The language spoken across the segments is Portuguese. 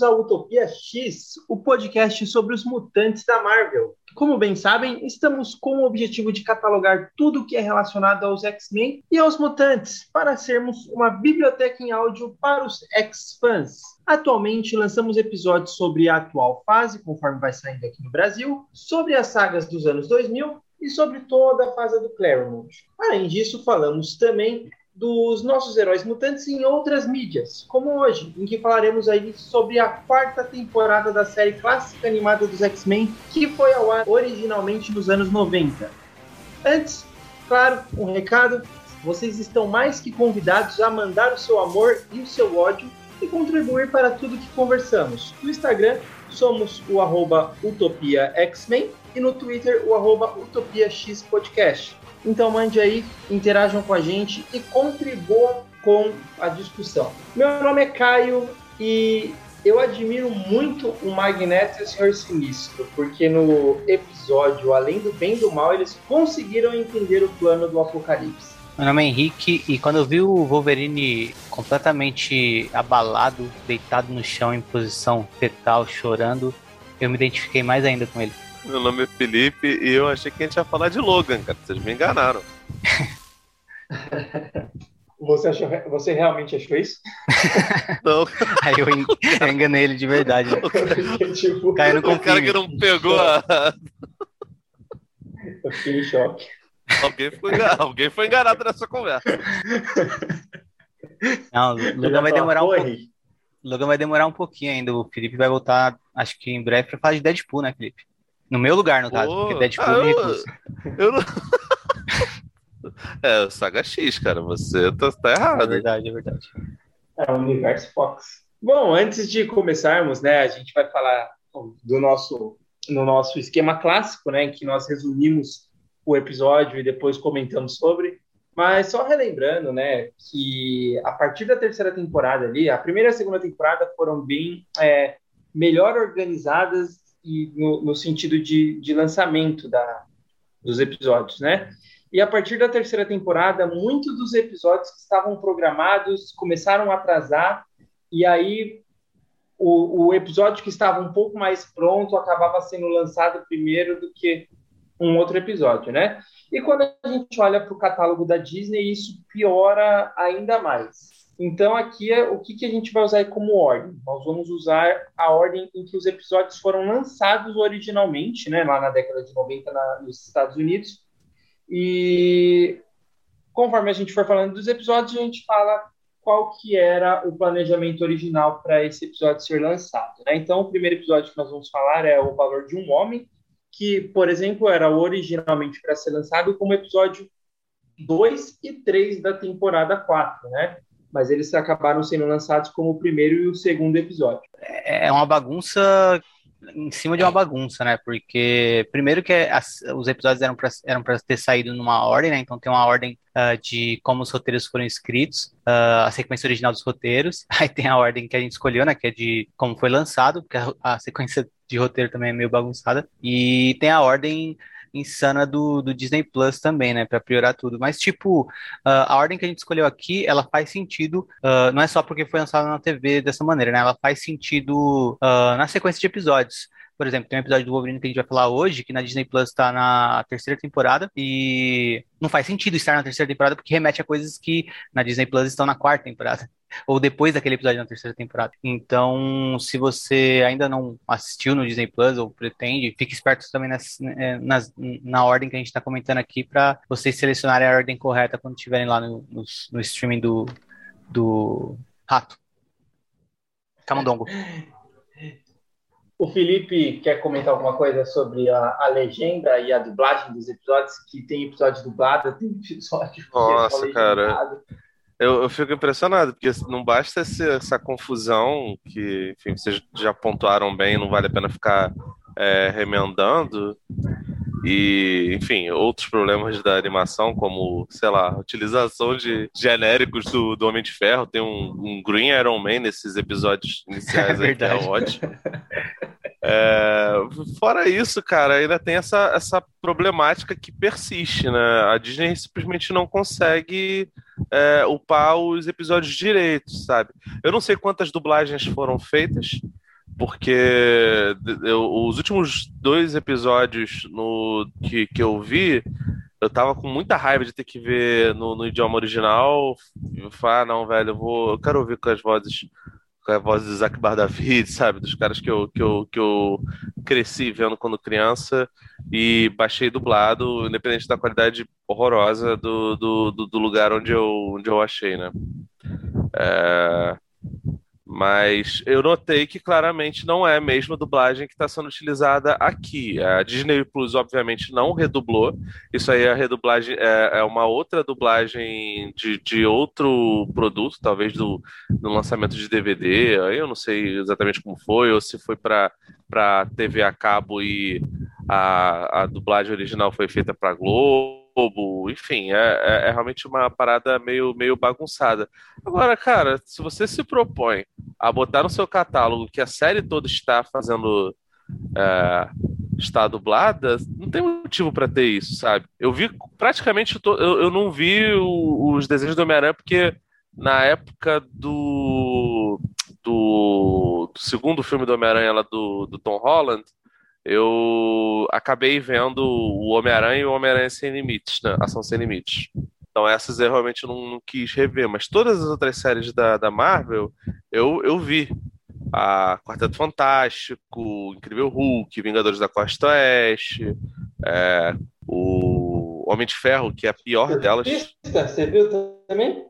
Bem-vindos Utopia X, o podcast sobre os mutantes da Marvel. Como bem sabem, estamos com o objetivo de catalogar tudo o que é relacionado aos X-Men e aos mutantes, para sermos uma biblioteca em áudio para os X-fãs. Atualmente lançamos episódios sobre a atual fase, conforme vai saindo aqui no Brasil, sobre as sagas dos anos 2000 e sobre toda a fase do Claremont. Além disso, falamos também dos nossos heróis mutantes em outras mídias, como hoje, em que falaremos aí sobre a quarta temporada da série clássica animada dos X-Men, que foi ao ar originalmente nos anos 90. Antes, claro, um recado: vocês estão mais que convidados a mandar o seu amor e o seu ódio e contribuir para tudo que conversamos. No Instagram, somos o arroba Utopia X-Men e no Twitter, o arroba Utopia X Podcast. Então mande aí, interajam com a gente e contribuam com a discussão. Meu nome é Caio e eu admiro muito o Magneto e o Senhor Sinistro, porque no episódio Além do Bem e do Mal eles conseguiram entender o plano do Apocalipse. Meu nome é Henrique e quando eu vi o Wolverine completamente abalado, deitado no chão em posição fetal, chorando, eu me identifiquei mais ainda com ele. Meu nome é Felipe e eu achei que a gente ia falar de Logan, cara. Vocês me enganaram. Você, achou, você realmente achou isso? Não. Aí eu, eu enganei ele de verdade. Porque, tipo, Caiu no O cara que não pegou a. eu fiquei em choque. Alguém foi, enganado, alguém foi enganado nessa conversa. Não, o Logan vai demorar um "Pô, pouco. Logan vai demorar um pouquinho ainda. O Felipe vai voltar, acho que em breve, pra falar de Deadpool, né, Felipe? No meu lugar, no caso, Pô, porque Deadpool ah, me eu- recusa. Eu não. É, o Saga X, cara. Você tá, tá É errado. verdade, é verdade. É o Universo Fox. Bom, antes de começarmos, né, a gente vai falar do nosso, no nosso esquema clássico, né, em que nós resumimos o episódio e depois comentamos sobre. Mas só relembrando, né, que a partir da terceira temporada ali, a primeira e a segunda temporada foram bem é, melhor organizadas e no, no sentido de, de lançamento da, dos episódios, né? E a partir da terceira temporada, muitos dos episódios que estavam programados começaram a atrasar, e aí o, o episódio que estava um pouco mais pronto acabava sendo lançado primeiro do que um outro episódio, né? E quando a gente olha para o catálogo da Disney, isso piora ainda mais. Então, aqui é o que, que a gente vai usar como ordem. Nós vamos usar a ordem em que os episódios foram lançados originalmente, né, lá na década de 90 na, nos Estados Unidos. E conforme a gente for falando dos episódios, a gente fala qual que era o planejamento original para esse episódio ser lançado. Né? Então, o primeiro episódio que nós vamos falar é O Valor de um Homem, que, por exemplo, era originalmente para ser lançado como episódio 2 e 3 da temporada 4, né? Mas eles acabaram sendo lançados como o primeiro e o segundo episódio. É uma bagunça em cima de uma bagunça, né? Porque primeiro que as- os episódios eram para eram ter saído numa ordem, né? Então tem uma ordem ah, de como os roteiros foram escritos, ah, a sequência original dos roteiros. Aí tem a ordem que a gente escolheu, né? Que é de como foi lançado, porque a, a sequência de roteiro também é meio bagunçada. E tem a ordem insana do, do Disney Plus também, né? Pra piorar tudo. Mas, tipo, ah, a ordem que a gente escolheu aqui, ela faz sentido, ah, não é só porque foi lançada na TV dessa maneira, né? Ela faz sentido ah, na sequência de episódios. Por exemplo, tem um episódio do Wolverine que a gente vai falar hoje, que na Disney Plus tá na terceira temporada, e não faz sentido estar na terceira temporada porque remete a coisas que na Disney Plus estão na quarta temporada, ou depois daquele episódio na terceira temporada. Então, se você ainda não assistiu no Disney Plus ou pretende, fique esperto também nas, eh, nas- na ordem que a gente está comentando aqui para vocês selecionarem a ordem correta quando estiverem lá no, no, no streaming do, do Rato. Camundongo. O Felipe quer comentar alguma coisa sobre a, a, legenda e a dublagem dos episódios? Que tem episódio dublado, tem episódio. Nossa, é cara. Eu, eu, fico impressionado, porque não basta essa, essa confusão que, enfim, vocês já pontuaram bem, não vale a pena ficar é, remendando. E, enfim, outros problemas da animação, como, sei lá, utilização de genéricos do, do Homem de Ferro. Tem um, um Green Iron Man nesses episódios iniciais é aí, que é ótimo. É, fora isso, cara, ainda tem essa, essa problemática que persiste, né? A Disney simplesmente não consegue é, upar os episódios direitos, sabe? Eu não sei quantas dublagens foram feitas, porque eu, os últimos dois episódios no, que, que eu vi, eu tava com muita raiva de ter que ver no, no idioma original. Eu falei, ah, não, velho, eu vou. Eu quero ouvir com as vozes. Com a voz do Isaac Bardavid, sabe? Dos caras que eu, que, eu, que eu cresci vendo quando criança e baixei dublado, independente da qualidade horrorosa do, do, do, do lugar onde eu, onde eu achei, né? É... Mas eu notei que claramente não é a mesma dublagem que está sendo utilizada aqui. A Disney Plus, obviamente, não redublou. Isso aí, a redublagem é, é uma outra dublagem de, de outro produto, talvez do, do lançamento de DVD. Eu não sei exatamente como foi, ou se foi para TV a cabo e a, a dublagem original foi feita para Globo Globo, enfim, é, é, é, realmente uma parada meio, meio bagunçada. Agora, cara, se você se propõe a botar no seu catálogo que a série toda está fazendo. É, está dublada, não tem motivo para ter isso, sabe? Eu vi praticamente. Eu, eu não vi o, os desenhos do Homem-Aranha porque na época do, do, do segundo filme do Homem-Aranha lá do, do Tom Holland, eu acabei vendo o Homem-Aranha e o Homem-Aranha Sem Limites, né? Ação Sem Limites. Então essas eu realmente não, não, quis rever, mas todas as outras séries da, da Marvel eu, eu vi. A Quarteto Fantástico, Incrível Hulk, Vingadores da Costa Oeste, é, o Homem de Ferro, que é a pior surfista, delas. Você viu também?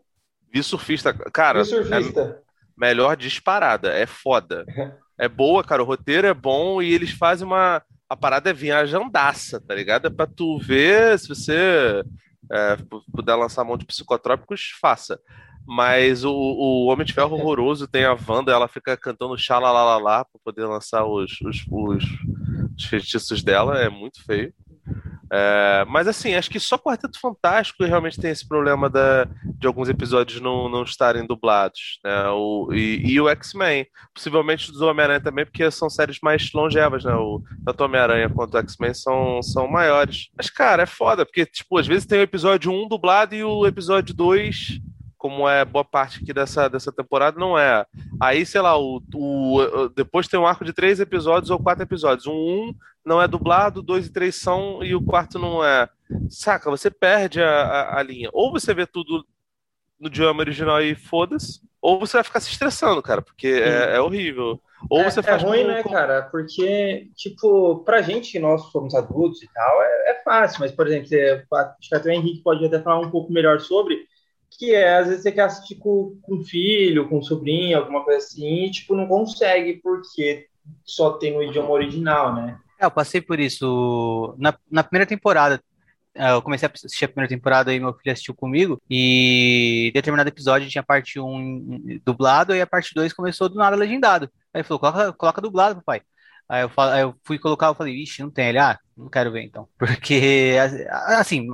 Vi Surfista. Cara, Vi surfista. É melhor disparada, é foda. é boa, cara. O roteiro é bom e eles fazem uma. A parada é viajandaça, tá ligado? É pra tu ver se você é, puder lançar mão de psicotrópicos, faça. Mas o, o Homem de Ferro horroroso tem a Wanda, ela fica cantando xalalalala pra poder lançar os, os, os, os feitiços dela, é muito feio. É, mas assim, acho que só Quarteto Fantástico realmente tem esse problema da, de alguns episódios não, não estarem dublados. Né? O, e, e o X-Men. Possivelmente do Homem-Aranha também, porque são séries mais longevas, né? O, tanto Homem-Aranha quanto o X-Men são, são maiores. Mas, cara, é foda, porque, tipo, às vezes tem o episódio 1 dublado e o episódio 2 como é boa parte aqui dessa, dessa temporada, não é. Aí, sei lá, o, o, depois tem um arco de três episódios ou quatro episódios. Um, um não é dublado, dois e três são, e o quarto não é. Saca, você perde a, a, a linha. Ou você vê tudo no idioma original e foda-se, ou você vai ficar se estressando, cara, porque é, é, horrível. Ou é, você faz. É ruim, né, cara? Porque, tipo, pra gente que nós somos adultos e tal, é, é fácil, mas, por exemplo, você, acho que até o Henrique pode até falar um pouco melhor sobre que é, às vezes você quer assistir com, com filho, com sobrinho, alguma coisa assim, e, tipo, não consegue porque só tem o idioma original, né? É, eu passei por isso na, na primeira temporada. É, eu comecei a assistir a primeira temporada e meu filho assistiu comigo. E determinado episódio tinha a parte 1 dublado e a parte 2 começou do nada legendado. Aí ele falou: coloca, coloca dublado, papai. Aí eu, aí eu fui colocar, eu falei, ixi, não tem. Ele, ah, não quero ver então. Porque, assim,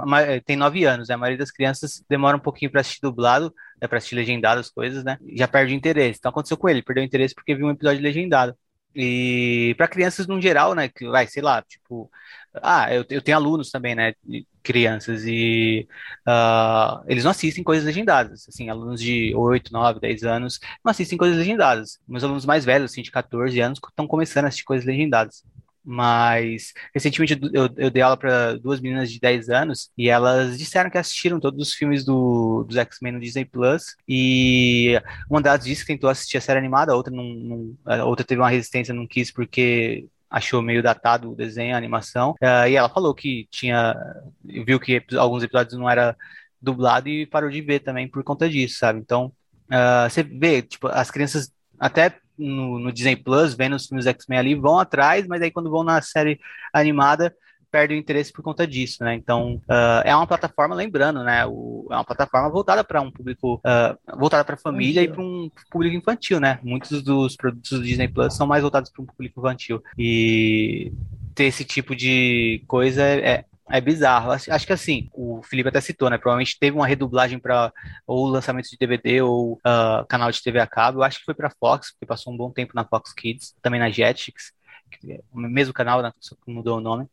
tem nove anos, né? A maioria das crianças demora um pouquinho para assistir dublado, é para assistir legendado as coisas, né? Já perde o interesse. Então aconteceu com ele, perdeu o interesse porque viu um episódio legendado. E para crianças no geral, né? Que vai, sei lá, tipo, ah, eu, eu tenho alunos também, né? Crianças e uh, eles não assistem coisas legendadas. Assim, alunos de 8, 9, 10 anos não assistem coisas legendadas. Meus alunos mais velhos, assim, de 14 anos, estão começando a assistir coisas legendadas. Mas recentemente eu, eu dei aula para duas meninas de 10 anos e elas disseram que assistiram todos os filmes do, dos X-Men no Disney Plus. E uma delas disse que tentou assistir a série animada, a outra, não, não, a outra teve uma resistência, não quis porque achou meio datado o desenho, a animação. Uh, e ela falou que tinha. viu que alguns episódios não era dublado e parou de ver também por conta disso, sabe? Então, uh, você vê, tipo, as crianças até no, no Disney Plus, vendo os filmes X-Men ali, vão atrás, mas aí quando vão na série animada, perdem o interesse por conta disso, né? Então, uh, é uma plataforma, lembrando, né? O, é uma plataforma voltada para um público, uh, voltada para família e para um público infantil, né? Muitos dos produtos do Disney Plus são mais voltados para um público infantil. E ter esse tipo de coisa é, é bizarro. Acho, acho, que assim, o Felipe até citou, né? Provavelmente teve uma redublagem para ou lançamento de DVD ou uh, canal de TV a cabo. Eu acho que foi para Fox, porque passou um bom tempo na Fox Kids, também na Jetix, é o mesmo canal, né, só que mudou o nome.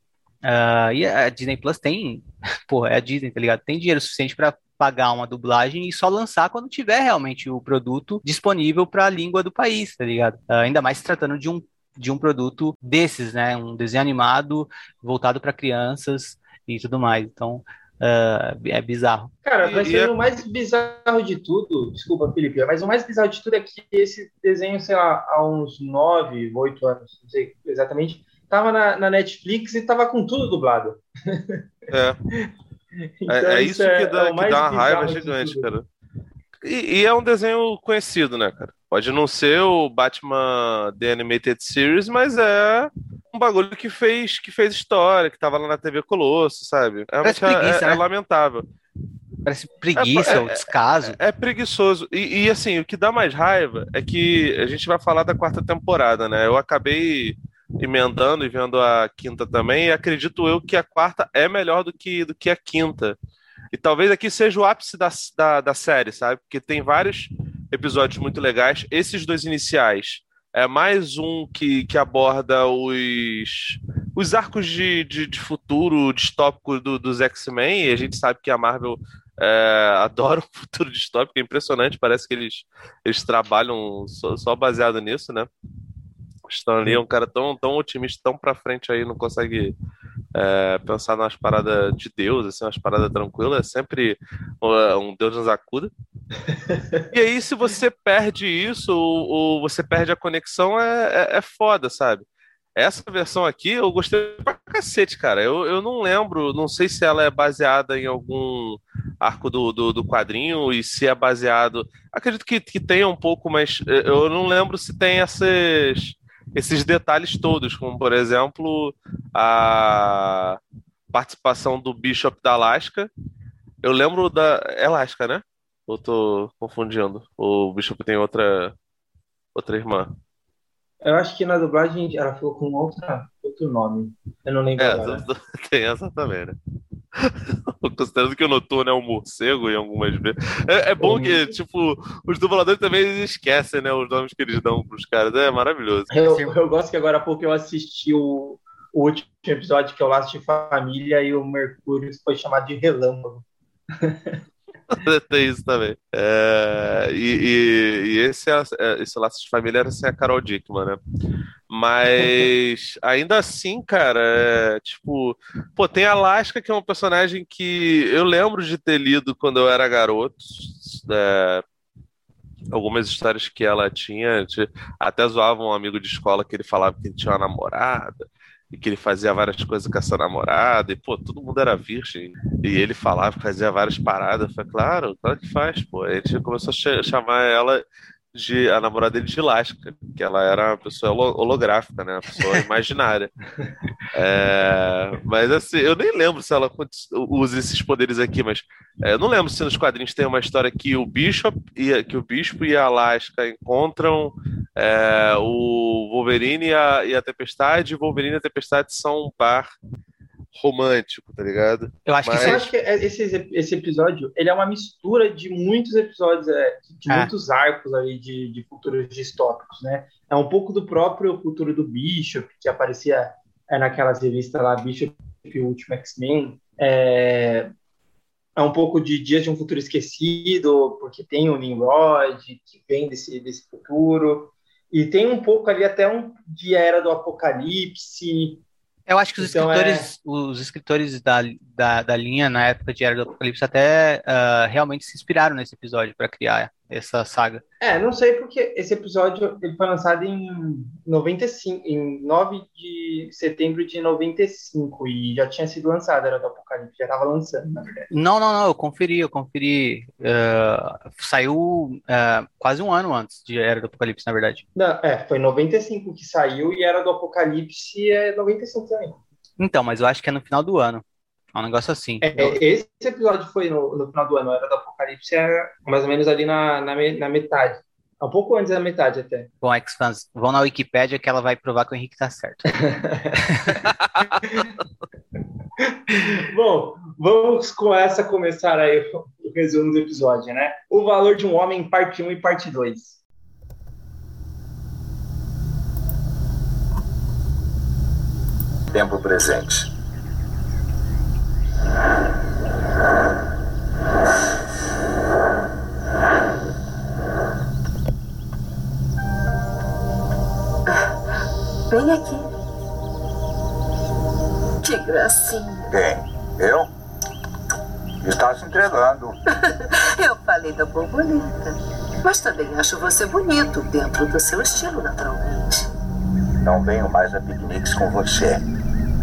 Uh, e a Disney Plus tem, pô, é a Disney, tá ligado? Tem dinheiro suficiente para pagar uma dublagem e só lançar quando tiver realmente o produto disponível para a língua do país, tá ligado? Uh, ainda mais se tratando de um de um produto desses, né? Um desenho animado voltado para crianças e tudo mais. Então, uh, é bizarro. Cara, vai ser é... o mais bizarro de tudo, desculpa, Felipe, mas o mais bizarro de tudo é que esse desenho, sei lá, há uns 9, 8 anos, não sei exatamente, tava na, na Netflix e tava com tudo dublado. É. então, é, é, isso, é, que dá, é que dá uma raiva gigante, cara. E, e, é um desenho conhecido, né, cara? Pode não ser o Batman The Animated Series, mas é um bagulho que fez, que fez história, que tava lá na TV Colosso, sabe? É, preguiça, é, é né? lamentável. Parece preguiça é, ou descaso. É, é preguiçoso. E, e, assim, o que dá mais raiva é que a gente vai falar da quarta temporada, né? Eu acabei emendando e vendo a quinta também, e acredito eu que a quarta é melhor do que, do que a quinta. E talvez aqui seja o ápice da, da, da série, sabe? Porque tem vários episódios muito legais. Esses dois iniciais é mais um que, que aborda os, os arcos de, de, de futuro distópico do, dos X-Men, e a gente sabe que a Marvel é, adora o futuro distópico, é impressionante, parece que eles, eles trabalham só, só baseado nisso, né? Stan Lee é um cara tão, tão otimista, tão pra frente aí, não consegue é, pensar nas paradas de Deus, assim, umas paradas tranquilas, é sempre um Deus nos acuda. e aí, se você perde isso, ou, ou você perde a conexão, é, é, é, foda, sabe? Essa versão aqui eu gostei pra cacete, cara. Eu, eu não lembro, não sei se ela é baseada em algum arco do, do, do quadrinho e se é baseado. Acredito que, que tenha um pouco, mas eu não lembro se tem essas esses detalhes todos, como por exemplo a participação do Bishop da Alaska. Eu lembro da. É Alaska, né? Ou tô confundindo? O Bishop tem outra outra irmã. Eu acho que na dublagem ela ficou com outra, outro nome. Eu não lembro. É, tem essa também, né? Considerando que o Noturno é um morcego em algumas vezes. É, é bom que, tipo, os dubladores também esquecem, né? Os nomes que eles dão pros caras. É maravilhoso. Eu, eu gosto que agora há pouco eu assisti o, o último episódio, que é o Laço de Família, e o Mercúrio foi chamado de Relâmpago. Tem isso também. É, e, e, e, esse, é, esse laço de família era sem a Carol Dickman, né? Mas ainda assim, cara, é, tipo, pô, tem a Alaska, que é um personagem que eu lembro de ter lido quando eu era garoto. É, algumas histórias que ela tinha, até zoava um amigo de escola que ele falava que tinha uma namorada e que ele fazia várias coisas com essa namorada, e pô, todo mundo era virgem, e ele falava, fazia várias paradas, foi claro, claro que faz, pô. A gente começou a chamar ela de a namorada dele de Lasca, que ela era uma pessoa holográfica, né? Uma pessoa imaginária. É, mas assim, eu nem lembro se ela usa esses poderes aqui, mas é, eu não lembro se nos quadrinhos tem uma história que o Bishop e que o Bispo e a Lasca encontram é, o Wolverine e a, e a Tempestade, e Wolverine e a Tempestade são um par romântico, tá ligado? Eu acho Mas... que, eu acho que é, esse, esse episódio ele é uma mistura de muitos episódios, é, de é. muitos arcos ali de, de futuros distópicos, né? É um pouco do próprio futuro do Bishop, que aparecia é, naquelas revistas lá, Bishop e o Último X-Men. É, é um pouco de Dias de um Futuro Esquecido, porque tem o Nimrod, que vem desse, desse futuro. E tem um pouco ali até um de Era do Apocalipse, eu acho que os então, escritores, é... os escritores da, da, da, linha na época de Era do Apocalipse até uh, realmente se inspiraram nesse episódio para criar essa saga. É, não sei porque esse episódio ele foi lançado em 95, em 9 de setembro de 95 e já tinha sido lançado, era do Apocalipse, já estava lançando, na verdade. Não, não, não, eu conferi, eu conferi. Uh, saiu uh, quase um ano antes de Era do Apocalipse, na verdade. Não, é, foi 95 que saiu e Era do Apocalipse é 95 também. Então, mas eu acho que é no final do ano. É um negócio assim. É, esse episódio foi no, no, final do ano, Era do Apocalipse, é mais ou menos ali na, na, na metade. Um pouco antes da metade até. Bom, X-Fans, vão na Wikipédia que ela vai provar que o Henrique tá certo. Bom, vamos com essa começar aí o resumo do episódio, né? O valor de um homem, parte 1 e parte 2. Tempo presente. Vem aqui. Que gracinha. Quem? Eu? Está se entregando. Eu falei da borboleta. Mas também acho você bonito, dentro do seu estilo, naturalmente. Não venho mais a piqueniques com você.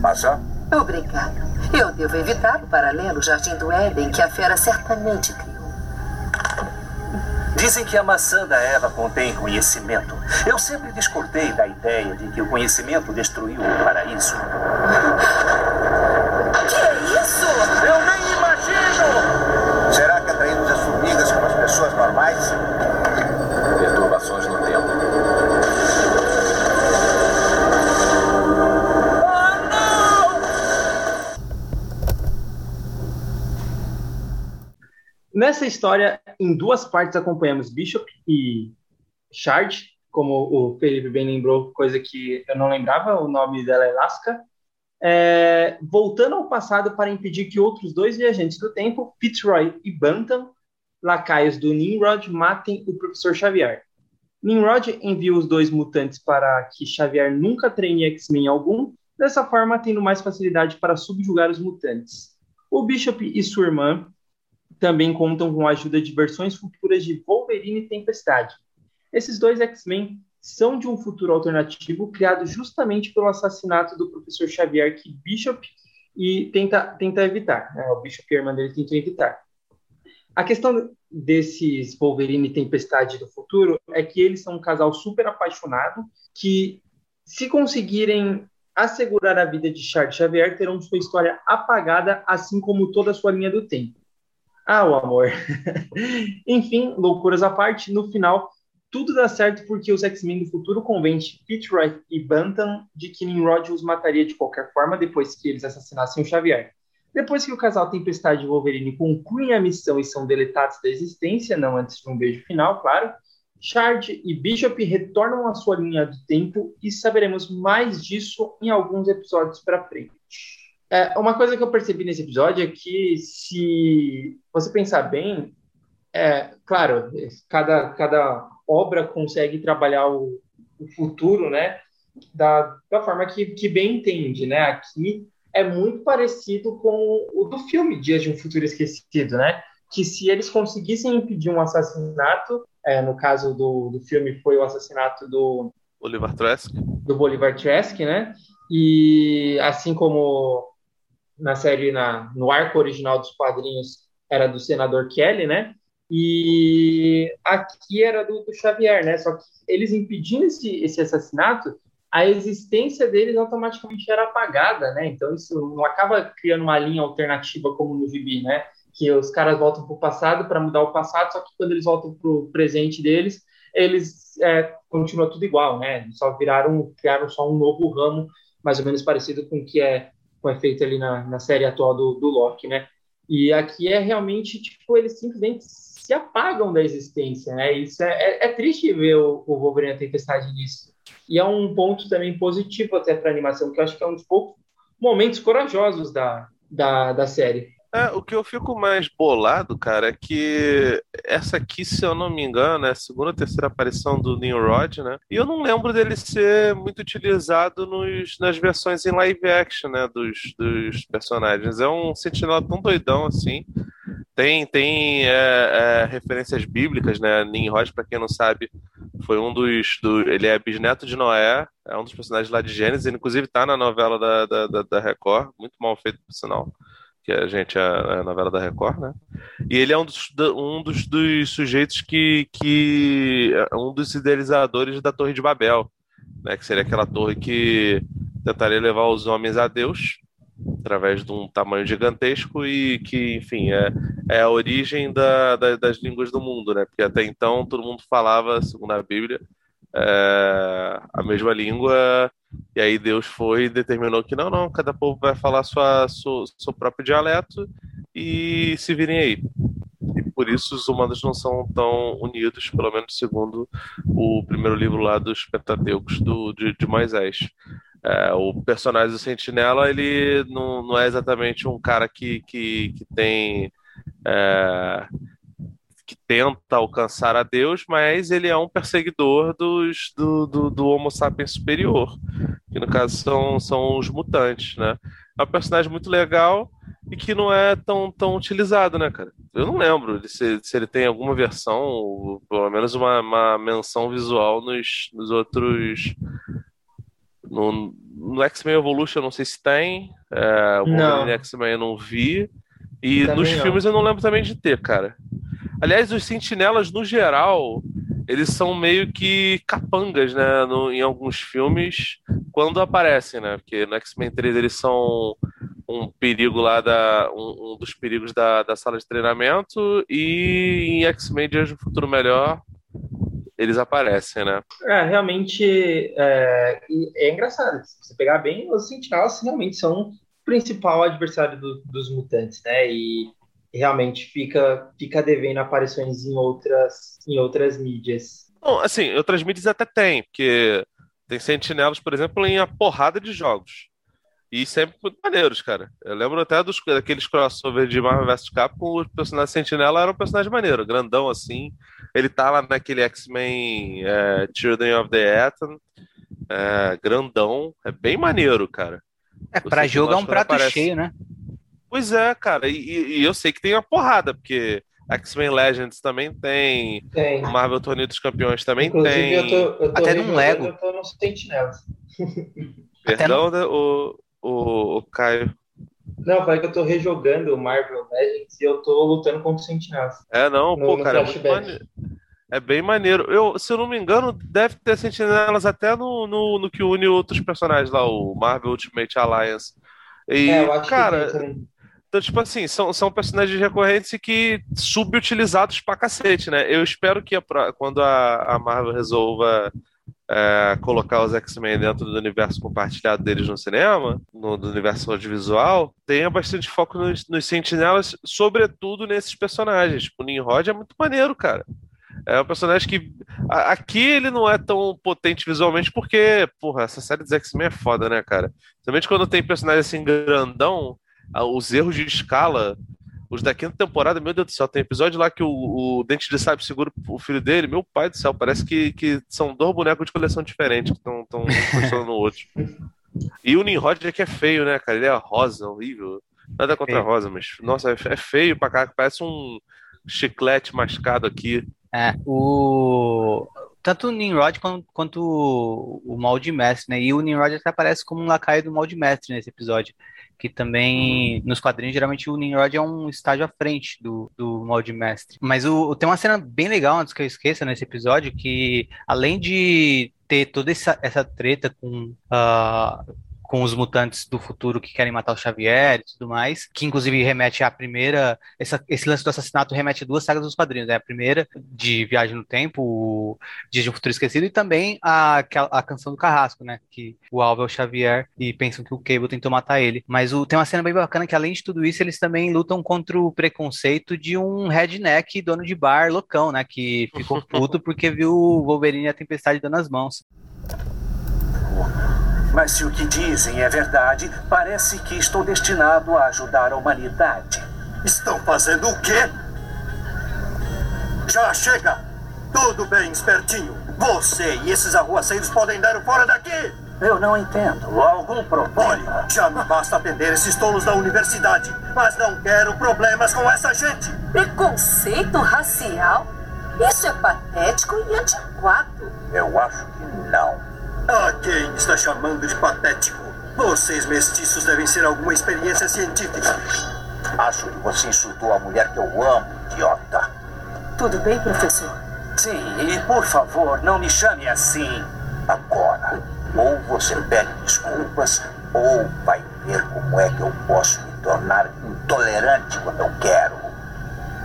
Maçã? Obrigada. Eu devo evitar o paralelo Jardim do Éden que a fera certamente criou. Dizem que a maçã da Eva contém conhecimento. Eu sempre discordei da ideia de que o conhecimento destruiu o paraíso. Que é isso? Eu nem imagino! Será que atraímos as formigas como as pessoas normais? Nessa história, em duas partes, acompanhamos Bishop e Shard, como o Felipe bem lembrou, coisa que eu não lembrava, o nome dela é Lasca, é, voltando ao passado para impedir que outros dois viajantes do tempo, Fitzroy e Bantam, lacaios do Nimrod, matem o professor Xavier. Nimrod envia os dois mutantes para que Xavier nunca treine X-Men algum, dessa forma tendo mais facilidade para subjugar os mutantes. O Bishop e sua irmã também contam com a ajuda de versões futuras de Wolverine e Tempestade. Esses dois X-Men são de um futuro alternativo criado justamente pelo assassinato do professor Xavier que Bishop e tenta, tenta evitar. Né? O Bishop e a irmã dele tentam evitar. A questão desses Wolverine e Tempestade do futuro é que eles são um casal super apaixonado que, se conseguirem assegurar a vida de Charles Xavier, terão sua história apagada, assim como toda a sua linha do tempo. Ah, o amor. Enfim, loucuras à parte, no final, tudo dá certo porque os X-Men do futuro convencem Fitzroy e Bantam de que Nimrod os mataria de qualquer forma depois que eles assassinassem o Xavier. Depois que o casal Tempestade e Wolverine concluem a missão e são deletados da existência, não antes de um beijo final, claro, Shard e Bishop retornam à sua linha do tempo e saberemos mais disso em alguns episódios para frente. É, uma coisa que eu percebi nesse episódio é que, se você pensar bem, é, claro, cada, cada obra consegue trabalhar o, o futuro, né, da, da forma que, que bem entende, né? Aqui é muito parecido com o do filme Dias de um Futuro Esquecido, né? Que se eles conseguissem impedir um assassinato, é, no caso do, do filme foi o assassinato do Bolivar Trask, do Bolivar Trask, né? E assim como na série, na, no arco original dos quadrinhos, era do senador Kelly, né? E aqui era do, do Xavier, né? Só que eles impedindo esse, esse assassinato, a existência deles automaticamente era apagada, né? Então isso não acaba criando uma linha alternativa como no Gibi, né? Que os caras voltam para o passado para mudar o passado, só que quando eles voltam para o presente deles, eles é, continua tudo igual, né? Só viraram, criaram só um novo ramo, mais ou menos parecido com o que é foi feito ali na, na série atual do, do Loki, né? E aqui é realmente, tipo, eles simplesmente se apagam da existência, né? Isso é, é, é triste ver o, o Wolverine a tempestade nisso. E é um ponto também positivo até para a animação, que eu acho que é um dos poucos momentos corajosos da, da, da série. É, o que eu fico mais bolado, cara, é que essa aqui, se eu não me engano, é a segunda ou terceira aparição do Nimrod, né? E eu não lembro dele ser muito utilizado nos, nas versões em live action, né? Dos, dos personagens. É um sentinela tão doidão assim. Tem, tem é, é, referências bíblicas, né? Nimrod, para quem não sabe, foi um dos. Do, ele é bisneto de Noé, é um dos personagens lá de Gênesis, ele inclusive está na novela da, da, da, da, Record, muito mal feito, por sinal. Que a gente é a novela da Record, né? E ele é um dos, um dos, dos sujeitos que, que. É um dos idealizadores da Torre de Babel, né? Que seria aquela torre que tentaria levar os homens a Deus através de um tamanho gigantesco e que, enfim, é, é a origem da, da, das línguas do mundo, né? Porque até então todo mundo falava, segundo a Bíblia, é, a mesma língua, e aí Deus foi e determinou que não, não, cada povo vai falar sua, sua, seu próprio dialeto e se virem aí. E por isso os humanos não são tão unidos, pelo menos segundo o primeiro livro lá dos Pentateucos do, de, de Moisés. É, o personagem do Sentinela, ele não, não é exatamente um cara que, que, que tem. É, que tenta alcançar a Deus, mas ele é um perseguidor dos, do, do, do, Homo sapiens superior, que no caso são, são os mutantes, né? É um personagem muito legal e que não é tão, tão utilizado, né, cara? Eu não lembro se, se ele tem alguma versão, ou pelo menos uma, uma menção visual nos, nos outros no, no X-Men Evolution não sei se tem. É, o Wolverine X-Men eu não vi. E também nos não. filmes eu não lembro também de ter, cara. Aliás, os sentinelas, no geral, eles são meio que capangas, né? No, em alguns filmes, quando aparecem, né? Porque no X-Men 3 eles são um perigo lá da. um, um dos perigos da, da sala de treinamento. E em X-Men Dias do Futuro Melhor, eles aparecem, né? É, realmente é, é engraçado. Se você pegar bem, os sentinelas realmente são principal adversário do, dos mutantes, né? E realmente fica, fica devendo aparições em outras, em outras mídias. Bom, assim, outras mídias até tem, porque tem sentinelas, por exemplo, em a porrada de jogos. E sempre muito maneiros, cara. Eu lembro até dos, daqueles crossover de Marvel vs Capcom, o personagem Sentinela era um personagem maneiro, grandão assim. Ele tá lá naquele X-Men é, Children of the Atom, é, grandão. É bem maneiro, cara. É, pra jogo é um prato aparece. cheio, né? Pois é, cara. E, e, eu sei que tem uma porrada, porque X-Men Legends também tem. Tem. Marvel Torneio dos Campeões também Inclusive, tem. Eu tô, eu tô Até num Lego. Eu tô no. Perdão, no... o, o, o Caio. Não, falei que eu tô rejogando o Marvel Legends e eu tô lutando contra o Sentinels. É, não, no, pô, no cara, é, é bem maneiro. Eu, se eu não me engano, deve ter sentinelas até no, no, no que une outros personagens lá, o Marvel Ultimate Alliance. E, é, eu acho cara, então, tipo assim, são, são personagens recorrentes que subutilizados pra cacete, né? Eu espero que a, quando a, a Marvel resolva é, colocar os X-Men dentro do universo compartilhado deles no cinema, no do universo audiovisual, tenha bastante foco nos, nos sentinelas, sobretudo nesses personagens. Tipo, o Nimrod é muito maneiro, cara. É um personagem que. Aqui ele não é tão potente visualmente, porque, porra, essa série dos X-Men é foda, né, cara? Principalmente quando tem personagem assim grandão, os erros de escala os da quinta temporada, meu Deus do céu, tem episódio lá que o, o Dente de Sabe segura o filho dele. Meu pai do céu, parece que, que são dois bonecos de coleção diferentes que estão funcionando no outro. E o Nimrod é que é feio, né, cara? Ele é rosa, horrível. Nada contra a rosa, mas, nossa, é feio pra cá, parece um chiclete mascado aqui. É, o. Tanto o Nimrod quanto, quanto o, Molde Mestre, né? E o Nimrod até aparece como um lacaio do Molde Mestre nesse episódio que também nos quadrinhos geralmente o Nimrod é um estágio à frente do, do molde mestre. Mas o, tem uma cena bem legal antes que eu esqueça nesse episódio que além de ter toda essa, essa treta com uh, com os mutantes do futuro que querem matar o Xavier e tudo mais, que inclusive remete à primeira, essa, esse lance do assassinato remete a duas sagas dos quadrinhos, né? A primeira de Viagem no Tempo, o Dias de um Futuro Esquecido, e também a, a canção do Carrasco, né? Que o Alvo é o Xavier e pensam que o Cable tentou matar ele. Mas o, tem uma cena bem bacana que, além de tudo isso, eles também lutam contra o preconceito de um redneck dono de bar loucão, né? Que ficou puto porque viu o Wolverine e a Tempestade dando as mãos. Mas se o que dizem é verdade, parece que estou destinado a ajudar a humanidade. Estão fazendo o quê? Já chega! Tudo bem, espertinho. Você e esses arruaceiros podem dar o fora daqui! Eu não entendo. Algum problema? Já me basta atender esses tolos da universidade, mas não quero problemas com essa gente. Preconceito racial? Isso é patético e antiquado. Eu acho que não. A quem está chamando de patético? Vocês mestiços devem ser alguma experiência científica. Acho que você insultou a mulher que eu amo, idiota. Tudo bem, professor? Sim, e por favor, não me chame assim. Agora, ou você pede desculpas, ou vai ver como é que eu posso me tornar intolerante quando eu quero.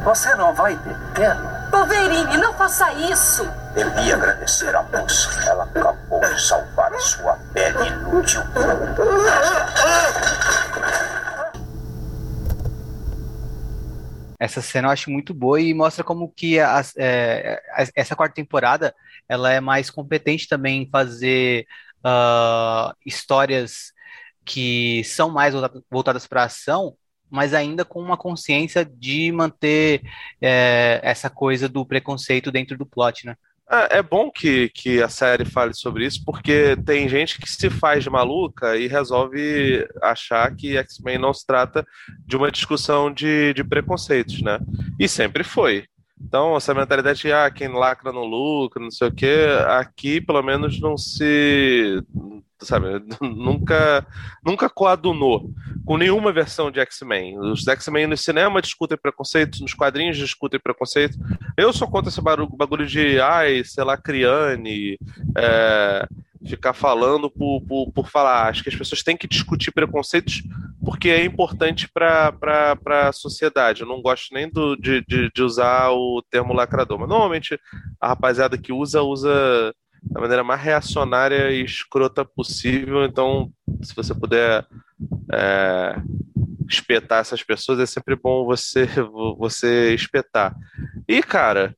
Você não vai ter pena. Wolverine, não faça isso! Devia agradecer a moça. Ela acabou de salvar a sua pele inútil. Essa cena eu acho muito boa e mostra como que as, é, essa quarta temporada ela é mais competente também em fazer uh, histórias que são mais voltadas para a ação, mas ainda com uma consciência de manter é, essa coisa do preconceito dentro do plot, né? É, é bom que, que a série fale sobre isso, porque tem gente que se faz de maluca e resolve achar que X-Men não se trata de uma discussão de, de preconceitos, né? E sempre foi. Então, essa mentalidade de ah, quem lacra não lucra, não sei o quê, aqui pelo menos não se. Sabe, nunca, nunca coadunou com nenhuma versão de X-Men. Os X-Men no cinema discutem preconceito, nos quadrinhos discutem preconceito. Eu sou contra esse bagulho de, ai, sei lá, Criane, é, ficar falando por, por, por falar. Acho que as pessoas têm que discutir preconceitos porque é importante para a sociedade. Eu não gosto nem do, de, de, de, usar o termo lacrador, mas normalmente a rapaziada que usa, usa da maneira mais reacionária e escrota possível. Então, se você puder é, espetar essas pessoas, é sempre bom você, você espetar. E, cara,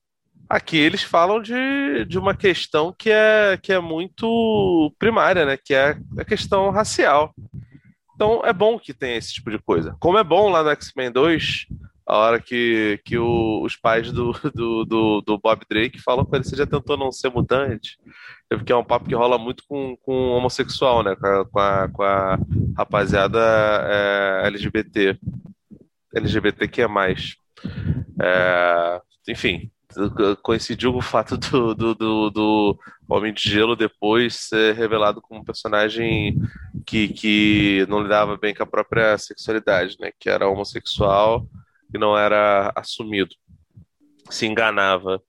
Aqui eles falam de, de uma questão que é, que é muito primária, né? Que é a questão racial. Então é bom que tenha esse tipo de coisa. Como é bom lá no X-Men 2, a hora que, que o, os pais do, do, do, do, Bob Drake falam com ele, você já tentou não ser mutante? Porque é um papo que rola muito com, com homossexual, né? Com a, com a, com a rapaziada é, LGBT. LGBTQ+. É, enfim, coincidiu com o fato do, do, do, do, Homem de Gelo depois ser revelado como um personagem que, que não lidava bem com a própria sexualidade, né? Que era homossexual e não era assumido. Se enganava.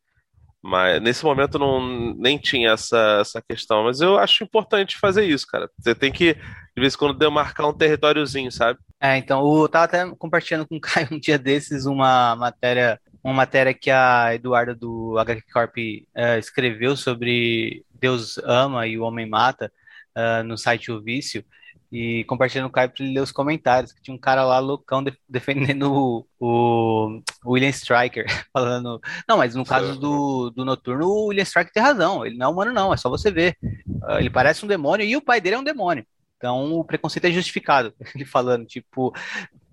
Mas nesse momento não nem tinha essa, essa questão. Mas eu acho importante fazer isso, cara. Você tem que, de vez em quando, demarcar um territóriozinho, sabe? É, então, eu tava até compartilhando com o Caio um dia desses uma matéria uma matéria que a Eduarda do HQ Corp uh, escreveu sobre Deus ama e o homem mata uh, no site O Vício e compartilhando com o Caio para ele ler os comentários, que tinha um cara lá loucão de, defendendo o, o, William Striker, falando, não, mas no caso do, do Noturno, o William Striker tem razão, ele não é humano não, é só você ver, uh, ele parece um demônio e o pai dele é um demônio. Então o preconceito é justificado. Ele falando, tipo,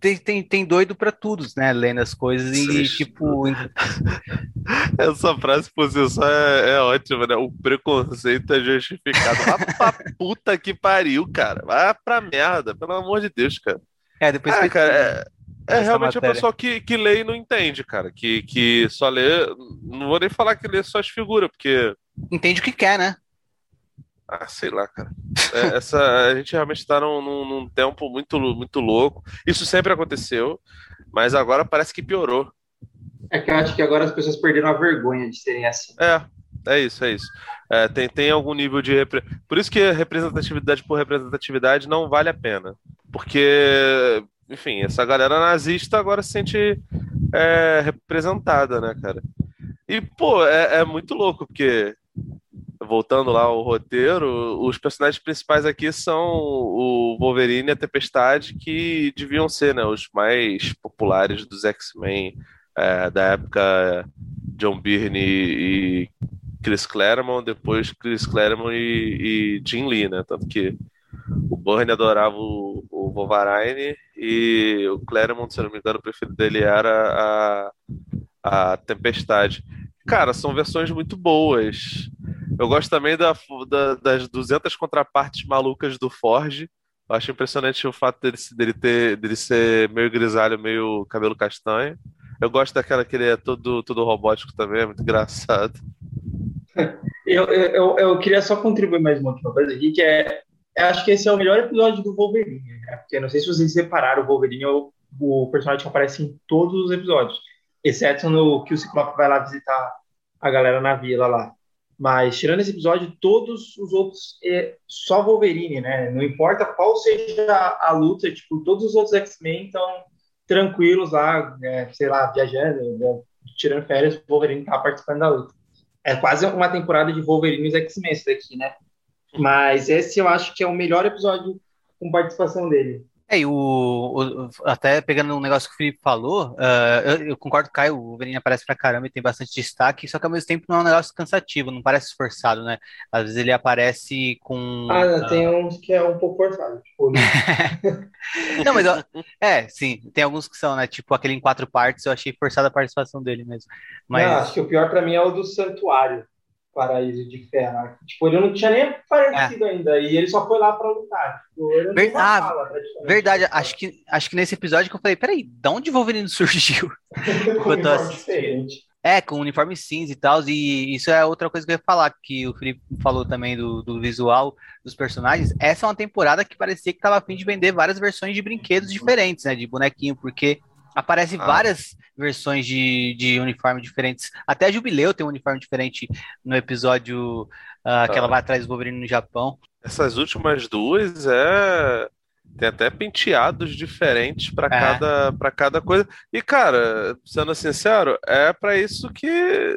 tem, tem, tem doido para tudo, né? Lendo as coisas e, tipo. Essa frase por si só é, é ótima, né? O preconceito é justificado. Vá pra puta que pariu, cara. Vai pra merda, pelo amor de Deus, cara. É, depois ah, cara, é, é realmente matéria. a pessoa que, que lê e não entende, cara. Que, que só lê. Não vou nem falar que lê só as figuras, porque. Entende o que quer, né? Ah, sei lá, cara. É, essa, a gente realmente está num, num, num, tempo muito, muito louco. Isso sempre aconteceu, mas agora parece que piorou. É que eu acho que agora as pessoas perderam a vergonha de serem assim. É, é isso, é isso. É, tem, tem algum nível de. Repre... Por isso que representatividade por representatividade não vale a pena. Porque, enfim, essa galera nazista agora se sente é, representada, né, cara? E, pô, é, é muito louco, porque voltando lá ao roteiro, os personagens principais aqui são o Wolverine e a Tempestade, que deviam ser né, os mais populares dos X-Men é, da época John Byrne e Chris Claremont, depois Chris Claremont e, e Jim Lee, né? Tanto que o Byrne adorava o, o Wolverine e o Claremont, se não me engano, o preferido dele era a, a Tempestade. Cara, são versões muito boas. Eu gosto também da, da, das 200 contrapartes malucas do Forge. Eu acho impressionante o fato dele, dele, ter, dele ser meio grisalho, meio cabelo castanho. Eu gosto daquela que ele é todo, todo robótico também, é muito engraçado. Eu, eu, eu queria só contribuir mais uma coisa aqui, que é. Acho que esse é o melhor episódio do Wolverine, né? Porque não sei se vocês separaram, o Wolverine é o, o personagem que aparece em todos os episódios, exceto no que o Ciclope vai lá visitar a galera na vila lá. Mas, tirando esse episódio, todos os outros é só Wolverine, né? Não importa qual seja a, a luta, tipo, todos os outros X-Men estão tranquilos lá, né, sei lá, viajando, né, tirando férias, o Wolverine tá participando da luta. É quase uma temporada de Wolverine e X-Men esse daqui, né? Mas esse eu acho que é o melhor episódio com participação dele. É, e o, o, até pegando um negócio que o Felipe falou, uh, eu, eu, concordo com o Caio, o Wolverine aparece pra caramba e tem bastante destaque, só que ao mesmo tempo não é um negócio cansativo, não parece forçado, né? Às vezes ele aparece com. Ah, uh, tem uns que é um pouco forçado, tipo. Né? não, mas é, sim, tem alguns que são, né? Tipo aquele em quatro partes, eu achei forçada a participação dele mesmo. Mas... Não, acho que o pior pra mim é o do Santuário. Paraíso de Ferro. Tipo, ele não tinha nem aparecido é. ainda. E ele só foi lá pra lutar. Tipo, Ver... ah, fala, verdade. Acho que, acho que nesse episódio que eu falei, peraí, de onde o Wolverine surgiu? com um diferente. É, com uniforme cinza e tal, e isso é outra coisa que eu ia falar, que o Felipe falou também do, do visual dos personagens. Essa é uma temporada que parecia que tava a fim de vender várias versões de brinquedos diferentes, né, de bonequinho, porque Aparece ah. várias versões de, de uniforme diferentes. Até a Jubileu tem um uniforme diferente no episódio uh, que ela ah. vai atrás do Wolverine no Japão. Essas últimas duas é. Tem até penteados diferentes para é. cada, pra cada coisa. E, cara, sendo sincero, é para isso que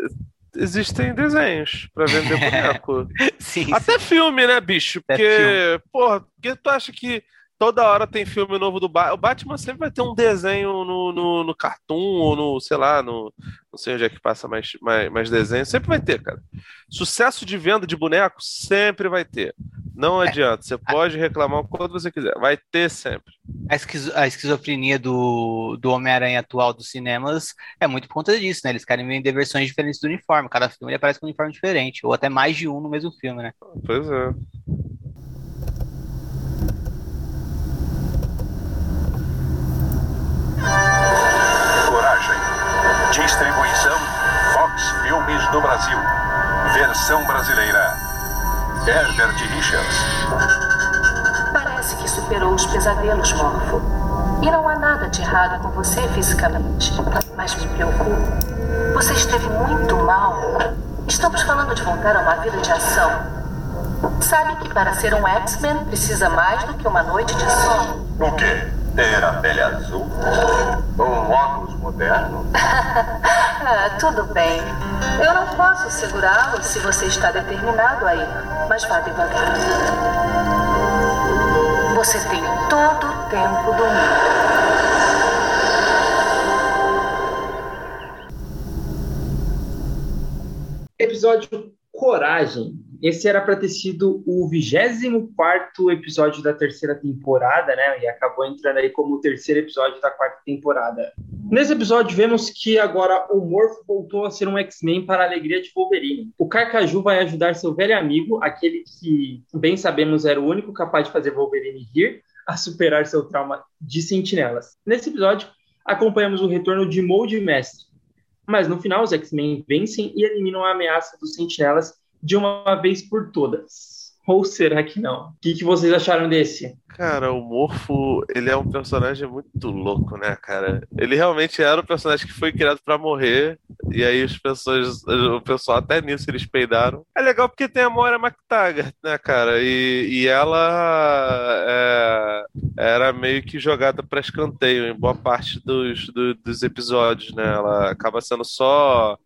existem desenhos para vender boneco. sim, Até sim. filme, né, bicho? Porque, porra, porque tu acha que toda hora tem filme novo do Batman. O Batman sempre vai ter um desenho no, no, no Cartoon ou no, sei lá, no. Não sei onde é que passa mais, mais, mais desenho. Sempre vai ter, cara. Sucesso de venda de boneco sempre vai ter. Não é. adianta. Você pode reclamar quando você quiser. Vai ter sempre. A, esquizo a esquizofrenia do, do Homem-Aranha atual dos cinemas é muito por conta disso, né? Eles querem vender versões diferentes do uniforme. Cada filme ele aparece com um uniforme diferente. Ou até mais de um no mesmo filme, né? Pois é. Os pesadelos, Morfo. E não há nada de errado com você fisicamente. Mas me preocupa. Você esteve muito mal. Estamos falando de voltar a uma vida de ação. Sabe que para ser um X-Men precisa mais do que uma noite de sono. O quê? Ter a pele azul? Um óculos moderno? ah, tudo bem. Eu não posso segurá-lo se você está determinado a ir, mas vá devagar. Você tem todo o tempo do mundo. Episódio Coragem esse era para ter sido o 24 episódio da terceira temporada, né? E acabou entrando aí como o terceiro episódio da quarta temporada. Nesse episódio, vemos que agora o Morph voltou a ser um X-Men para a alegria de Wolverine. O Carcaju vai ajudar seu velho amigo, aquele que, bem sabemos, era o único capaz de fazer Wolverine rir, a superar seu trauma de sentinelas. Nesse episódio, acompanhamos o retorno de Mold Mestre. Mas no final, os X-Men vencem e eliminam a ameaça dos sentinelas de uma vez por todas. Ou será que não? O que, que vocês acharam desse? Cara, o Morfo, ele é um personagem muito louco, né, cara? Ele realmente era um personagem que foi criado para morrer, e aí as pessoas, o pessoal até nisso eles peidaram. É legal porque tem a Moira McTaggart, né, cara? E, e ela é, era meio que jogada para escanteio em boa parte dos, do, dos episódios, né? Ela acaba sendo só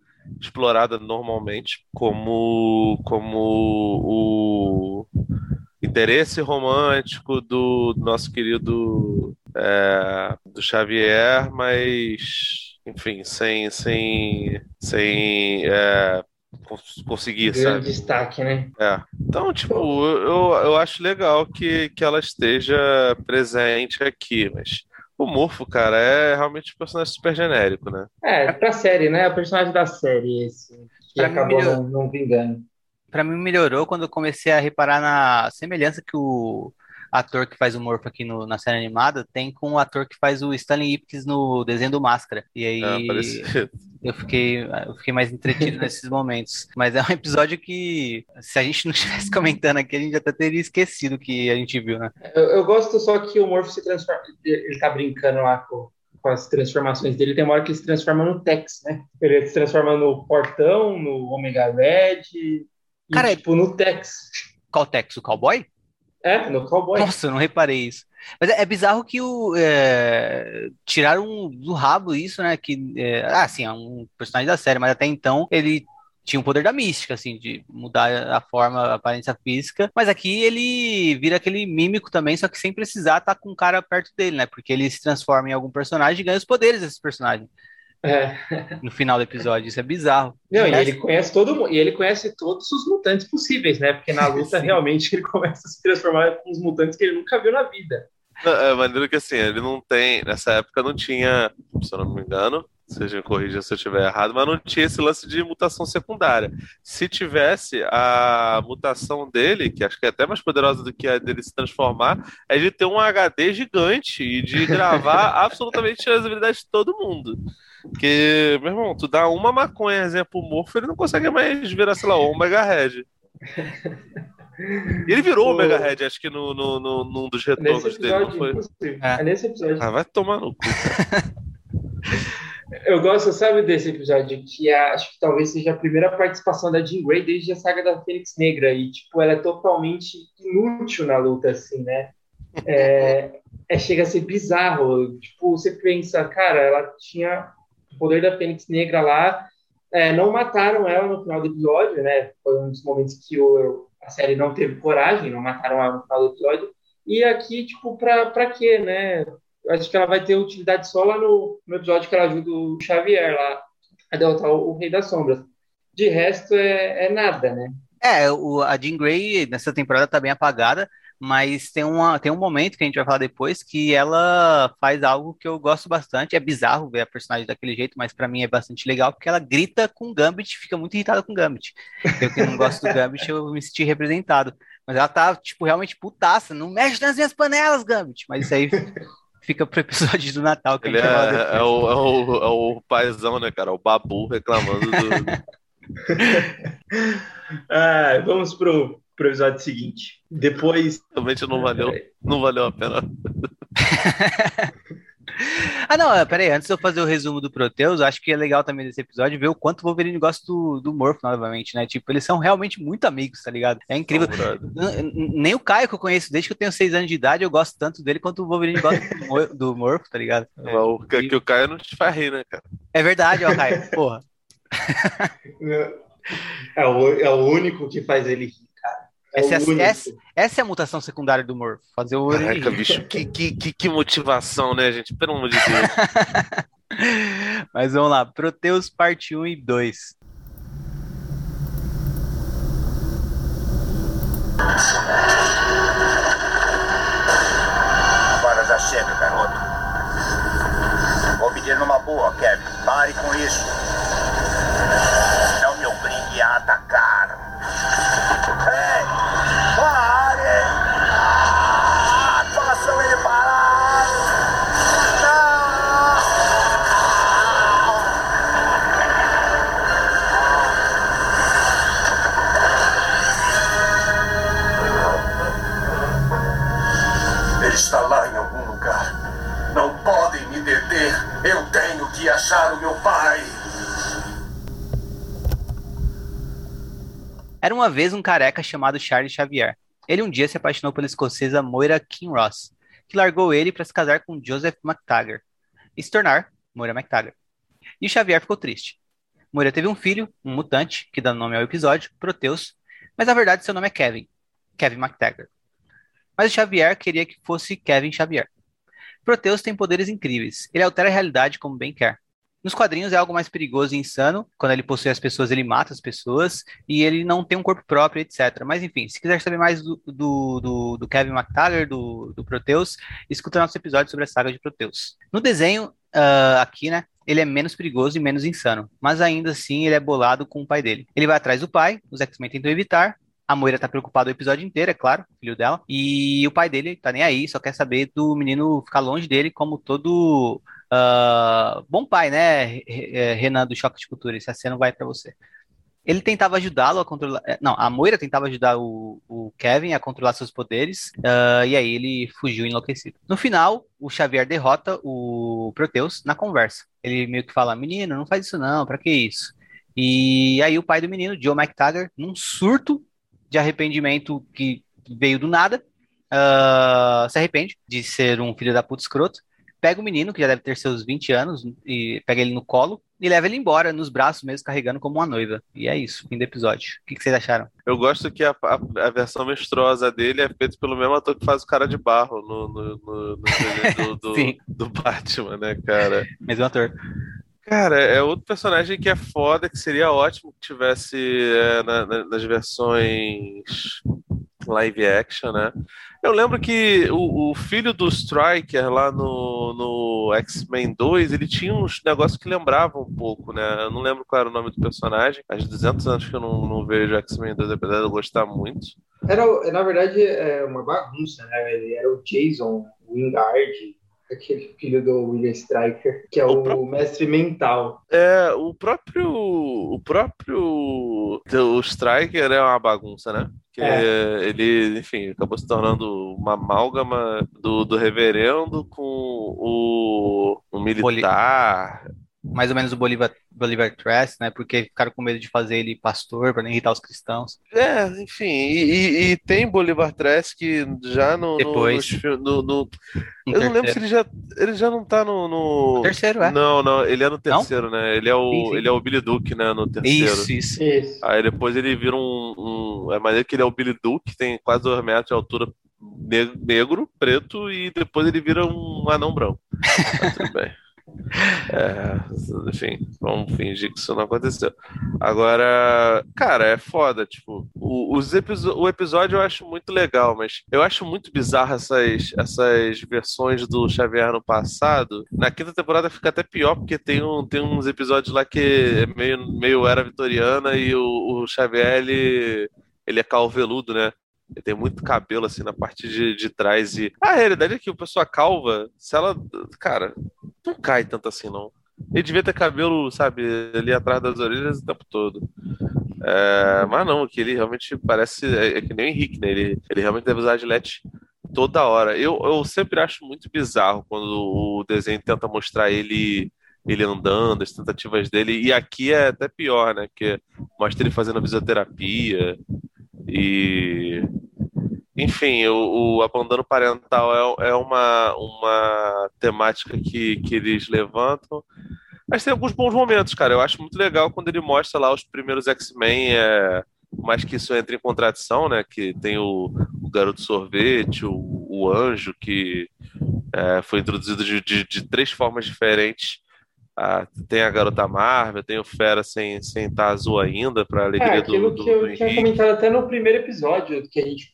explorada normalmente como, como o interesse romântico do nosso querido é, do Xavier, mas enfim, sem sem sem é, conseguir, Grande sabe? destaque, né? É. Então, tipo, eu, eu acho legal que, que ela esteja presente aqui, mas o Morfo, cara, é realmente um personagem super genérico, né? É, pra série, né? É o personagem da série esse, que pra acabou não, não vingando. Pra mim melhorou quando eu comecei a reparar na semelhança que o ator que faz o Morph aqui no, na série animada tem com o ator que faz o Stanley Ipkiss no desenho do Máscara. E aí É, eu fiquei, eu fiquei mais entretido nesses momentos. Mas é um episódio que, se a gente não estivesse comentando aqui, a gente até teria esquecido que a gente viu, né? Eu, eu gosto só que o Morph se transforma. Ele tá brincando lá com, com as transformações dele. Tem uma hora que ele se transforma no Tex, né? Ele se transforma no Portão, no Omega Red. E, Cara, tipo, no Tex. Qual Tex? O cowboy? É, no Cowboy. Nossa, não reparei isso. Mas é, é bizarro que o, é, tiraram do rabo isso, né? Que, é, ah, sim, é um personagem da série, mas até então ele tinha o poder da mística, assim, de mudar a forma, a aparência física. Mas aqui ele vira aquele mímico também, só que sem precisar estar com um cara perto dele, né? Porque ele se transforma em algum personagem e ganha os poderes desse personagem É. no final do episódio. Isso é bizarro. Não, e ele conhece todo mu- e ele conhece todos os mutantes possíveis, né? Porque na luta Sim. realmente ele começa a se transformar com os mutantes que ele nunca viu na vida. Não, É maneiro que assim, ele não tem. Nessa época não tinha, se eu não me engano, seja me corrija se eu estiver errado, mas não tinha esse lance de mutação secundária. Se tivesse a mutação dele, que acho que é até mais poderosa do que a dele se transformar, é de ter um HD gigante e de gravar absolutamente as habilidades de todo mundo. Porque, meu irmão, tu dá uma maconha, exemplo, morfo, ele não consegue mais virar, sei lá, o Omega Red. E ele virou o Omega Red, acho que no, no, no, num dos Nesse retornos dele, não foi? É. É nesse episódio. Ah, vai tomar no cu. Eu gosto, sabe, desse episódio, que é- acho que talvez seja a primeira participação da Jean Grey desde a saga da Fênix Negra. E, tipo, ela é totalmente inútil na luta, assim, né? É, é- chega a ser bizarro. Tipo, você pensa, cara, ela tinha poder da Fênix Negra lá. É, não mataram ela no final do episódio, né? Foi um dos momentos que o- a série não teve coragem, não mataram ela no final do episódio. E aqui, tipo, pra, pra quê, né? Acho que ela vai ter utilidade só lá no, no episódio que ela ajuda o Xavier lá a derrotar o, o Rei das Sombras. De resto, é, é nada, né? É, o, a Jean Grey nessa temporada tá bem apagada, mas tem, uma, tem um momento que a gente vai falar depois que ela faz algo que eu gosto bastante. É bizarro ver a personagem daquele jeito, mas pra mim é bastante legal porque ela grita com o Gambit, fica muito irritada com o Gambit. Eu que não gosto do Gambit, eu me senti representado. Mas ela tá, tipo, realmente putaça. Não mexe nas minhas panelas, Gambit. Mas isso aí fica pro episódio do Natal que Ele a gente é, depois. é o, é, o, é o paizão, né, cara? O babu reclamando do. Ah, vamos pro, pro episódio seguinte. Depois. Realmente não valeu, não valeu a pena. Ah, não, é, peraí, antes de eu fazer o resumo do Proteus, acho que é legal também desse episódio ver o quanto o Wolverine gosta do, do Morph novamente, né? Tipo, eles são realmente muito amigos, tá ligado? É incrível. Não, Nem o Caio que eu conheço desde que eu tenho seis anos de idade, eu gosto tanto dele quanto o Wolverine gosta do, do Morph, tá ligado? Mas o que, que o Caio não te faz rir, né, cara? É verdade, ó, Caio, porra. É o, é o único que faz ele rir. É Essa é, o a- único. essa, essa é a mutação secundária do Morph, fazer o Caraca, rir. bicho, que, que, que, que motivação, né, gente? Pelo amor de Deus. Mas vamos lá, Proteus parte 1 e 2. Agora já chega, garoto. Vou pedir numa boa, Kevin. Pare com isso. Não me obrigue a atacar. Era uma vez um careca chamado Charles Xavier. Ele um dia se apaixonou pela escocesa Moira Kinross, que largou ele para se casar com Joseph MacTaggart e se tornar Moira MacTaggart. E Xavier ficou triste. Moira teve um filho, um mutante, que dá nome ao episódio, Proteus, mas na verdade seu nome é Kevin, Kevin MacTaggart. Mas Xavier queria que fosse Kevin Xavier. Proteus tem poderes incríveis. Ele altera a realidade como bem quer. Nos quadrinhos é algo mais perigoso e insano. Quando ele possui as pessoas, ele mata as pessoas. E ele não tem um corpo próprio, etc. Mas enfim, se quiser saber mais do, do, do, do Kevin McTaggart, do, do Proteus, escuta nosso episódio sobre a saga de Proteus. No desenho, uh, aqui, né? Ele é menos perigoso e menos insano, mas ainda assim ele é bolado com o pai dele. Ele vai atrás do pai, os X-Men tentam evitar, a Moira tá preocupada o episódio inteiro, é claro, filho dela. E o pai dele tá nem aí, só quer saber do menino ficar longe dele, como todo uh, bom pai, né, Renan do Choque de Cultura. Esse cena vai para você. Ele tentava ajudá-lo a controlar. Eh, não, a Moira tentava ajudar o, o Kevin a controlar seus poderes. Uh, e aí ele fugiu enlouquecido. No final, o Xavier derrota o Proteus na conversa. Ele meio que fala: Menino, não faz isso não, pra que isso? E aí o pai do menino, Joe McTaggart, num surto de arrependimento que veio do nada, uh, se arrepende de ser um filho da puta escroto pega o menino, que já deve ter seus 20 anos, e pega ele no colo e leva ele embora, nos braços mesmo, carregando como uma noiva. E é isso, fim do episódio. O que, que vocês acharam? Eu gosto que a, a, a, versão monstruosa dele é feita pelo mesmo ator que faz o cara de barro no, no, no, no do, do, do, Batman, né, cara? Mesmo ator. Cara, é outro personagem que é foda, que seria ótimo que tivesse é, na, na, nas versões live action, né? Eu lembro que o, o filho do Striker lá no, no X-Men 2, ele tinha uns negócios que lembravam um pouco, né? Eu não lembro qual era o nome do personagem. Faz 200 anos que eu não, não vejo X-Men 2, apesar de eu gostar muito. Era, na verdade, é uma bagunça, né? Ele era o Jason Wingard, aquele filho do William Striker, que é o, o próprio... mestre mental. É, o próprio. O próprio. O Striker é uma bagunça, né? que é. ele, enfim, acabou se tornando uma amálgama do, do reverendo com o, o militar. Mais ou menos o Bolívar, Bolívar Trask, né? Porque ficaram com medo de fazer ele pastor para não irritar os cristãos. É, enfim, e, e, e tem Bolívar Trask já no. Depois. No, no, no eu não lembro se ele já. Ele já não tá no. no... terceiro, é? Não, não, ele é no terceiro, não? né? Ele é, o, sim, sim. ele é o Billy Duke, né? No terceiro. Isso, isso. isso. Aí depois ele vira um, um. É maneiro que ele é o Billy Duke, tem quase dois metros de altura negro, preto, e depois ele vira um anão branco. Mas tudo bem. É, enfim, vamos fingir que isso não aconteceu. Agora, cara, é foda. Tipo, o, os o episódio eu acho muito legal, mas eu acho muito bizarro essas, essas versões do Xavier no passado. Na quinta temporada fica até pior, porque tem, um, tem uns episódios lá que é meio, meio era vitoriana e o, o Xavier ele, ele é calveludo, né? Ele tem muito cabelo assim na parte de, de trás. E a realidade é que o pessoa calva, se ela. Cara, não cai tanto assim, não. Ele devia ter cabelo, sabe, ali atrás das orelhas o tempo todo. É, mas não, que ele realmente parece. É, é, que nem o Henrique, né? Ele, ele realmente deve usar gilete toda hora. Eu, eu sempre acho muito bizarro quando o desenho tenta mostrar ele ele andando, as tentativas dele. E aqui é até pior, né? Que mostra ele fazendo fisioterapia e enfim, o, o abandono parental é, é uma, uma temática que, que eles levantam. Mas tem alguns bons momentos, cara. Eu acho muito legal quando ele mostra lá os primeiros X-Men, é, mais que isso entra em contradição, né? Que tem o, o garoto sorvete, o, o anjo, que é, foi introduzido de, de, de, três formas diferentes. Ah, tem a garota Marvel, tem o Fera sem estar sem tá azul ainda, para alegria é, do, do, que eu tinha comentado até no primeiro episódio, que a gente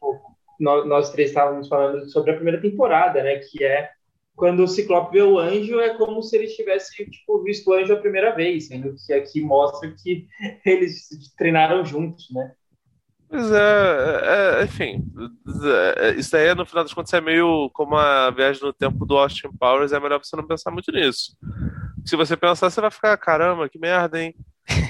nós, nós três estávamos falando sobre a primeira temporada, né? Que é quando o Ciclope vê o anjo, é como se ele tivesse tipo, visto o anjo a primeira vez, sendo que aqui mostra que eles treinaram juntos, né? Pois é, é, é enfim, é, isso aí no final das contas é meio como a viagem no tempo do Austin Powers, é melhor você não pensar muito nisso. Se você pensar, você vai ficar, caramba, que merda, hein?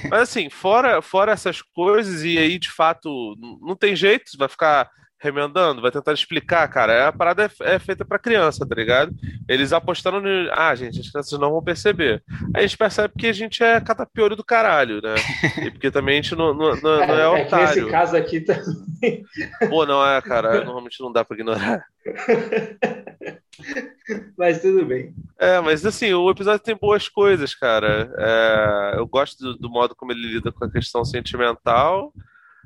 Mas assim, fora, fora essas coisas, e aí de fato não tem jeito, vai ficar remendando, vai tentar explicar, cara. A parada é, é feita para criança, tá ligado? Eles apostando no. Ah, gente, as crianças não vão perceber. Aí a gente percebe que a gente é catapiolho do caralho, né? E porque também a gente não, não, não, não é, é otário. É nesse caso aqui também. Pô, não é, cara. Normalmente não dá pra ignorar. mas tudo bem. É, mas assim, o episódio tem boas coisas, cara. É, eu gosto do, do modo como ele lida com a questão sentimental.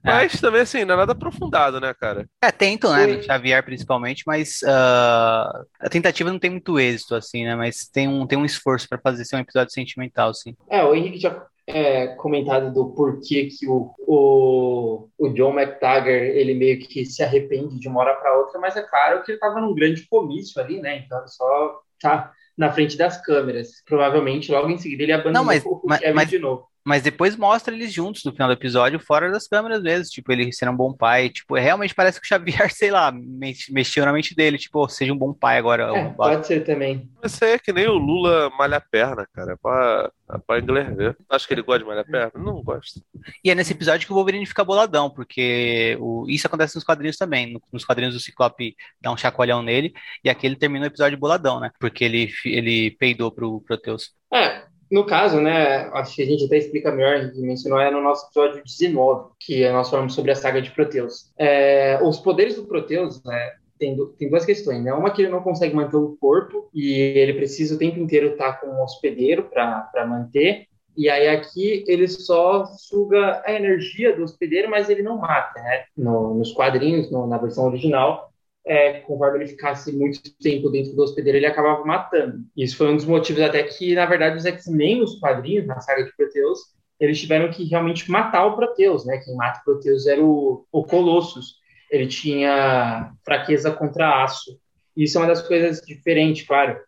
É. Mas também, assim, não é nada aprofundado, né, cara? É, tento, né, no Xavier principalmente, mas uh, a tentativa não tem muito êxito, assim, né, mas tem um, tem um esforço para fazer ser um episódio sentimental, assim. É, o Henrique já é, comentado do porquê que o, o, o John McTaggart, ele meio que se arrepende de uma hora para outra, mas é claro que ele estava num grande comício ali, né, então só tá na frente das câmeras. Provavelmente, logo em seguida, ele abandonou Não, mas- o mas- Kevin mas- de novo. Mas depois mostra eles juntos no final do episódio, fora das câmeras mesmo. Tipo, ele sendo um bom pai. Tipo, realmente parece que o Xavier, sei lá, mex- mexeu na mente dele. Tipo, "Oh, seja um bom pai agora. É, pode ser também. Isso aí é que nem o Lula malha a perna, cara. É pra, é pra inglês ver. Acho que ele gosta de malhar a perna? Não gosto. E é nesse episódio que o Wolverine fica boladão, porque o... isso acontece nos quadrinhos também. No- Nos quadrinhos o Ciclope dá um chacoalhão nele, e aqui ele termina o episódio boladão, né? Porque ele, ele peidou pro Proteus. É, no caso, né, acho que a gente até explica melhor, a gente mencionou, é no nosso episódio 19, que nós falamos sobre a saga de Proteus. É, os poderes do Proteus, né, tem, tem duas questões, né? Uma que ele não consegue manter o corpo e ele precisa o tempo inteiro estar com um hospedeiro para manter. E aí aqui ele só suga a energia do hospedeiro, mas ele não mata, né? No- nos quadrinhos, no- na versão original, é, conforme ele ficasse muito tempo dentro do hospedeiro, ele acabava matando. Isso foi um dos motivos até que, na verdade, os X-Men nos quadrinhos, na saga de Proteus, eles tiveram que realmente matar o Proteus, né? Quem mata o Proteus era o, o Colossus. Ele tinha fraqueza contra aço. Isso é uma das coisas diferentes, claro.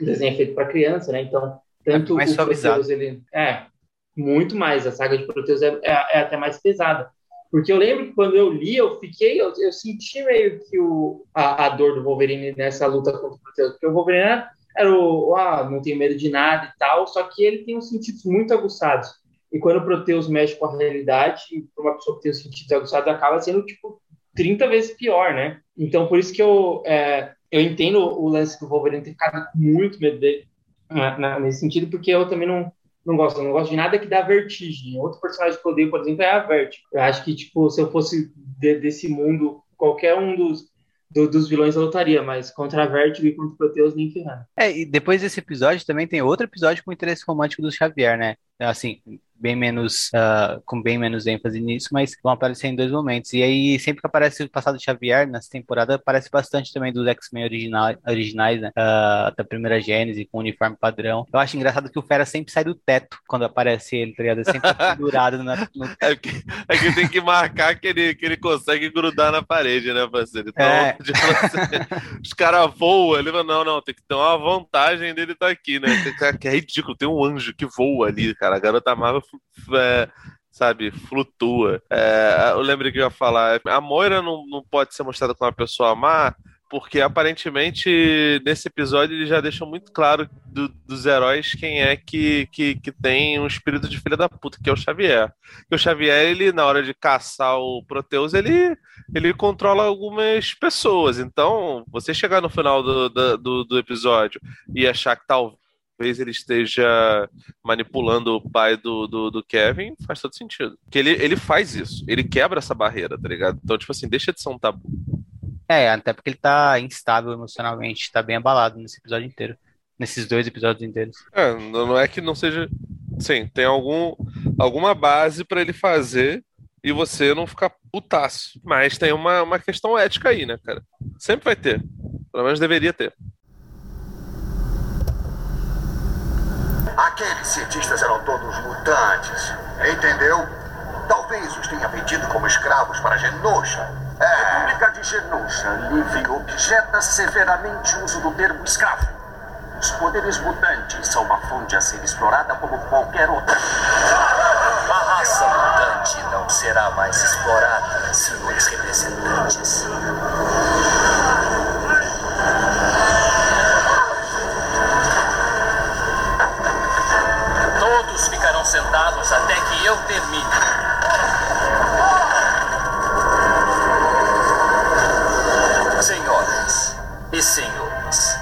O desenho é feito para criança, né? Então, tanto mais o. Proteus, ele... É, muito mais. A saga de Proteus é, é- é até mais pesada. Porque eu lembro que quando eu li, eu fiquei, eu, eu senti meio que o, a, a dor do Wolverine nessa luta contra o Proteus. Porque o Wolverine era, era o, ah, não tenho medo de nada e tal, só que ele tem os sentidos muito aguçados. E quando o Proteus mexe com a realidade, para uma pessoa que tem os sentidos aguçados, acaba sendo, tipo, 30 vezes pior, né? Então, por isso que eu, é, eu entendo o lance do Wolverine ter ficado com muito medo dele né, nesse sentido, porque eu também não, não gosto. Não gosto de nada que dá vertigem. Outro personagem que eu odeio, por exemplo, é a Vertigo. Eu acho que, tipo, se eu fosse de- desse mundo, qualquer um dos, do- dos vilões eu lutaria, mas contra a Vertigo e contra o Proteus, nem ferrando. É, e depois desse episódio também tem outro episódio com interesse romântico do Xavier, né? Assim, bem menos, ah, com bem menos ênfase nisso, mas vão aparecer em dois momentos. E aí, sempre que aparece o passado Xavier nessa temporada, aparece bastante também dos X-Men original, originais, né? Ah, da primeira Gênese, com uniforme padrão. Eu acho engraçado que o Fera sempre sai do teto quando aparece ele, tá ligado? Ele sempre tá pendurado na- no É que, é que tem que marcar que ele, que ele consegue grudar na parede, né, parceiro? Então, É. tipo assim, os caras voam, ele fala, não, não, tem que ter uma vantagem dele estar aqui, né? Que- Que é ridículo, tem um anjo que voa ali, cara. A garota Marvel, é, sabe, flutua. É, eu lembrei que eu ia falar, a Moira não, não pode ser mostrada como uma pessoa má, porque aparentemente nesse episódio eles já deixam muito claro do- dos heróis quem é que, que, que tem um espírito de filha da puta, que é o Xavier. E o Xavier, ele, na hora de caçar o Proteus, ele, ele controla algumas pessoas. Então, você chegar no final do, do, do- episódio e achar que talvez ele esteja manipulando o pai do, do, do Kevin, faz todo sentido. Porque ele, ele faz isso, ele quebra essa barreira, tá ligado? Então, tipo assim, deixa de ser um tabu. É, até porque ele tá instável emocionalmente, tá bem abalado nesse episódio inteiro. Nesses dois episódios inteiros. É, não é que não seja. Sim, tem algum, alguma base pra ele fazer e você não ficar putaço. Mas tem uma, uma questão ética aí, né, cara? Sempre vai ter. Pelo menos deveria ter. Aqueles cientistas eram todos mutantes, entendeu? Talvez os tenha vendido como escravos para Genosha. É. República de Genosha livre objeta severamente o uso do termo escravo. Os poderes mutantes são uma fonte a ser explorada como qualquer outra. A raça mutante não será mais explorada, senhores representantes. Ficarão sentados até que eu termine. Senhoras e senhores,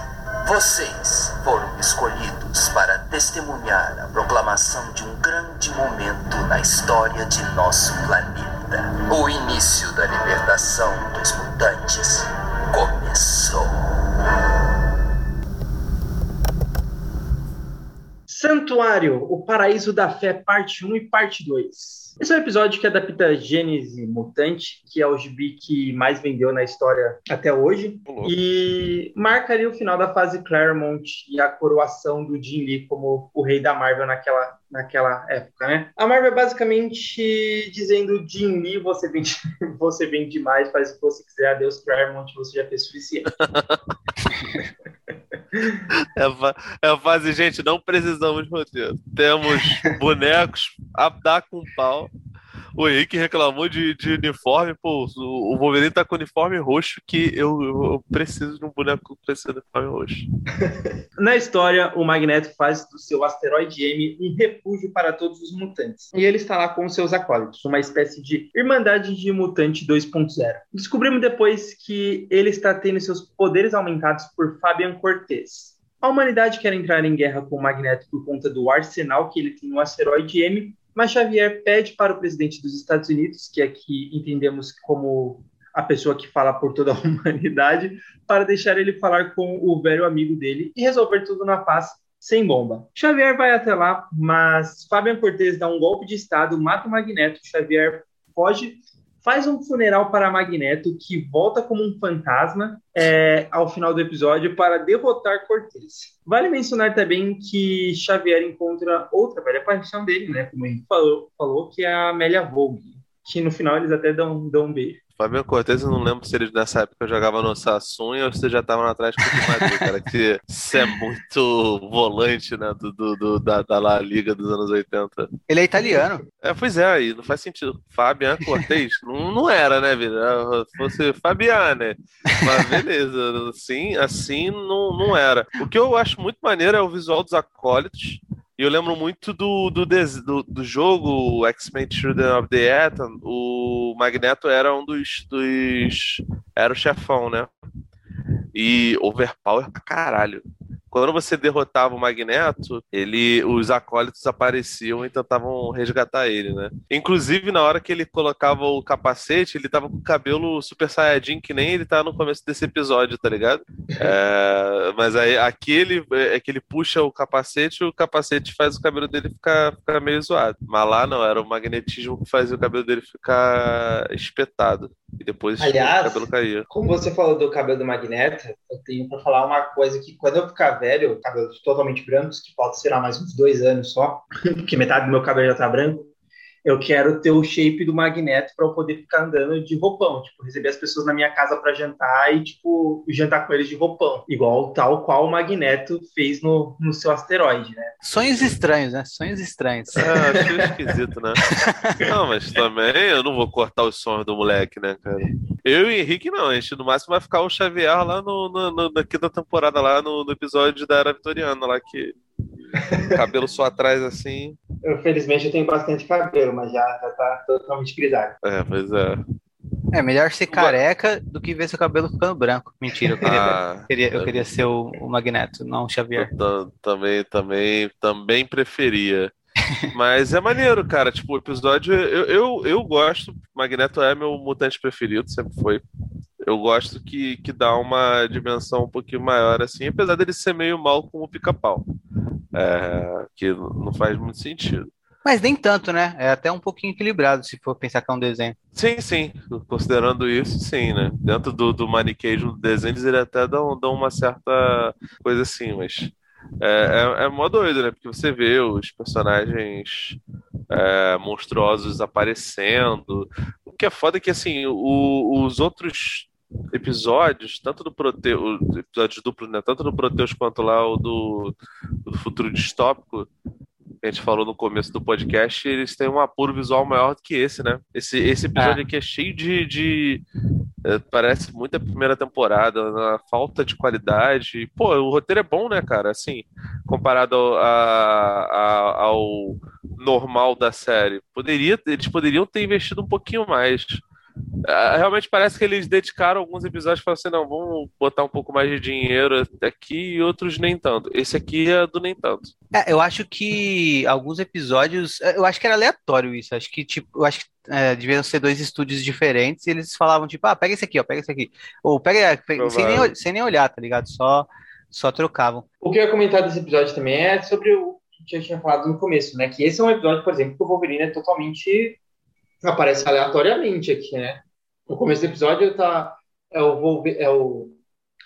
vocês foram escolhidos para testemunhar a proclamação de um grande momento na história de nosso planeta. O início da libertação dos mutantes começou. Santuário, o Paraíso da Fé, parte 1 e parte 2. Esse é o episódio que adapta Gênese Mutante, que é o gibi que mais vendeu na história até hoje, e marca ali o final da fase Claremont e a coroação do Jim Lee como o rei da Marvel naquela, naquela época, né? A Marvel é basicamente dizendo Jim Lee, você vende, você vende demais, faz o que você quiser, adeus Claremont, você já fez o suficiente. É, é fase, gente, não precisamos de roteiro. Temos bonecos a dar com pau o Henrique reclamou de, de uniforme, pô, o Wolverine tá com uniforme roxo que eu, eu preciso de um boneco com esse uniforme roxo. Na história, o Magneto faz do seu asteroide M um refúgio para todos os mutantes. E ele está lá com seus acólitos, uma espécie de Irmandade de Mutante 2.0. Descobrimos depois que ele está tendo seus poderes aumentados por Fabian Cortez. A humanidade quer entrar em guerra com o Magneto por conta do arsenal que ele tem no asteroide M mas Xavier pede para o presidente dos Estados Unidos, que aqui entendemos como a pessoa que fala por toda a humanidade, para deixar ele falar com o velho amigo dele e resolver tudo na paz sem bomba. Xavier vai até lá, mas Fabian Cortez dá um golpe de estado, mata o Magneto, Xavier foge faz um funeral para Magneto, que volta como um fantasma é, ao final do episódio para derrotar Cortez. Vale mencionar também que Xavier encontra outra velha paixão dele, né? Como ele falou, falou que é a Amélia Vogue, que no final eles até dão, dão um beijo. Fabio Cortez, eu não lembro se ele nessa época jogava no Sassunha ou se já estavam atrás do Madrid, cara. Que isso é muito volante, né? Do, do, do, da, da La Liga dos anos 80. Ele é italiano. É, pois é, aí não faz sentido. Fabian Cortez não, não era, né, vida? Fosse Fabiane. Mas beleza, assim, assim não, não era. O que eu acho muito maneiro é o visual dos acólitos. E eu lembro muito do, do, do, do jogo X-Men Children of the Atom. O Magneto era um dos, dos. Era o chefão, né? E overpower pra caralho. Quando você derrotava o Magneto, ele, os acólitos apareciam e tentavam resgatar ele, né? Inclusive, na hora que ele colocava o capacete, ele tava com o cabelo super saiyajin, que nem ele tá no começo desse episódio, tá ligado? É, mas aí, aqui ele, é que ele puxa o capacete o capacete faz o cabelo dele ficar, ficar meio zoado. Mas lá não, era o magnetismo que fazia o cabelo dele ficar espetado. E depois Aliás, o cabelo caía. Como você falou do cabelo do Magneto, eu tenho para falar uma coisa que quando eu ficar velho, cabelo totalmente branco, que pode ser mais uns dois anos só, porque metade do meu cabelo já tá branco, eu quero ter o shape do Magneto para eu poder ficar andando de roupão, tipo, receber as pessoas na minha casa para jantar e, tipo, jantar com eles de roupão, igual tal qual o Magneto fez no, no seu asteroide, né? Sonhos estranhos, né? Sonhos estranhos. É, achei esquisito, né? não, mas também eu não vou cortar os sonhos do moleque, né, cara? Eu e Henrique não, a gente no máximo vai ficar o Xavier lá no, no, no daqui da temporada, lá no, no episódio da Era Vitoriana, lá que cabelo só atrás assim. Eu, felizmente eu tenho bastante cabelo, mas já, já tá totalmente grisalho. É, pois é. É melhor ser careca do que ver seu cabelo ficando branco. Mentira, eu queria, ah, eu queria, eu queria ser o, o, Magneto, não o Xavier. Também, também, também preferia. Mas é maneiro, cara. Tipo, o episódio. Eu, eu, eu gosto. Magneto é meu mutante preferido, sempre foi. Eu gosto que, que dá uma dimensão um pouquinho maior, assim, apesar dele ser meio mal como o pica-pau. É, que não faz muito sentido. Mas nem tanto, né? É até um pouquinho equilibrado, se for pensar que é um desenho. Sim, sim. Considerando isso, sim, né? Dentro do, do maniquejo do desenho, eles até dão, dão uma certa coisa assim, mas é, é, é mó doido, né? Porque você vê os personagens é, monstruosos aparecendo. O que é foda é que, assim, o, os outros episódios, tanto do Proteus, episódios duplos, né? Tanto do Proteus quanto lá o do, do futuro distópico, que a gente falou no começo do podcast, eles têm um apuro visual maior do que esse, né? Esse, esse episódio é. aqui é cheio de. de é, parece muito a primeira temporada, na falta de qualidade. Pô, o roteiro é bom, né, cara? Assim, comparado ao, a, a, ao normal da série. Poderia, eles poderiam ter investido um pouquinho mais. É, realmente parece que eles dedicaram alguns episódios e falaram assim: não, vamos botar um pouco mais de dinheiro aqui e outros nem tanto. Esse aqui é do nem tanto. É, eu acho que alguns episódios. É, eu acho que era aleatório isso. Acho que, tipo, eu acho que é, deviam ser dois estúdios diferentes e eles falavam, tipo, ah, pega esse aqui, ó, pega esse aqui. Ou pega, pega sem, nem, sem nem olhar, tá ligado? Só, só trocavam. O que eu ia comentar desse episódio também é sobre o que eu tinha falado no começo, né? Que esse é um episódio, por exemplo, que o Wolverine é totalmente aparece aleatoriamente aqui, né? No começo do episódio tá, é, o, é o,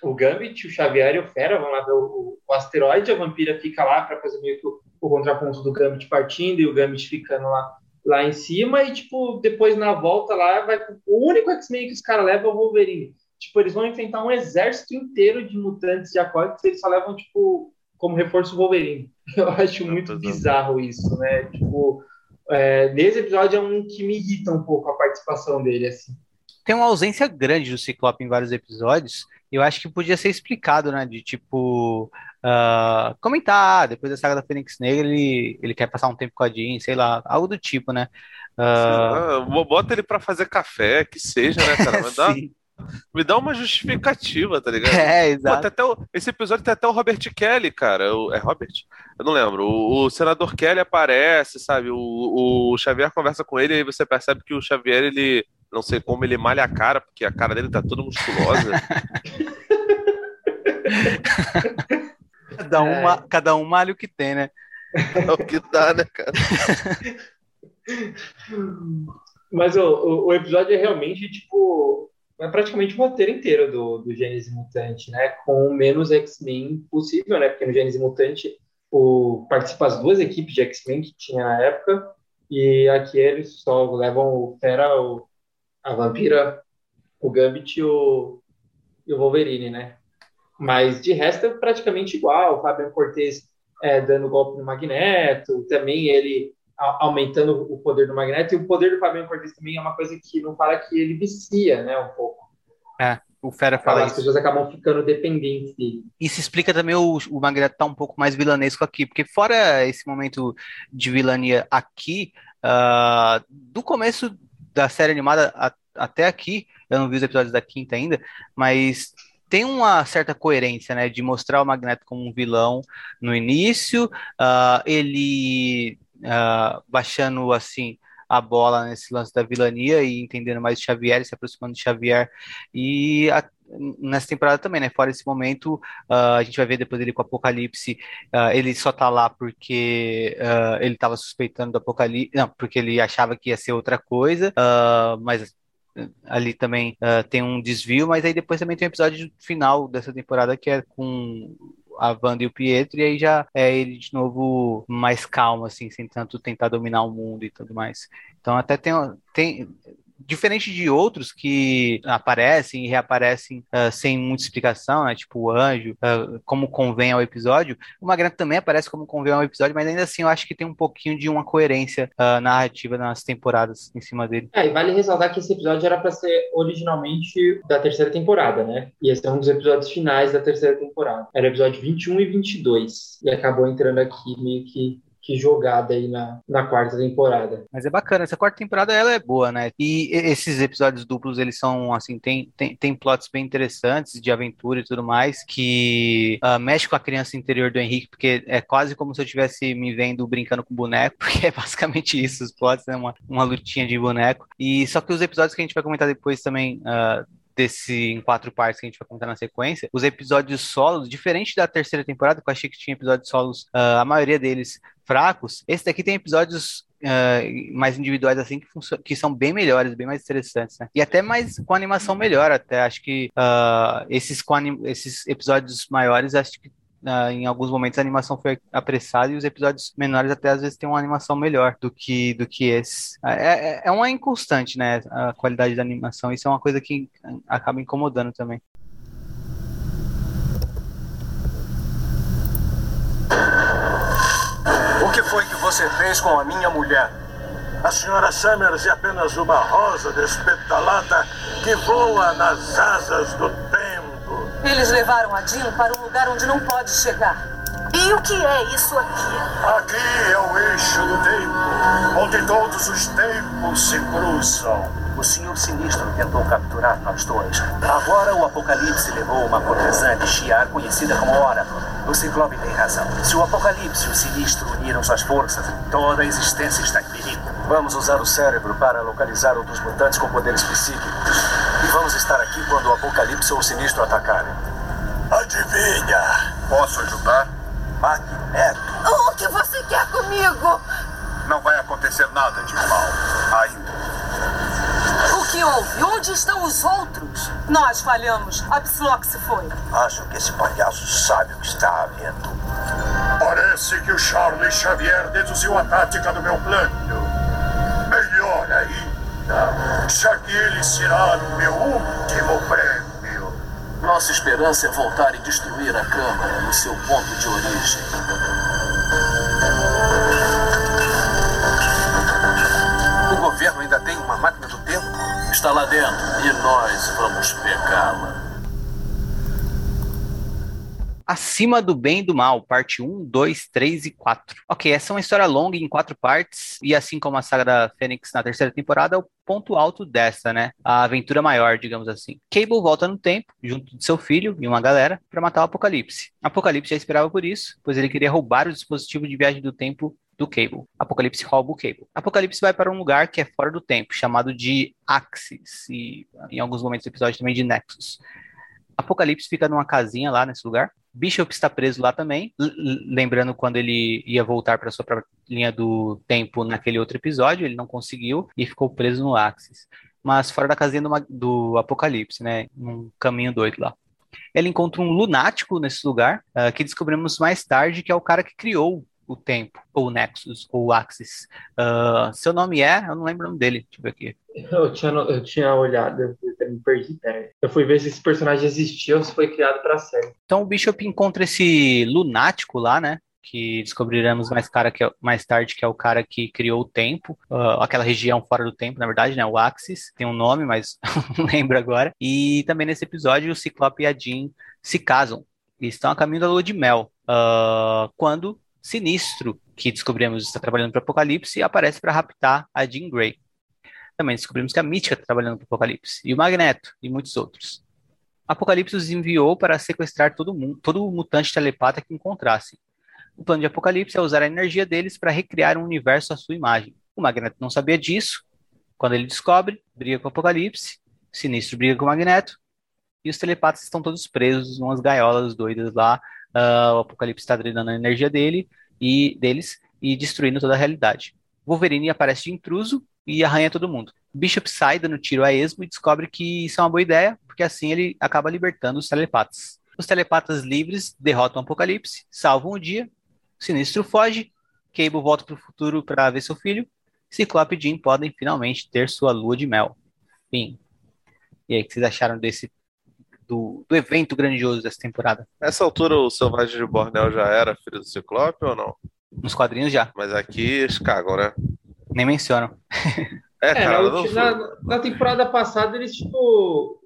o Gambit, o Xavier e o Fera vão lá ver o, o asteroide, a vampira fica lá para fazer meio que o, o, contraponto do Gambit partindo e o Gambit ficando lá, lá em cima, e tipo, depois na volta lá, vai, o único X-Men que os caras levam é o Wolverine. tipo, eles vão enfrentar um exército inteiro de mutantes de aquáticos, eles só levam, tipo, como reforço o Wolverine. Eu acho muito bizarro isso, né? Tipo, é, nesse episódio é um que me irrita um pouco a participação dele, assim. Tem uma ausência grande do Ciclope em vários episódios, eu acho que podia ser explicado, né? De tipo, uh, comentar, depois da saga da Fênix Negra, ele, ele quer passar um tempo com a Jean, sei lá, algo do tipo, né? Uh... Bota ele para fazer café, que seja, né, cara? Me dá, me dá uma justificativa, tá ligado? É, exato. Pô, até o, esse episódio tem até o Robert Kelly, cara. O, é Robert? Eu não lembro. O, o, senador Kelly aparece, sabe? O, o Xavier conversa com ele e aí você percebe que o Xavier, ele. Não sei como ele malha a cara, porque a cara dele tá toda musculosa. cada, um, é. cada um malha o que tem, né? É o que dá, né, cara? Mas o, o, episódio é realmente, tipo, é praticamente o roteiro inteiro do, do Gênesis Mutante, né? Com menos X-Men possível, né? Porque no Gênesis Mutante o, participa as duas equipes de X-Men que tinha na época, e aqui eles só levam o Fera, o, a Vampira, o Gambit e o, e o Wolverine, né? Mas de resto é praticamente igual. O Fabian Cortez é, dando golpe no Magneto, também ele aumentando o poder do Magneto, e o poder do Fabiano Cortez também é uma coisa que não fala que ele vicia, né, um pouco. É, o Fera fala As isso. pessoas acabam ficando dependentes dele. Isso explica também o, o Magneto tá um pouco mais vilanesco aqui, porque fora esse momento de vilania aqui, uh, do começo da série animada a, até aqui, eu não vi os episódios da quinta ainda, mas tem uma certa coerência, né, de mostrar o Magneto como um vilão no início, uh, ele uh, baixando assim a bola nesse lance da vilania e entendendo mais de Xavier, se aproximando de Xavier e a, nessa temporada também, né? Fora esse momento, uh, a gente vai ver depois ele com o Apocalipse, uh, ele só tá lá porque uh, ele tava suspeitando do Apocalipse, não, porque ele achava que ia ser outra coisa, mas ali também tem um desvio, mas aí depois também tem um episódio final dessa temporada que é com a Wanda e o Pietro, e aí já é ele de novo mais calmo, assim, sem tanto tentar dominar o mundo e tudo mais. Então até tem, tem diferente de outros que aparecem e reaparecem uh, sem muita explicação, né? Tipo o Anjo, uh, como convém ao episódio, o Magneto também aparece como convém ao episódio, mas ainda assim eu acho que tem um pouquinho de uma coerência uh, narrativa nas temporadas em cima dele. É, e vale ressaltar que esse episódio era para ser originalmente da terceira temporada, né? E esse é um dos episódios finais da terceira temporada. Era episódio 21 e 22. E acabou entrando aqui meio que que jogada aí na, na quarta temporada. Mas é bacana, essa quarta temporada ela é boa, né? E esses episódios duplos, eles são, assim, tem, tem, tem plots bem interessantes de aventura e tudo mais, que uh, mexe com a criança interior do Henrique, porque é quase como se eu estivesse me vendo brincando com boneco, porque é basicamente isso, os plots, né? Uma, uma lutinha de boneco. E só que os episódios que a gente vai comentar depois também, uh, desse em quatro partes que a gente vai contar na sequência, os episódios solos, diferente da terceira temporada, que eu achei que tinha episódios solos, uh, a maioria deles fracos, esse daqui tem episódios uh, mais individuais assim que, que são bem melhores, bem mais interessantes, né? E até mais com animação melhor, até acho que uh, esses, esses episódios maiores acho que Uh, em alguns momentos a animação foi apressada e os episódios menores até às vezes têm uma animação melhor do que do que esse. É, é, é uma inconstante, né? A qualidade da animação. Isso é uma coisa que acaba incomodando também. O que foi que você fez com a minha mulher? A senhora Summers é apenas uma rosa despetalada que voa nas asas do tempo. Eles levaram a Jean para um lugar onde não pode chegar. E o que é isso aqui? Aqui é o eixo do tempo, onde todos os tempos se cruzam. O Senhor Sinistro tentou capturar nós dois. Agora o Apocalipse levou uma cortesã de Shiar conhecida como Oracle. O Ciclope tem razão. Se o Apocalipse e o Sinistro uniram suas forças, toda a existência está em perigo. Vamos usar o cérebro para localizar um dos mutantes com poderes psíquicos. E vamos estar aqui quando o Apocalipse ou o Sinistro atacarem. Adivinha? Posso ajudar? Magneto. O que você quer comigo? Não vai acontecer nada de mal. Ainda. O que houve? Onde estão os outros? Nós falhamos. A Psylocke foi. Acho que esse palhaço sabe o que está havendo. Parece que o Charles Xavier deduziu a tática do meu plano. Melhor ainda, já que ele será o meu último prêmio. nossa esperança é voltar e destruir a Câmara no seu ponto de origem. O governo ainda tem uma máquina do tempo? Está lá dentro e nós vamos pegá-la. Acima do Bem e do Mal, parte 1, 2, 3 e 4. Ok, essa é uma história longa em quatro partes, e assim como a saga da Fênix na terceira temporada, é o ponto alto dessa, né? A aventura maior, digamos assim. Cable volta no tempo, junto de seu filho e uma galera, para matar o Apocalipse. Apocalipse já esperava por isso, pois ele queria roubar o dispositivo de viagem do tempo do Cable. Apocalipse rouba o Cable. Apocalipse vai para um lugar que é fora do tempo, chamado de Axis, e em alguns momentos do episódio também de Nexus. Apocalipse fica numa casinha lá nesse lugar. Bishop está preso lá também, lembrando quando ele ia voltar para sua própria linha do tempo naquele outro episódio, ele não conseguiu e ficou preso no Axis. Mas fora da casinha do, do Apocalipse, né? Num caminho doido lá. Ele encontra um lunático nesse lugar, uh, que descobrimos mais tarde que é o cara que criou o tempo, ou Nexus, ou Axis. Uh, seu nome é? Eu não lembro o nome dele. Deixa eu ver aqui. Eu tinha, eu tinha olhado, eu me perdi ideia. Eu fui ver se esse personagem existia ou se foi criado para série. Então o Bishop encontra esse lunático lá, né? Que descobriremos mais, cara que é, mais tarde que é o cara que criou o tempo, uh, aquela região fora do tempo, na verdade, né? O Axis, tem um nome, mas não lembro agora. E também nesse episódio o Ciclope e a Jean se casam e estão a caminho da lua de mel. Uh, quando Sinistro, que descobrimos está trabalhando para o Apocalipse, aparece para raptar a Jean Grey. Também descobrimos que a Mítica está trabalhando para o Apocalipse, e o Magneto, e muitos outros. Apocalipse os enviou para sequestrar todo mundo, todo mutante telepata que encontrassem. O plano de Apocalipse é usar a energia deles para recriar um universo à sua imagem. O Magneto não sabia disso. Quando ele descobre, briga com o Apocalipse, Sinistro briga com o Magneto, e os telepatas estão todos presos em umas gaiolas doidas lá uh, o Apocalipse está drenando a energia dele e deles e destruindo toda a realidade. Wolverine aparece de intruso e arranha todo mundo. Bishop sai dando tiro a esmo e descobre que isso é uma boa ideia, porque assim ele acaba libertando os telepatas. Os telepatas livres derrotam o Apocalipse, salvam o dia, Sinistro foge, Cable volta para o futuro para ver seu filho, Ciclope e Jean podem finalmente ter sua lua de mel. Fim. E aí, o que vocês acharam desse do, do evento grandioso dessa temporada. Nessa altura, o Selvagem de Bornel já era filho do Ciclope ou não? Nos quadrinhos já. Mas aqui eles cagam, né? Nem mencionam. É, é cara, na, na, na, temporada passada eles, tipo.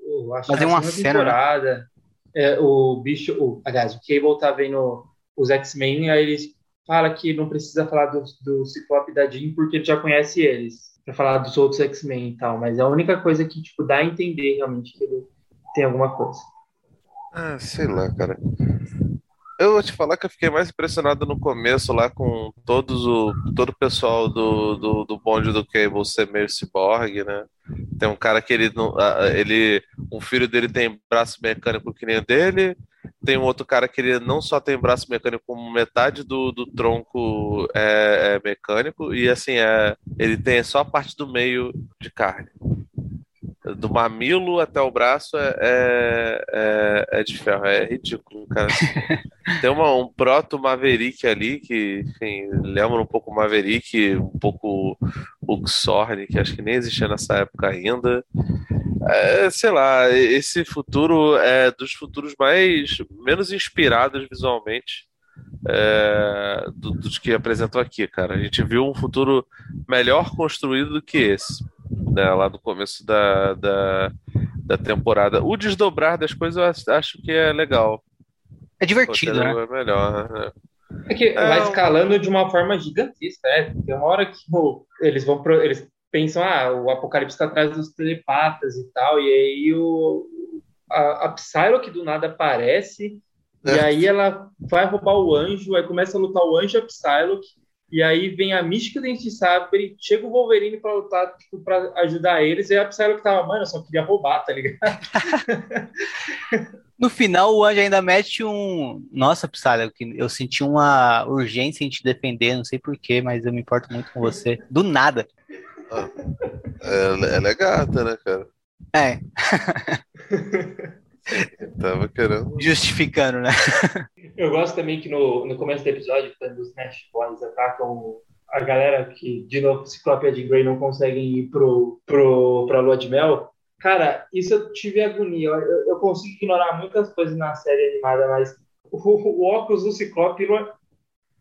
Fazer uma cena. Né? Temporada, é, o bicho. O, aliás, o Cable tá vendo os X-Men, aí eles fala que não precisa falar do, do Ciclope e da Jean porque ele já conhece eles. Pra falar dos outros X-Men e tal. Mas é a única coisa que, tipo, dá a entender realmente que ele tem alguma coisa. Ah, sei lá, cara. Eu vou te falar que eu fiquei mais impressionado no começo lá com todos o, todo o pessoal do, do, do bonde do Cable ser meio cyborg, né? Tem um cara que ele, ele. Um filho dele tem braço mecânico que nem o dele. Tem um outro cara que ele não só tem braço mecânico, como metade do, do tronco é, é mecânico. E assim, é, ele tem só a parte do meio de carne do mamilo até o braço é, é, é, é de ferro, é ridículo, cara. Tem uma, um proto Maverick ali que, enfim, lembra um pouco Maverick, um pouco o Xorn, que acho que nem existia nessa época ainda. É, sei lá, esse futuro é dos futuros mais menos inspirados visualmente é, do, dos que apresentou aqui, cara. A gente viu um futuro melhor construído do que esse né, lá do começo da, da, da, temporada. O desdobrar das coisas eu acho que é legal. É divertido, né? É melhor, né? É que é, vai escalando de uma forma gigantesca, né? Tem uma hora que pô, eles vão pro, eles pensam, ah, o Apocalipse está atrás dos telepatas e tal, e aí o, a, a Psylocke do nada aparece, é. e aí ela vai roubar o anjo, aí começa a lutar o anjo e a Psylocke, e aí vem a Mística Dente de Sabre, chega o Wolverine pra lutar, tipo, pra ajudar eles, e a Psylocke tava, mano, eu só queria roubar, tá ligado? no final, o Anjo ainda mete um... Nossa, Psylocke, eu senti uma urgência em te defender, não sei porquê, mas eu me importo muito com você. Do nada. Ah, é, ela é gata, né, cara? É. Tava querendo. Justificando, né? Eu gosto também que no, no começo do episódio, quando os Nash Boys atacam a galera que, de novo, Ciclope e Jean Grey não conseguem ir pro, pro, pra Lua de Mel, Cara, isso eu tive agonia. Eu, eu consigo ignorar muitas coisas na série animada, mas o, o óculos do Ciclope uma,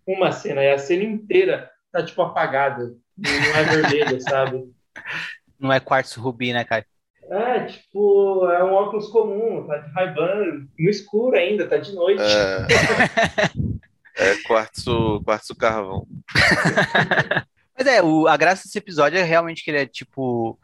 uma cena, e a cena inteira tá, tipo, apagada. Não é vermelho, sabe? Não é quartzo rubi, né, Caio? É, tipo, é um óculos comum, tá de Ray-Ban, no escuro ainda, tá de noite. É, é quartzo, quartzo carvão. Mas é, o, a graça desse episódio é realmente que ele é, tipo,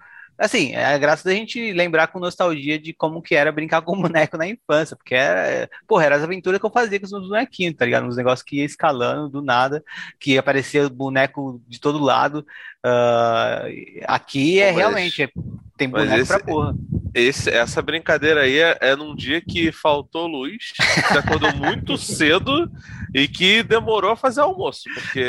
Assim, é a graça da gente lembrar com nostalgia de como que era brincar com boneco na infância, porque era, porra, era as aventuras que eu fazia com os meus bonequinhos, tá ligado? Uns negócios que ia escalando do nada, que aparecia boneco de todo lado. Uh, aqui é realmente, é, tem boneco esse, pra porra. Esse, essa brincadeira aí é, é num dia que faltou luz, que acordou muito cedo e que demorou a fazer almoço, porque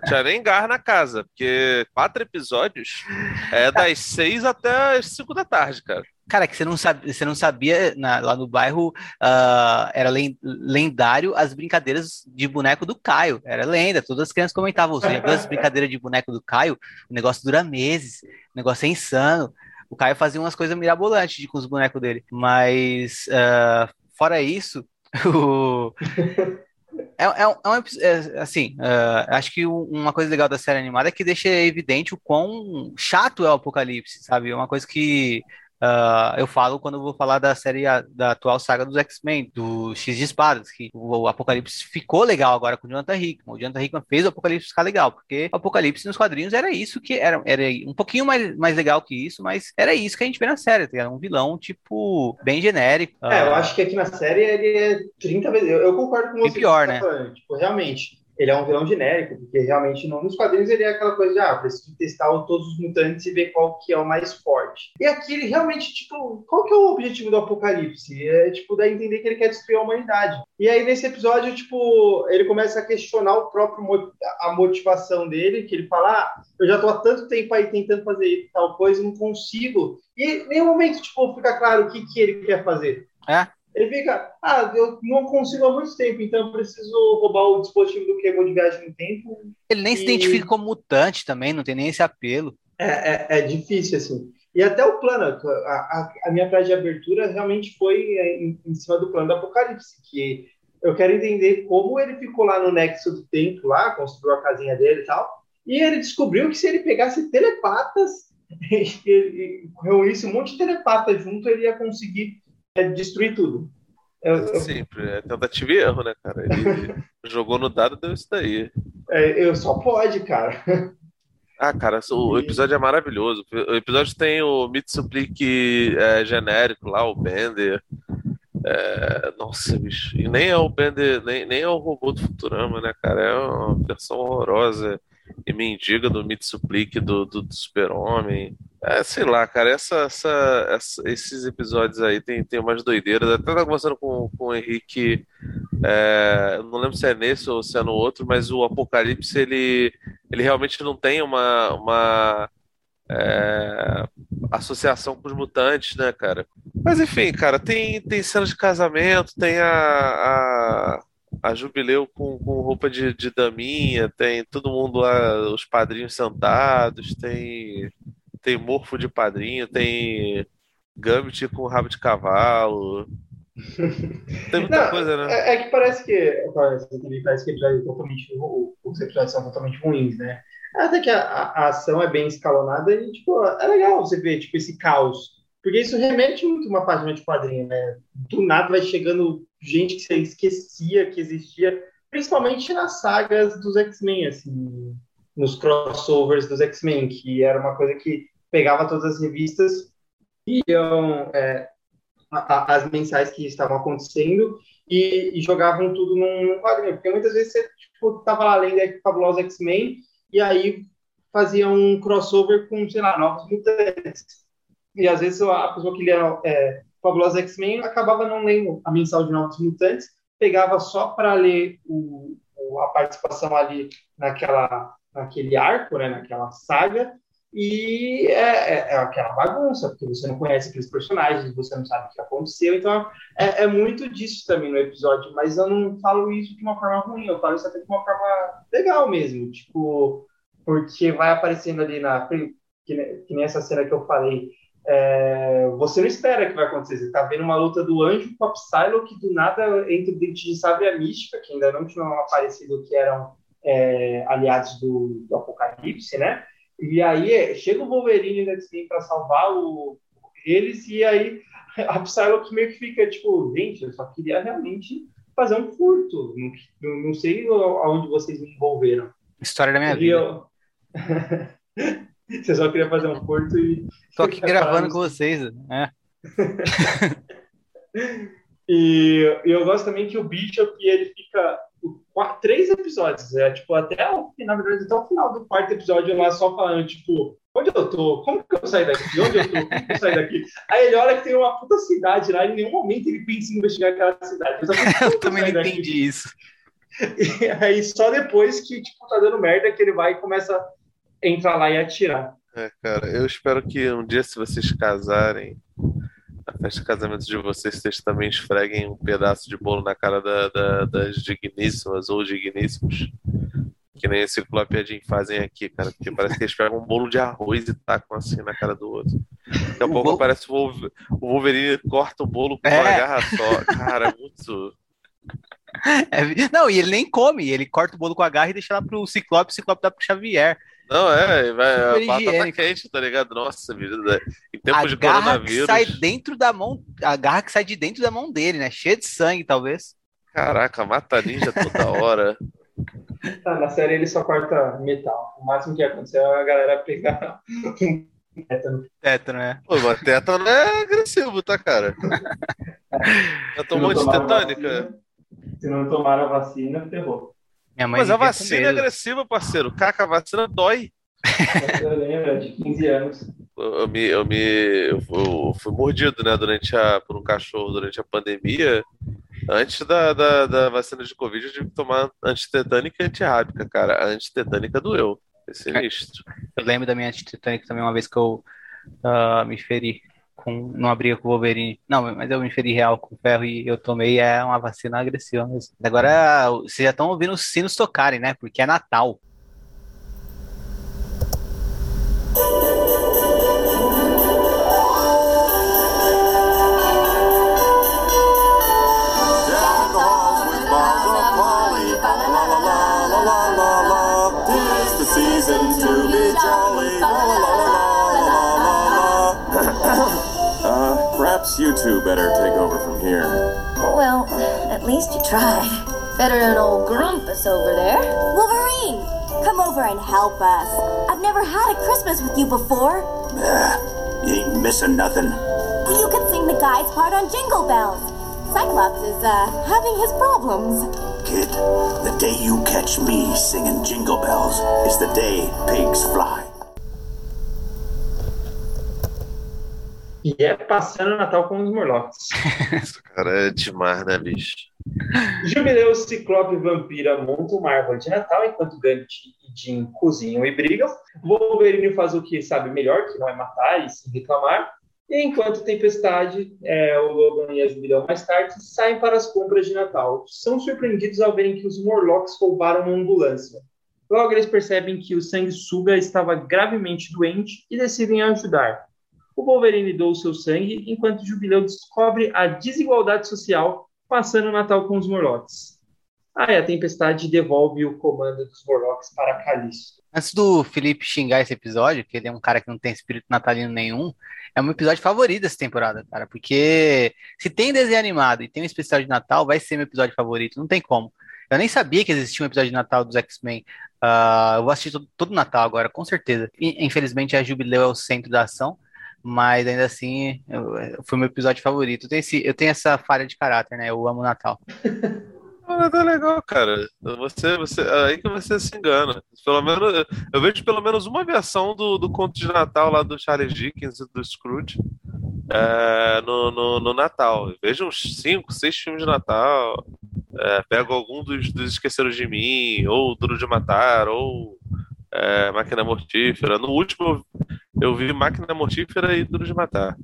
tinha nem gar na casa, porque quatro episódios é das seis até as cinco da tarde, cara. Cara, que você não sabia, você não sabia na, lá no bairro uh, era lendário as brincadeiras de boneco do Caio. Era lenda, todas as crianças comentavam. Você viu as brincadeiras de boneco do Caio? O negócio dura meses, o negócio é insano. O Caio fazia umas coisas mirabolantes com os bonecos dele. Mas, uh, fora isso, o. É, é, é, um, é assim, uh, acho que uma coisa legal da série animada é que deixa evidente o quão chato é o Apocalipse, sabe? É uma coisa que Uh, eu falo quando eu vou falar da série da atual saga dos X-Men, do X de Espadas, que o, o, Apocalipse ficou legal agora com o Jonathan Hickman. O Jonathan Hickman fez o Apocalipse ficar legal, porque o Apocalipse nos quadrinhos era isso que era, era um pouquinho mais, mais legal que isso, mas era isso que a gente vê na série, tá? era um vilão, tipo, bem genérico. É, uh, eu acho que aqui na série ele é 30 vezes. Eu, eu concordo com você. E pior, né? Falando. Tipo, realmente ele é um vilão genérico, porque realmente não, nos quadrinhos ele é aquela coisa de, ah, preciso testar todos os mutantes e ver qual que é o mais forte. E aqui ele realmente, tipo, qual que é o objetivo do Apocalipse? É, tipo, dar a entender que ele quer destruir a humanidade. E aí, nesse episódio, tipo, ele começa a questionar o próprio, a motivação dele, que ele fala, ah, eu já tô há tanto tempo aí tentando fazer tal coisa não consigo. E em nenhum momento, tipo, fica claro o que, que ele quer fazer. É? Ele fica, ah, eu não consigo há muito tempo, então eu preciso roubar o dispositivo do que de viagem no tempo. Ele nem e... se identifica como mutante também, não tem nem esse apelo. É, é, é difícil, assim. E até o plano, a, a, a minha frase de abertura realmente foi em, em, cima do plano do Apocalipse, que eu quero entender como ele ficou lá no nexo do tempo, lá, construiu a casinha dele e tal, e ele descobriu que se ele pegasse telepatas e, e reunisse um monte de telepatas junto, ele ia conseguir é destruir tudo. Eu, eu... Sempre, é tentativa e erro, né, cara? Ele jogou no dado deu isso daí. É, eu só pode, cara. Ah, cara, o episódio é maravilhoso. O episódio tem o Mitsuplique é, genérico lá, o Bender. É, nossa, bicho. E nem é o Bender, nem, nem é o robô do Futurama, né, cara? É uma versão horrorosa e mendiga do Mitsuplique do, do, do Super-Homem. É, sei lá, cara, essa, essa, essa, esses episódios aí tem, tem umas doideiras. Até tava conversando com, com o Henrique, é, não lembro se é nesse ou se é no outro, mas o Apocalipse ele, ele realmente não tem uma, uma é, associação com os mutantes, né, cara? Mas enfim, cara, tem, tem cenas de casamento, tem a, a a Jubileu com, com roupa de, de daminha, tem todo mundo lá, os padrinhos sentados, tem tem morfo de padrinho, tem Gambit com rabo de cavalo. Tem muita Não, coisa, né? É, é, que parece que parece que episódios totalmente, os episódios são totalmente ruins, né? Até que a, a, ação é bem escalonada e, tipo, é legal você ver, tipo, esse caos. Porque isso remete muito uma página de quadrinho, né? Do nada vai chegando gente que você esquecia que existia, principalmente nas sagas dos X-Men, assim, nos crossovers dos X-Men, que era uma coisa que pegava todas as revistas e iam é, a, a, as mensais que estavam acontecendo e, e jogavam tudo num, num, quadrinho. Porque muitas vezes você tipo, tava lá lendo Fabulosa X-Men e aí fazia um crossover com, sei lá, novos mutantes. E às vezes a pessoa que lia é, Fabulosa X-Men acabava não lendo a mensal de novos mutantes, pegava só para ler o, a participação ali naquela, naquele arco, né, naquela saga, e é, é, é, aquela bagunça, porque você não conhece aqueles personagens, você não sabe o que aconteceu, então é, é, muito disso também no episódio, mas eu não falo isso de uma forma ruim, eu falo isso até de uma forma legal mesmo, tipo, porque vai aparecendo ali na que, que nessa cena que eu falei, é, você não espera que vai acontecer. Você tá vendo uma luta do anjo com a Psylocke, que do nada entra o Dente de Sabre e a Mística, que ainda não tinham aparecido, que eram é, aliados do, do, Apocalipse, né? E aí é, chega o Wolverine e X-Men para salvar o, eles, e aí a Psylocke meio que fica tipo, gente, eu só queria realmente fazer um furto. Não, não sei aonde vocês me envolveram. História da minha vida. Você só queria fazer um furto e. Tô aqui gravando com vocês, né? e, eu gosto também que o Bishop ele fica quatro, três episódios, é tipo até o na verdade até o final do quarto episódio lá só falando tipo onde eu tô, como que eu saio daqui, onde eu tô, como que eu saio daqui. Aí ele olha que tem uma puta cidade lá, e em nenhum momento ele pensa em investigar aquela cidade. eu também não entendi daqui? isso. E aí só depois que tipo tá dando merda que ele vai e começa entrar lá e atirar. É, cara, eu espero que um dia se vocês casarem na festa de casamento de vocês, vocês também esfreguem um pedaço de bolo na cara da, da, das digníssimas ou digníssimos. Que nem esse Ciclope fazem aqui, cara. Porque parece que eles pegam um bolo de arroz e tacam assim na cara do outro. Daqui a pouco bolo... parece o Wolverine corta o bolo com é. uma garra só. Cara, é muito. É, não, e ele nem come, ele corta o bolo com a garra e deixa lá pro Ciclope, o Ciclope dá pro Xavier. Não, é, vai, a batata quente, tá ligado? Nossa, vida. Em tempos a de garra coronavírus. Que sai dentro da mão, a garra que sai de dentro da mão dele, né? Cheia de sangue, talvez. Caraca, mata ninja toda hora. Tá, na série ele só corta metal. O máximo que aconteceu é a galera pegar um tétano. Tétano, né? Pô, mas tétano é agressivo, tá, cara? Já tomou antitetânica? Vacina, se não tomaram a vacina, ferrou. Mas a vacina é agressiva, parceiro. Caca, a vacina dói. Eu lembro, de 15 anos. Eu, me, eu, me, eu, fui mordido, né, durante a, por um cachorro durante a pandemia. Antes da, da, da vacina de Covid, eu tive que tomar antitetânica e antirrábica, cara. A antitetânica doeu. É sinistro. Eu lembro da minha antitetânica também, uma vez que eu uh, me feri com, numa briga com o Wolverine. Não, mas eu me feri real com ferro e eu tomei é uma vacina agressiva mesmo. Agora, vocês já estão ouvindo os sinos tocarem, né? Porque é Natal. You two better take over from here. Well, at least you tried. Better than old Grumpus over there. Wolverine! Come over and help us. I've never had a Christmas with you before. Uh, you ain't missing nothing. You could sing the guy's part on Jingle Bells. Cyclops is, uh, having his problems. Kid, the day you catch me singing Jingle Bells is the day pigs fly. E é passando o Natal com os Morlocks. Esse cara é demais, né, bicho? Jubileu, Ciclope e Vampira montam uma árvore de Natal, enquanto Gant e Jim cozinham e brigam. Wolverine faz o que sabe melhor, que não é matar e se reclamar. E enquanto Tempestade, é, o Logan e a Jubileu mais tarde saem para as compras de Natal. São surpreendidos ao verem que os Morlocks roubaram uma ambulância. Logo eles percebem que o Sanguessuga estava gravemente doente e decidem ajudar. O Wolverine doa o seu sangue, enquanto Jubileu descobre a desigualdade social passando o Natal com os Morlocks. Aí a Tempestade devolve o comando dos Morlocks para Calisto. Antes do Felipe xingar esse episódio, que ele é um cara que não tem espírito natalino nenhum, é um episódio favorito dessa temporada, cara, porque se tem desenho animado e tem um especial de Natal, vai ser meu episódio favorito, não tem como. Eu nem sabia que existia um episódio de Natal dos X-Men. Uh, eu vou assistir todo, todo Natal agora, com certeza. E, infelizmente, a Jubileu é o centro da ação, mas ainda assim eu, foi meu episódio favorito. Eu tenho, esse, eu tenho essa falha de caráter, né? Eu amo Natal. tá legal, cara. Você, você, aí que você se engana. Pelo menos, eu vejo pelo menos uma versão do, do conto de Natal lá do Charles Dickens e do Scrooge é, no, no, no, Natal. Eu vejo uns 5, 6 filmes de Natal. É, pego algum dos, dos Esqueceram de Mim, ou Duro de Matar, ou é, Máquina Mortífera. No último eu vi Máquina Mortífera e Duro de Matar.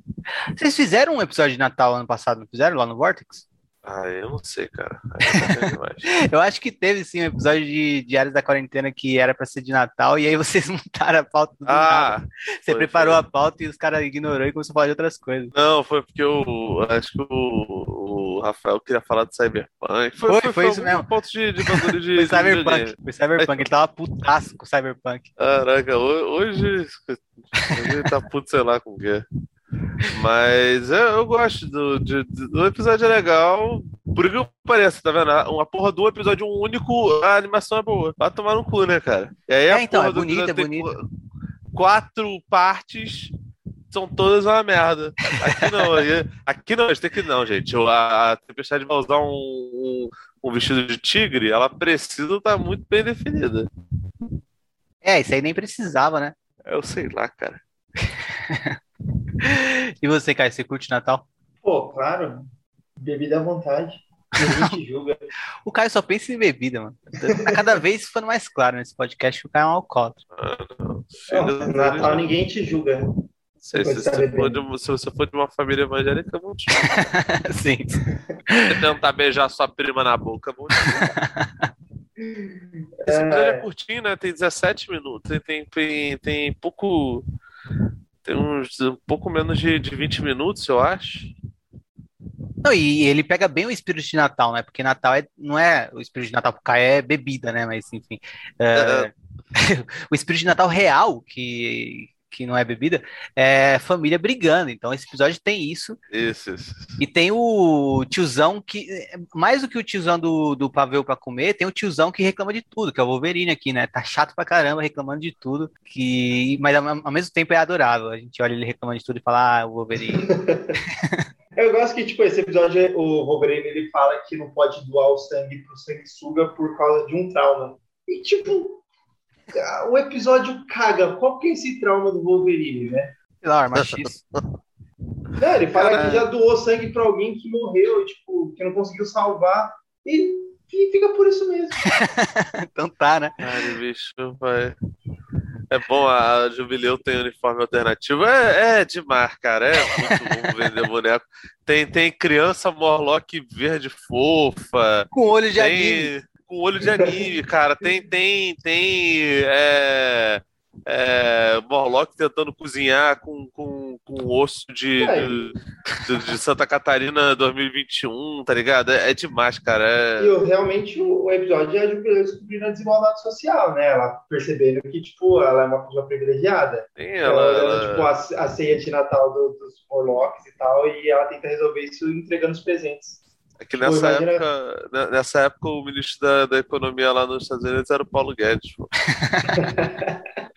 Vocês fizeram um episódio de Natal ano passado, não fizeram lá no Vortex? Ah, eu não sei, cara. Aí eu acho que teve sim um episódio de Diários da Quarentena que era pra ser de Natal, e aí vocês montaram a pauta do Ah, nada. Você foi, preparou foi. a pauta e os caras ignorou e começou a falar de outras coisas. Não, foi porque o. Acho que o, o Rafael queria falar do Cyberpunk. Foi, foi isso algum mesmo. ponto de, de de. Foi de Cyberpunk, videogame. foi Cyberpunk, ele tava putaço com o Cyberpunk. Caraca, ho- hoje. Hoje ele tá puto, sei lá com o quê. Mas eu, eu gosto do, de- do episódio é legal. Por que que pareça, tá vendo? Uma porra um episódio único, a animação é boa. Vai tomar no cu, né, cara? E aí a É, então, é do bonito, é bonito. qu- Quatro partes são todas uma merda. Aqui não, aqui não, a gente tem que não, gente. A, a Tempestade vai usar um, um, um vestido de tigre, ela precisa estar muito bem definida. É, isso aí nem precisava, né? Eu sei lá, cara. E você, Caio, você curte Natal? Pô, claro. Bebida à vontade. Ninguém te julga. O Caio só pensa em bebida, mano. Tá cada vez ficando mais claro nesse podcast que o Caio é um alcoólatra. Não, Natal ninguém te julga. Se, se, se, uma- se você for de uma família evangélica, vão te Sim. Você tentar beijar sua prima na boca, vão te Esse episódio é curtinho, né? Tem 17 minutos. Tem, tem, tem, tem pouco. Tem uns um pouco menos de, de 20 minutos, eu acho. Não, e ele pega bem o espírito de Natal, né? Porque Natal é, não é o espírito de Natal pro Caio é bebida, né? Mas enfim. é, o espírito de Natal real, que, que não é bebida, é família brigando. Então esse episódio tem isso. Isso, isso. E tem o tiozão que, mais do que o tiozão do, do pavê pra comer, tem o tiozão que reclama de tudo, que é o Wolverine aqui, né? Tá chato pra caramba, reclamando de tudo, que, mas ao, ao mesmo tempo é adorável. A gente olha ele reclamando de tudo e fala, ah, o Wolverine. Eu gosto que, tipo, esse episódio, o Wolverine, ele fala que não pode doar o sangue pro sanguessuga por causa de um trauma. E, tipo, o episódio caga. Qual que é esse trauma do Wolverine, né? Sei lá, arma X. Não, ele fala Caralho. que já doou sangue pra alguém que morreu, tipo, que não conseguiu salvar. E, e fica por isso mesmo. então tá, né? Cara, bicho, vai. É bom, a Jubileu tem uniforme alternativo. É, é demais, cara. É muito bom vender boneco. Tem, tem criança Morlock verde fofa. Com olho de tem, anime. Com olho de anime, cara. Tem, tem, tem. É, é, Morlock tentando cozinhar com, com, com osso de, É. de, de- de Santa Catarina 2021, tá ligado? É, é demais, cara. É... E realmente o, o episódio é Jubileu descobrindo a desigualdade social, né? Ela percebendo que, tipo, ela é uma pessoa privilegiada. Tem Ela, ela, olhando, ela- tipo, a, a ceia de Natal do- dos Morlocks e tal, e ela tenta resolver isso entregando os presentes. É que nessa época, ne- nessa época o ministro da, da economia lá nos Estados Unidos era o Paulo Guedes. pô.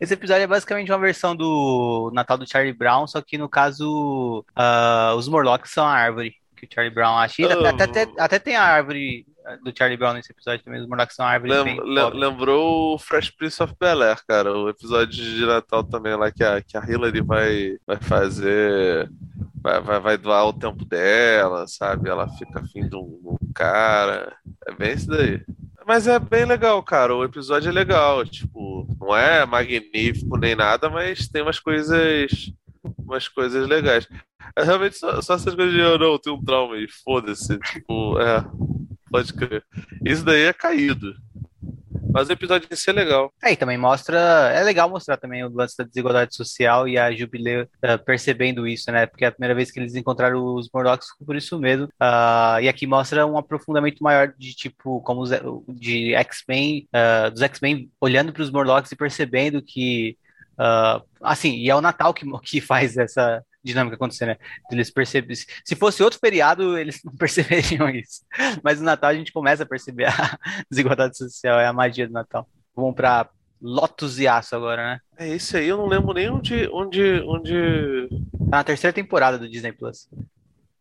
Esse episódio é basicamente uma versão do Natal do Charlie Brown, só que no caso ah, os Morlocks são a árvore que o Charlie Brown acha. E até, Oh. até, até- até tem a árvore do Charlie Brown nesse episódio também, os Morlocks são a árvore Lem- lem- lembrou o Fresh Prince of Bel-Air, cara, o episódio de Natal também lá que a, que a Hillary vai, vai fazer, vai, vai, vai doar o tempo dela, sabe? Ela fica afim de um, um cara. É bem isso daí. Mas é bem legal, cara. O episódio é legal. Tipo, não é magnífico nem nada, mas tem umas coisas. Umas coisas legais. É realmente só, só essas coisas de eu não, tenho um trauma e foda-se. Tipo, é. Pode crer. Isso daí é caído. Mas o episódio em si é legal. É, e também mostra, é legal mostrar também o lance da desigualdade social e a Jubileu ah, percebendo isso, né? Porque é a primeira vez que eles encontraram os Morlocks por isso mesmo. Ah, e aqui mostra um aprofundamento maior de tipo, como os, de X-Men, ah, dos X-Men olhando para os Morlocks e percebendo que ah, assim, e é o Natal que, que faz essa dinâmica acontecer, né? Eles percebem. Se fosse outro feriado, eles não perceberiam isso. Mas no Natal a gente começa a perceber a desigualdade social, é a magia do Natal. Vamos para Lotus e Aço agora, né? É isso aí, eu não lembro nem onde. onde, onde... Tá na terceira temporada do Disney Plus.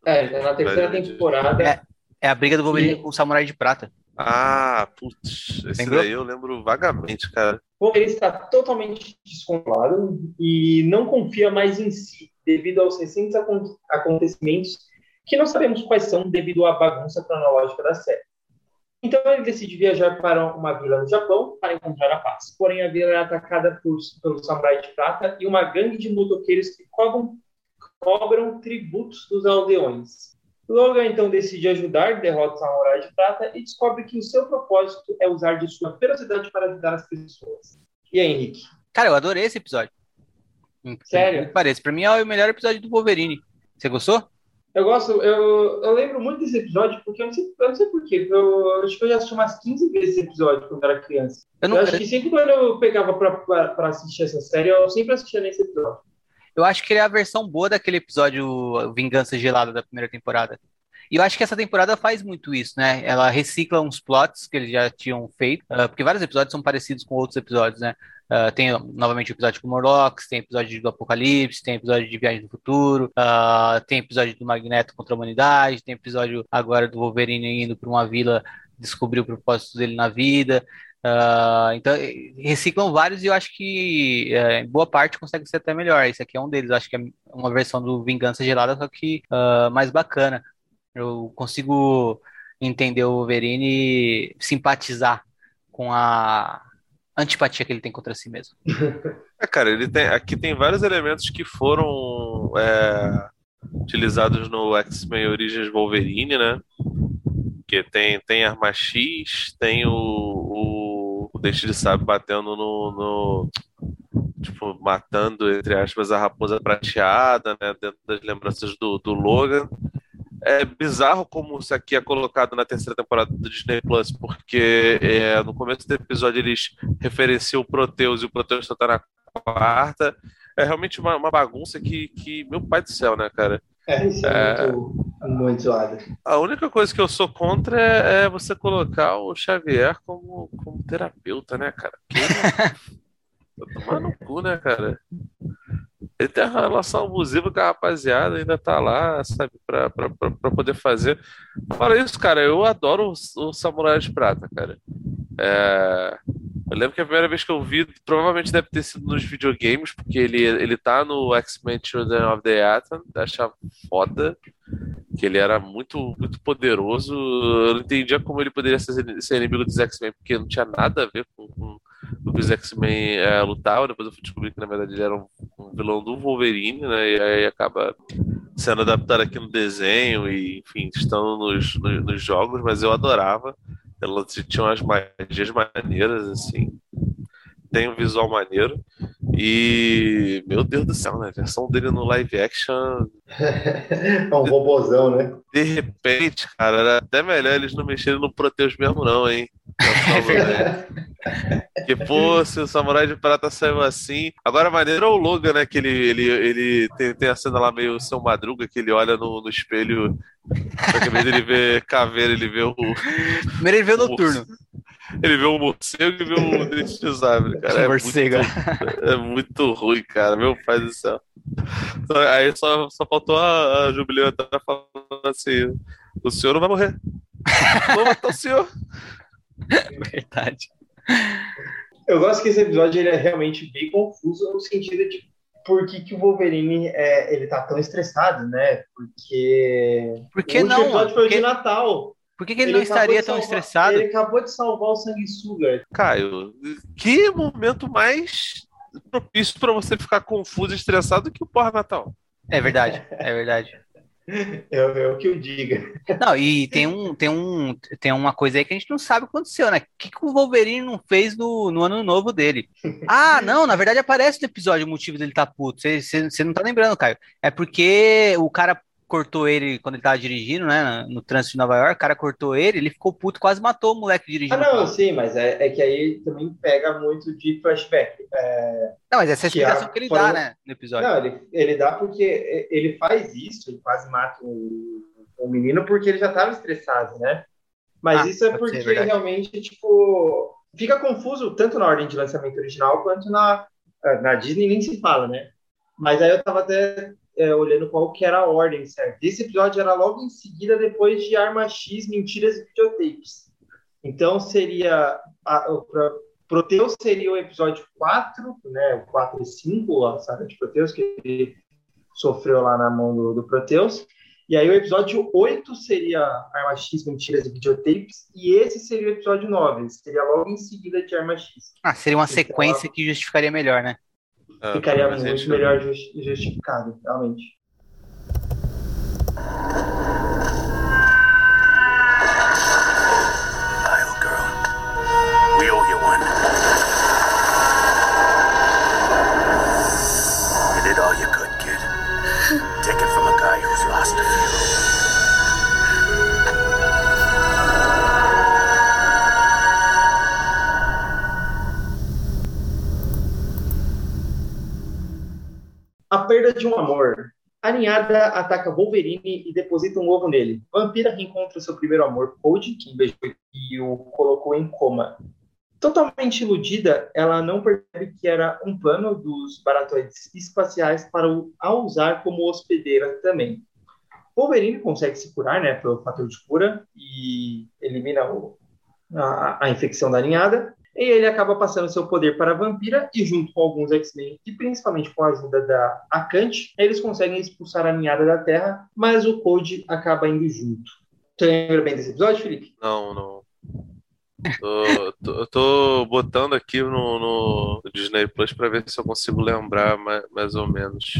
É, tá na terceira temporada. É, é a briga do Wolverine E- com o Samurai de Prata. Ah, putz, esse Lembrou? daí eu lembro vagamente, cara. Bom, ele está totalmente descontrolado e não confia mais em si, devido aos recentes acon- acontecimentos que não sabemos quais são devido à bagunça cronológica da série. Então ele decide viajar para uma vila no Japão para encontrar a paz. Porém, a vila é atacada por, pelo Samurai de Prata e uma gangue de motoqueiros que cobram, cobram tributos dos aldeões. Logan então decide ajudar, derrota o Samurai de Prata e descobre que o seu propósito é usar de sua ferocidade para ajudar as pessoas. E aí, Henrique? Cara, eu adorei esse episódio. Sério? Parece. Pra mim é o melhor episódio do Wolverine. Você gostou? Eu gosto, eu, eu lembro muito desse episódio, porque eu não sei, eu não sei porquê. Eu, acho que eu já assisti umas 15 vezes esse episódio quando eu era criança. Eu, não, eu acho que sempre quando eu pegava pra, pra, pra, assistir essa série, eu sempre assistia nesse episódio. Eu acho que ele é a versão boa daquele episódio Vingança Gelada da primeira temporada. E eu acho que essa temporada faz muito isso, né? Ela recicla uns plots que eles já tinham feito, uh, porque vários episódios são parecidos com outros episódios, né? Uh, tem novamente o episódio com Morlocks, tem episódio do Apocalipse, tem episódio de Viagem do Futuro, uh, tem episódio do Magneto contra a Humanidade, tem episódio agora do Wolverine indo para uma vila descobrir o propósito dele na vida. Uh, então, reciclam vários e eu acho que uh, boa parte consegue ser até melhor. Esse aqui é um deles, acho que é uma versão do Vingança Gelada, só que uh, mais bacana. Eu consigo entender o Wolverine e simpatizar com a antipatia que ele tem contra si mesmo. É, cara, ele tem, aqui tem vários elementos que foram é, utilizados no X-Men Origins Wolverine, né? Que tem, tem Arma X, tem o, o, o de Sábio batendo no, no, Tipo, matando, entre aspas, a raposa prateada, né? Dentro das lembranças do, do Logan é bizarro como isso aqui é colocado na terceira temporada do Disney Plus, porque é, no começo do episódio eles referenciam o Proteus e o Proteus só tá na quarta. É realmente uma, uma bagunça que, que, meu pai do céu, né, cara? É, isso é, é muito, muito zoado. A única coisa que eu sou contra é, é você colocar o Xavier como, como terapeuta, né, cara? Que... tomar no cu, né, cara? Ele tem uma relação abusiva com a rapaziada, ainda tá lá, sabe, pra, pra, pra, poder fazer. Fala isso, cara, eu adoro o, o Samurai de Prata, cara. É... Eu lembro que a primeira vez que eu vi, provavelmente deve ter sido nos videogames, porque ele, ele tá no X-Men Children of the Atom, achava foda, que ele era muito, muito poderoso. Eu não entendia como ele poderia ser, ser inimigo dos X-Men, porque não tinha nada a ver com, com o que os X-Men é, lutavam. Depois eu fui descobrir que na verdade ele era um, um, vilão do Wolverine, né? E aí acaba sendo adaptado aqui no desenho e, enfim, estão nos, nos, nos jogos, mas eu adorava. Ela tinha umas magias maneiras, assim. Tem um visual maneiro. E, meu Deus do céu, né? A versão dele no live action. é um robozão, né? De repente, cara, era até melhor eles não mexerem no Proteus mesmo, não, hein? que, pô, se o Samurai de Prata saiu assim. Agora, maneiro é o Logan, né? Que ele, ele, ele tem, tem a cena lá meio seu madruga, que ele olha no, no espelho. Invés dele ver caveira, ele vê o. Primeiro ele vê o noturno. Ele vê o morcego e vê o dente de sabre, cara. É morcego. muito, é muito ruim, cara. Meu pai do céu. Aí só, só faltou a, a Jubileu falando assim: o senhor não vai morrer. Vou matar o senhor. Verdade. Eu gosto que esse episódio ele é realmente bem confuso no sentido de por que, que o Wolverine é, ele tá tão estressado, né? Porque. Por que o não? episódio foi Porque... de Natal. Por que, que ele, ele não estaria tão salvar, estressado? Ele acabou de salvar o sanguessuga. Caio, que momento mais propício para você ficar confuso e estressado que o porra Natal? É verdade, é verdade. É, é, o que eu diga. Não, e tem, um, tem, um, tem uma coisa aí que a gente não sabe o que aconteceu, né? O que, que o Wolverine não fez no, no ano novo dele? Ah, não, na verdade aparece no episódio o motivo dele tá puto. Você não tá lembrando, Caio. É porque o cara cortou ele quando ele tava dirigindo, né? No trânsito de Nova York, o cara cortou ele, ele ficou puto, quase matou o moleque dirigindo. Ah, não, sim, mas é, é que aí também pega muito de flashback. É, não, mas essa é a explicação que, que ele foram... dá, né, no episódio. Não, ele, ele dá porque ele faz isso, ele quase mata o, o menino porque ele já tava estressado, né? Mas ah, isso é porque realmente, tipo, fica confuso tanto na ordem de lançamento original quanto na, na Disney, nem se fala, né? Mas aí eu tava até é, olhando qual que era a ordem, certo? Esse episódio era logo em seguida, depois de Arma X, Mentiras e Videotapes. Então seria. Proteus seria o episódio 4, né? O 4 e 5, a saga de Proteus, que ele sofreu lá na mão do, do Proteus. E aí o episódio 8 seria Arma X, Mentiras e Videotapes, e esse seria o episódio 9, seria logo em seguida de Arma X. Ah, seria uma então, sequência que justificaria melhor, né? Ah, Ficaria muito melhor justificado, realmente. Perda de um amor. A ninhada ataca Wolverine e deposita um ovo nele. Vampira reencontra seu primeiro amor, Cody, que beijou e o colocou em coma. Totalmente iludida, ela não percebe que era um plano dos baratoides espaciais para o, a usar como hospedeira também. Wolverine consegue se curar né, pelo fator de cura e elimina o, a, a infecção da ninhada. E ele acaba passando seu poder para a vampira e junto com alguns X-Men, e principalmente com a ajuda da Akante, eles conseguem expulsar a ninhada da Terra, mas o Code acaba indo junto. Você lembra bem desse episódio, Felipe? Não, não. Tô, tô, eu tô botando aqui no, no Disney Plus pra ver se eu consigo lembrar mais, mais ou menos.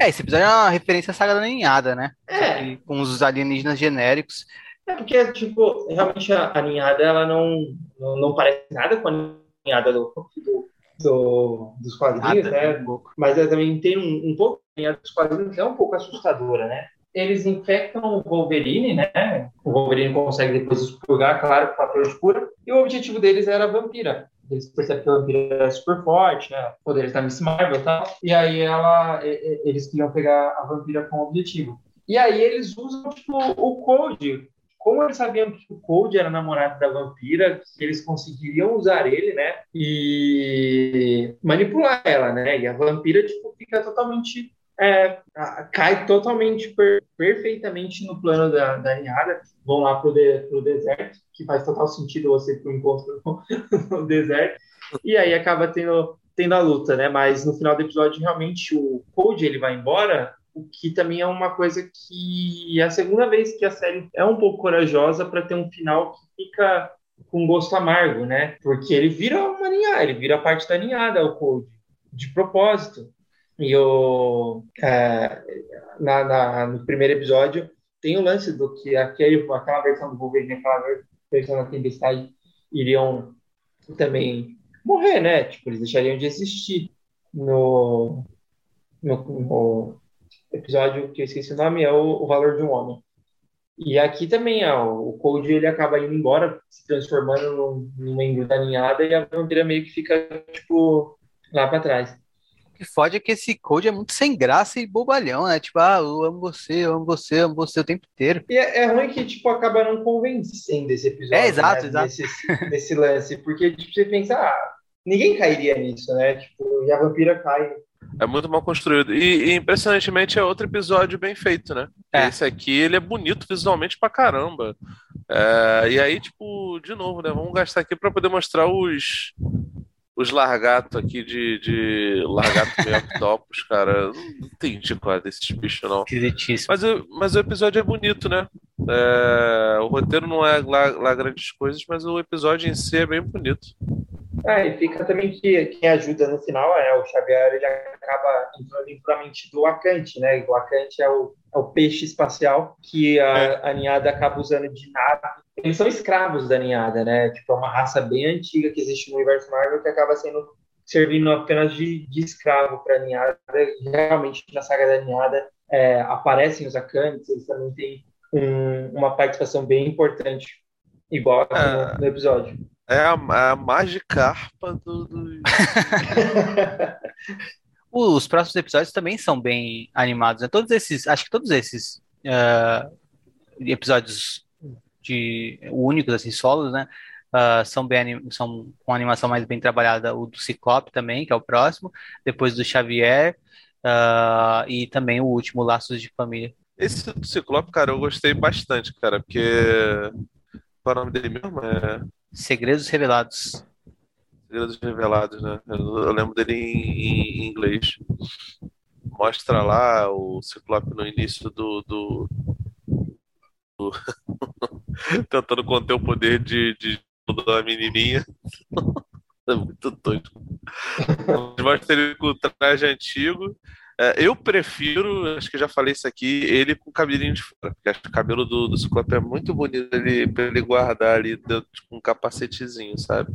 É, esse episódio é uma referência à saga da ninhada, né? É. Com os alienígenas genéricos. É porque, tipo, realmente a, a ninhada, ela não, não, não parece nada com a ninhada do, do, do- dos quadrinhos, Nada, né? Mas ela também tem um, um pouco, a ninhada dos quadrinhos é um pouco assustadora, né? Eles infectam o Wolverine, né? O Wolverine consegue depois expurgar, claro, com fator de cura. E o objetivo deles era a vampira. Eles percebem que a vampira é super forte, né? O poder está Miss Marvel e tal. E aí ela, eles queriam pegar a vampira com o objetivo. E aí eles usam, tipo, o Code como eles sabiam que o Cold era namorado da vampira, eles conseguiriam usar ele, né? E manipular ela, né? E a vampira, tipo, fica totalmente. é, cai totalmente, per- perfeitamente no plano da, da. Vão lá pro, de, pro deserto, que faz total sentido você pro encontro no, no deserto. E aí acaba tendo, tendo a luta, né? Mas no final do episódio, realmente, o Cold ele vai embora o que também é uma coisa que é a segunda vez que a série é um pouco corajosa para ter um final que fica com gosto amargo, né? Porque ele vira uma ninhada, ele vira parte da ninhada, o Cold, de propósito. E o, é, na, na- no primeiro episódio tem o lance do que aquele, aquela versão do Wolverine, aquela versão da Tempestade iriam também morrer, né? Tipo, eles deixariam de existir no, no, no episódio que eu esqueci o nome, é o, o Valor de um Homem. E aqui também, ó, o Cold ele acaba indo embora, se transformando num, num membro da ninhada e a vampira meio que fica, tipo, lá pra trás. O que fode é que esse Code é muito sem graça e bobalhão, né? Tipo, ah, eu amo você, eu amo você, eu amo você o tempo inteiro. E é, é ruim que, tipo, acaba não convencendo esse episódio, É, exato, né, exato. Nesse, nesse lance, porque, tipo, você pensa, ah, ninguém cairia nisso, né? Tipo, e a vampira cai. É muito mal construído. E, e, impressionantemente é outro episódio bem feito, né? É. Esse aqui, ele é bonito visualmente pra caramba. É, e aí, tipo, de novo, né? Vamos gastar aqui pra poder mostrar os os largatos aqui de, de largato meio octopus, cara. Não entendi qual é desses bichos, não. Esquisitíssimo. Mas, o- mas o episódio é bonito, né? É, o roteiro não é lá, lá grandes coisas, mas o episódio em si é bem bonito. Ah, e fica também que quem ajuda no final é o Xavier, ele acaba entrando em pra mente do Akante, né? O Akante é o, é o peixe espacial que a, a ninhada acaba usando de nave. Eles são escravos da ninhada, né? Tipo, é uma raça bem antiga que existe no universo Marvel que acaba sendo servindo apenas de, de escravo para a ninhada. Realmente, na saga da ninhada, é, aparecem os Akantes, eles também têm um- uma participação bem importante, igual aqui no- no episódio. É a, é a magicarpa do, do... Os próximos episódios também são bem animados, né? Todos esses, acho que todos esses ah, episódios de únicos, assim, solos, né? ah, são bem são com animação mais bem trabalhada. O do Ciclope também, que é o próximo, depois do Xavier, ah, e também o último, Laços de Família. Esse do Ciclope, cara, eu gostei bastante, cara, porque. Qual é o nome dele mesmo? É Segredos Revelados. Segredos Revelados, né? Eu, eu lembro dele em, em inglês. Mostra lá o Ciclope no início do. do, do- tentando conter o poder de, de da menininha. É muito doido. Mostra ele com o traje antigo. É, eu prefiro, acho que já falei isso aqui, ele com o cabelinho de fora. Porque acho que o cabelo do, do Ciclope é muito bonito ele, pra ele guardar ali dentro, com um capacetezinho, sabe?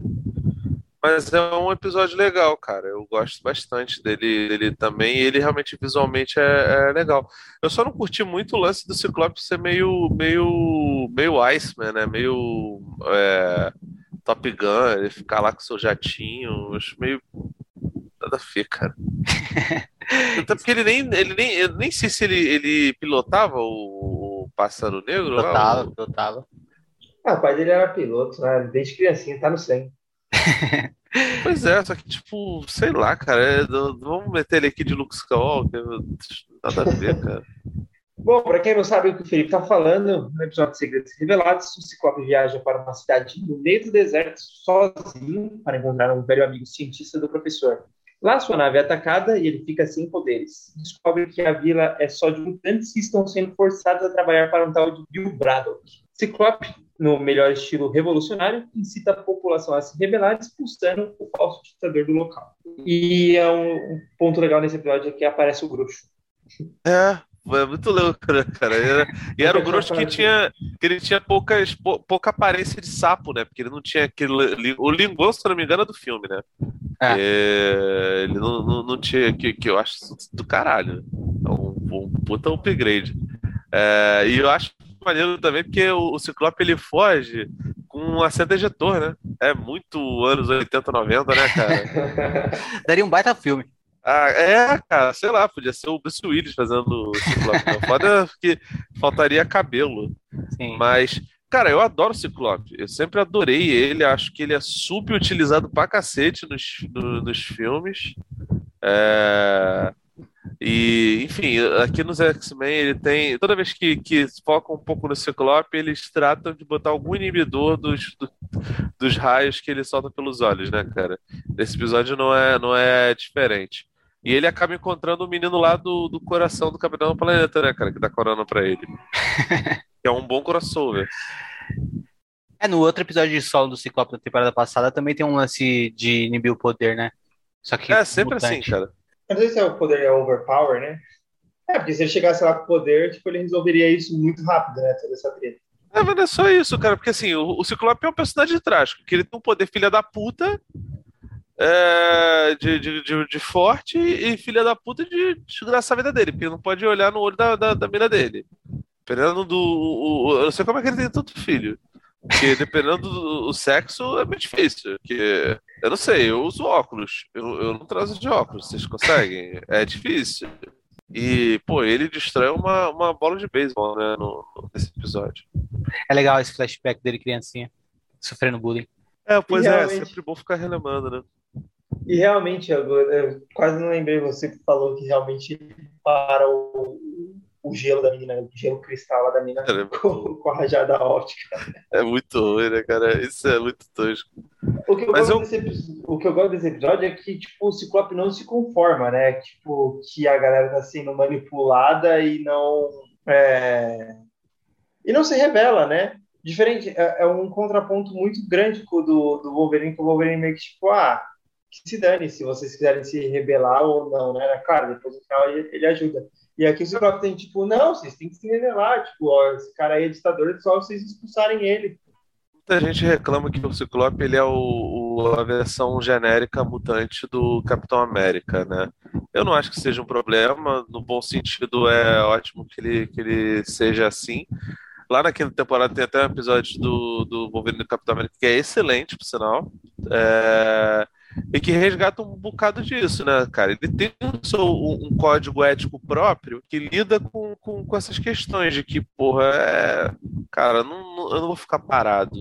Mas é um episódio legal, cara. Eu gosto bastante dele, dele também. E ele realmente visualmente é, é legal. Eu só não curti muito o lance do Ciclope ser meio, meio, meio Iceman, né? Meio é, Top Gun, ele ficar lá com seu jatinho. Eu acho meio nada a ver, cara. Até porque ele nem, ele nem, eu nem sei se ele, ele pilotava o, o Pássaro Negro. Pilotava, lá, o... pilotava. Ah, o pai dele era piloto, né? Desde criancinha, tá no sangue. Pois é, só que, tipo, sei lá, cara, é, vamos meter ele aqui de Luke Skywalker, nada a ver, cara. Bom, para quem não sabe o que o Felipe está falando, no episódio de Segredos Revelados, o Ciclope viaja para uma cidade no meio do deserto sozinho para encontrar um velho amigo cientista do professor. Lá sua nave é atacada e ele fica sem poderes. Descobre que a vila é só de mutantes que estão sendo forçados a trabalhar para um tal de Bill Braddock. Ciclope no melhor estilo revolucionário, incita a população a se rebelar, expulsando o falso ditador do local. E é um, um ponto legal nesse episódio é que aparece o bruxo. É, é muito louco, né, cara? E era, e era o Grosso que tinha que ele tinha poucas, pouca aparência de sapo, né? Porque ele não tinha aquele. O linguão, se não me engano, é do filme, né? É. É, ele não, não, não, tinha. Que, que eu acho do caralho. É um, um puta upgrade. É, e eu acho maneiro também porque o, o Ciclope ele foge com um acento ejetor, né? É muito anos 80, 90, né, cara? Daria um baita filme. Ah, é, cara, sei lá, podia ser o Bruce Willis fazendo o Ciclope. Foda que faltaria cabelo. Sim. Mas, cara, eu adoro o Ciclope. Eu sempre adorei ele. Acho que ele é super utilizado pra cacete nos, no, nos filmes. É... E, enfim, aqui nos X-Men ele tem. Toda vez que, que focam um pouco no Ciclope, eles tratam de botar algum inibidor dos, do, dos raios que ele solta pelos olhos, né, cara? Nesse episódio não é, não é diferente. E ele acaba encontrando o um menino lá do, do coração do Capitão do Planeta, né, cara? Que dá corona pra ele. que é um bom crossover. É, no outro episódio de solo do Ciclope da temporada passada também tem um lance de inibir o poder, né? Só que é sempre mutante. assim, cara. Não sei se é o poder é overpower, né? É, porque se ele chegasse lá com poder, tipo, ele resolveria isso muito rápido, né? Toda essa treta. É, mas não é só isso, cara, porque assim, o, o Ciclope é um personagem trágico, que ele tem um poder filha da puta, é, de, de, de, de, forte e filha da puta de desgraçar a vida dele, porque não pode olhar no olho da, da, da mina dele. Dependendo do. O, o, eu não sei como é que ele tem tanto filho. Porque dependendo do sexo é muito difícil. Porque eu não sei, eu uso óculos. Eu, eu não trazo de óculos, vocês conseguem? É difícil. E, pô, ele destrói uma, uma bola de beisebol, né, no, nesse episódio. É legal esse flashback dele, criancinha, sofrendo bullying. É, pois é, é sempre bom ficar relembrando, né? E realmente, eu, eu, quase não lembrei você que falou que realmente para o, o gelo da menina, o gelo cristal lá da menina é com, com, a rajada óptica. É muito ruim, né, cara? Isso é muito tosco. O que, eu Mas gosto eu... desse, o que eu gosto desse episódio é que, tipo, o Ciclope não se conforma, né? Tipo, que a galera tá sendo manipulada e não... É... E não se revela, né? Diferente, é, é um contraponto muito grande do, do Wolverine, que o Wolverine meio que, tipo, ah, que se dane se vocês quiserem se rebelar ou não, né? Claro, depois no final ele, ele ajuda. E aqui o Ciclope tem, tipo, não, vocês têm que se revelar, tipo, ó, esse cara aí é ditador, é só vocês expulsarem ele. Muita gente reclama que o Ciclope ele é o, o, a versão genérica mutante do Capitão América, né? Eu não acho que seja um problema, no bom sentido é ótimo que ele, que ele seja assim. Lá na quinta temporada tem até um episódio do, do Wolverine do Capitão América que é excelente, por sinal. É e que resgata um bocado disso, né, cara? Ele tem um, um código ético próprio que lida com, com, com, essas questões de que, porra, é. Cara, não, não, eu não vou ficar parado.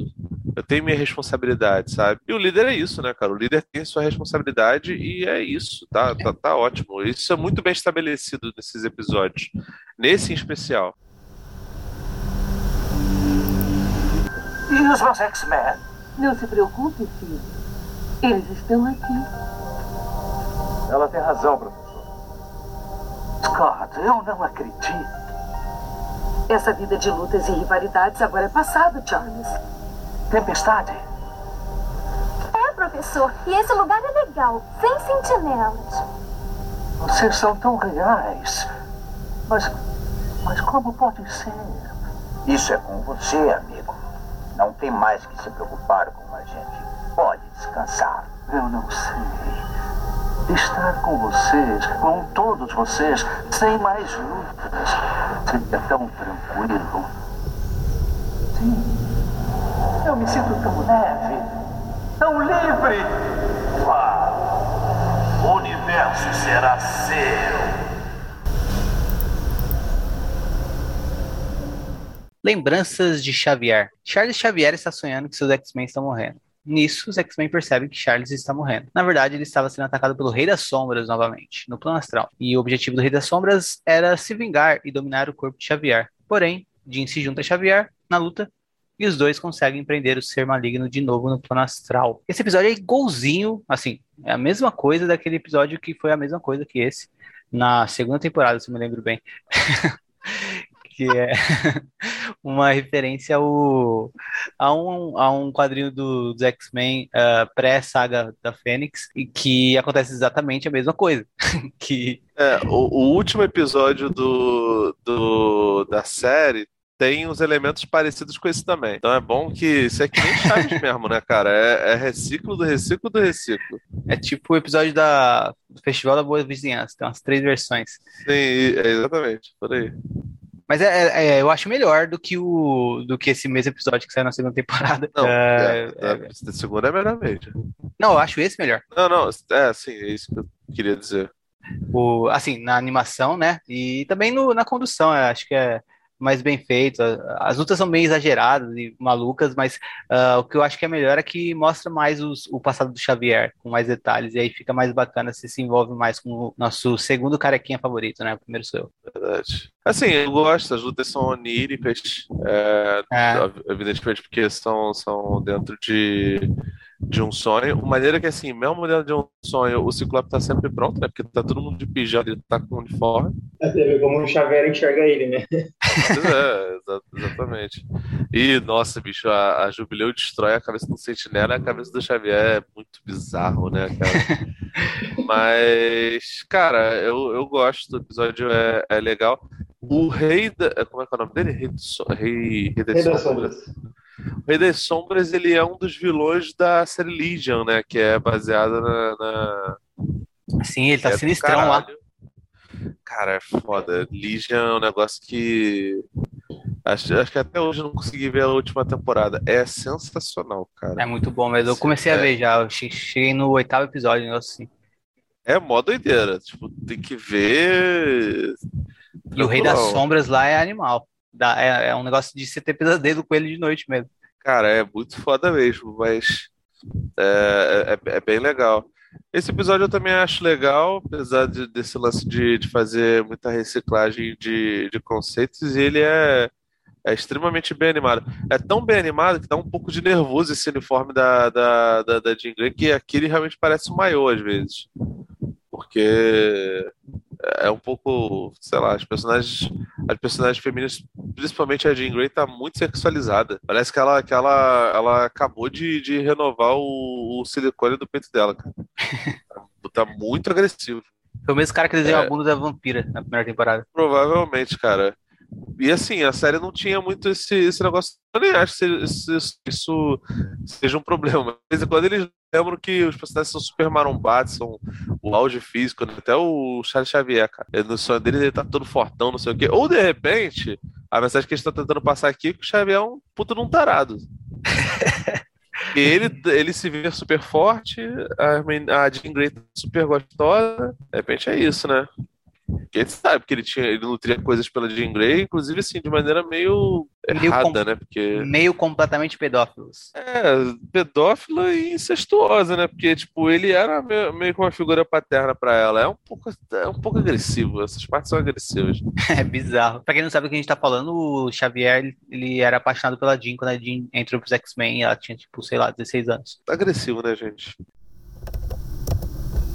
Eu tenho minha responsabilidade, sabe? E o líder é isso, né, cara? O líder tem sua responsabilidade e é isso, tá, tá, tá ótimo. Isso é muito bem estabelecido nesses episódios. Nesse em especial. E os X-Men? Não se preocupe, filho. Eles estão aqui. Ela tem razão, professor. Scott, eu não acredito. Essa vida de lutas e rivalidades agora é passado, Charles. Tempestade? É, professor. E esse lugar é legal, sem sentinelas. Vocês são tão reais. Mas. Mas como pode ser? Isso é com você, amigo. Não tem mais que se preocupar com a gente pode descansar. Eu não sei. Estar com vocês, com todos vocês, sem mais lutas, seria tão tranquilo. Sim. Eu me sinto tão leve, tão livre. Uau! O universo será seu. Lembranças de Xavier. Charles Xavier está sonhando que seus X-Men estão morrendo. Nisso, os X-Men percebem que Charles está morrendo. Na verdade, ele estava sendo atacado pelo Rei das Sombras novamente, no plano astral. E o objetivo do Rei das Sombras era se vingar e dominar o corpo de Xavier. Porém, Jean se junta a Xavier na luta e os dois conseguem prender o ser maligno de novo no plano astral. Esse episódio é igualzinho, assim, é a mesma coisa daquele episódio que foi a mesma coisa que esse na segunda temporada, se eu me lembro bem. que é uma referência ao, a, um, a um quadrinho do, dos X-Men uh, pré-saga da Fênix, e que acontece exatamente a mesma coisa. que... É, o, o, último episódio do, do, da série tem uns elementos parecidos com esse também. Então é bom que isso é que nem Chaves mesmo, né, cara? É, é, reciclo do reciclo do reciclo. É tipo o episódio da, do Festival da Boa Vizinhança, tem umas três versões. Sim, é exatamente, por aí. Mas é, é, é, eu acho melhor do que o do que esse mesmo episódio que saiu na segunda temporada. Não, é, é, é, segunda é melhor mesmo. Não, eu acho esse melhor. Não, não, é sim, é isso que eu queria dizer. O, assim, na animação, né? E também no, na condução, acho que é mais bem feito. As lutas são bem exageradas e malucas, mas uh, o que eu acho que é melhor é que mostra mais os, o passado do Xavier, com mais detalhes, e aí fica mais bacana, se se envolve mais com o nosso segundo carequinha favorito, né? O primeiro sou eu. Verdade. Assim, eu gosto, as lutas são oníricas, é, é. evidentemente porque são, são dentro de de um sonho. Uma maneira que, assim, mesmo dentro de um sonho, o Ciclope tá sempre pronto, né? Porque tá todo mundo de pijama, ele tá com uniforme. É, como o Xavier enxerga ele, né? É, exatamente. E, nossa, bicho, a, a Jubileu destrói a cabeça do Sentinela e a cabeça do Xavier é muito bizarro, né, cara? Mas, cara, eu, eu gosto do episódio, é, é legal. O rei da. Como é que é o nome dele? Rei, do so... rei, rei, rei das sombras. O Rei das Sombras ele é um dos vilões da série Legion, né? Que é baseada na. na... Sim, ele tá é sinistrão lá. Cara, é foda. Legion é um negócio que. Acho, acho que até hoje eu não consegui ver a última temporada. É sensacional, cara. É muito bom, mas eu comecei é... a ver já. Eu cheguei no oitavo episódio, assim. É mó doideira. Tipo, tem que ver. E o Rei das Sombras lá é animal. É, é um negócio de você ter pesadelo com ele de noite mesmo. Cara, é muito foda mesmo, mas é, é, é, bem legal. Esse episódio eu também acho legal, apesar de, desse lance de, de fazer muita reciclagem de, de conceitos, e ele é, é extremamente bem animado. É tão bem animado que dá um pouco de nervoso esse uniforme da, da, da, da Jean Grey, que aqui ele realmente parece um maiô às vezes. Porque é um pouco, sei lá, as personagens, as personagens femininas, principalmente a Jean Grey, tá muito sexualizada. Parece que ela, que ela, ela acabou de, de renovar o, o silicone do peito dela, cara. tá muito agressivo. Foi o mesmo cara que desenhou é, a bunda da vampira na primeira temporada. Provavelmente, cara. E assim, a série não tinha muito esse, esse negócio. Eu nem acho que isso, isso seja um problema. Mas quando eles lembram que os personagens são super marombados, são o auge físico, né? até o Charles Xavier, cara. No sonho dele ele tá todo fortão, não sei o quê. Ou de repente, a mensagem que eles estão tentando passar aqui é que o Xavier é um puto num tarado. ele, ele se vê super forte, a, a Jean Grey tá super gostosa. De repente é isso, né? Porque ele sabe que ele tinha, ele nutria coisas pela Jean Grey, inclusive assim, de maneira meio, meio errada, né? Porque... Meio completamente pedófilos. É, pedófila e incestuosa, né? Porque, tipo, ele era meio, meio que uma figura paterna para ela. É um pouco, é um pouco agressivo, essas partes são agressivas. é bizarro. Pra quem não sabe o que a gente tá falando, o Xavier, ele era apaixonado pela Jean quando a Jean entrou pros X-Men, ela tinha, tipo, sei lá, 16 anos. Agressivo, né, gente?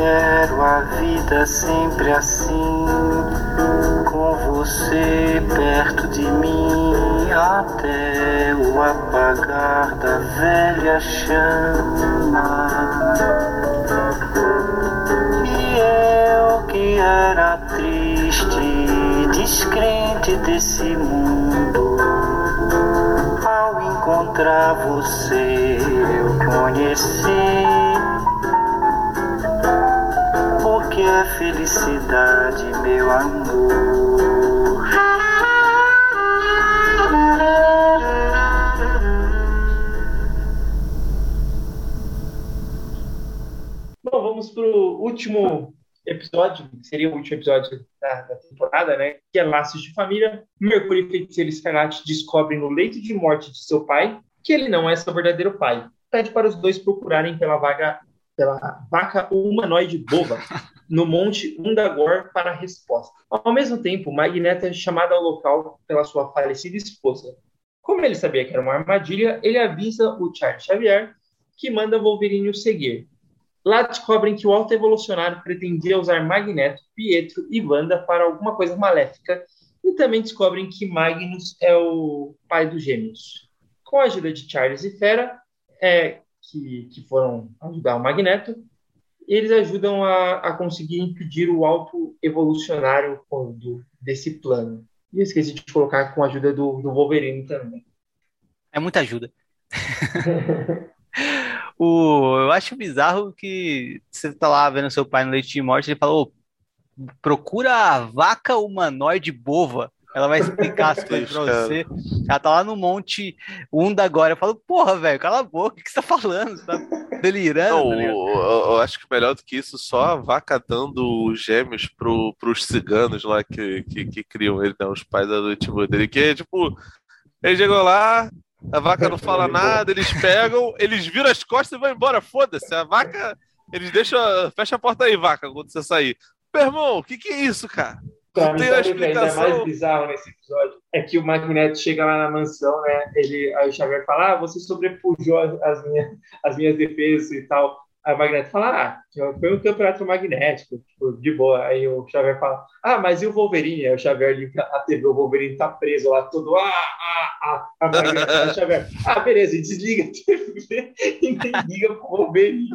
quero a vida sempre assim, com você perto de mim, até o apagar da velha chama. E eu que era triste, descrente desse mundo, ao encontrar você eu conheci é felicidade, meu amor. Bom, vamos para o último episódio, que seria o último episódio da, da, temporada, né? Que é Laços de Família. Mercúrio e Feiticeiro Escarlate descobrem no leito de morte de seu pai que ele não é seu verdadeiro pai. Pede para os dois procurarem pela vaga pela vaca humanoide boba no Monte Undagor para resposta. Ao mesmo tempo, Magneto é chamado ao local pela sua falecida esposa. Como ele sabia que era uma armadilha, ele avisa o Charles Xavier que manda Wolverine o seguir. Lá descobrem que o alto evolucionário pretendia usar Magneto, Pietro e Wanda para alguma coisa maléfica e também descobrem que Magnus é o pai dos gêmeos. Com a ajuda de Charles e Fera, é, que, que foram ajudar o Magneto, eles ajudam a, a conseguir impedir o alto evolucionário do, desse plano. E esqueci de colocar com a ajuda do, do Wolverine também. É muita ajuda. o, eu acho bizarro que você tá lá vendo seu pai no leite de morte, ele falou: procura a vaca humanoide bova. Ela vai explicar as coisas pra você. Ela tá lá no Monte Unda agora. Eu falo, porra, velho, cala a boca, o que, que você tá falando? Você tá delirando? Não, né? eu, eu acho que melhor do que isso, só a vaca dando os gêmeos pro, pros ciganos lá que, que, que criam ele, né? Os pais da noite dele. Que tipo, ele chegou lá, a vaca não fala nada, eles pegam, eles viram as costas e vão embora. Foda-se, a vaca. Eles deixam. Fecha a porta aí, vaca, quando você sair. Meu irmão, o que, que é isso, cara? Pra mim, sabe o que ainda é mais bizarro nesse episódio? É que o Magneto chega lá na mansão, né? Ele, aí o Xavier fala: Ah, você sobrepujou as, as, minhas, as minhas defesas e tal. Aí o Magneto fala: Ah, foi um campeonato magnético, tipo, de boa. Aí o Xavier fala: Ah, mas e o Wolverine? Aí o Xavier liga a TV, o Wolverine tá preso lá, todo. Ah, ah, ah. A Magneto, aí o Xavier: Ah, beleza, e desliga a TV e nem liga pro Wolverine.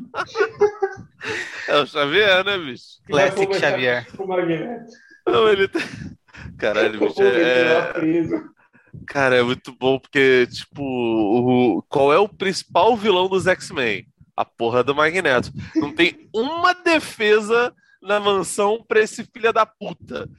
É o Xavier, né, bicho? Classic Xavier. O Magneto. Não, ele tá... Caralho, bicho, é... Cara, é muito bom porque, tipo, o... qual é o principal vilão dos X-Men? A porra do Magneto. Não tem uma defesa na mansão pra esse filho da puta.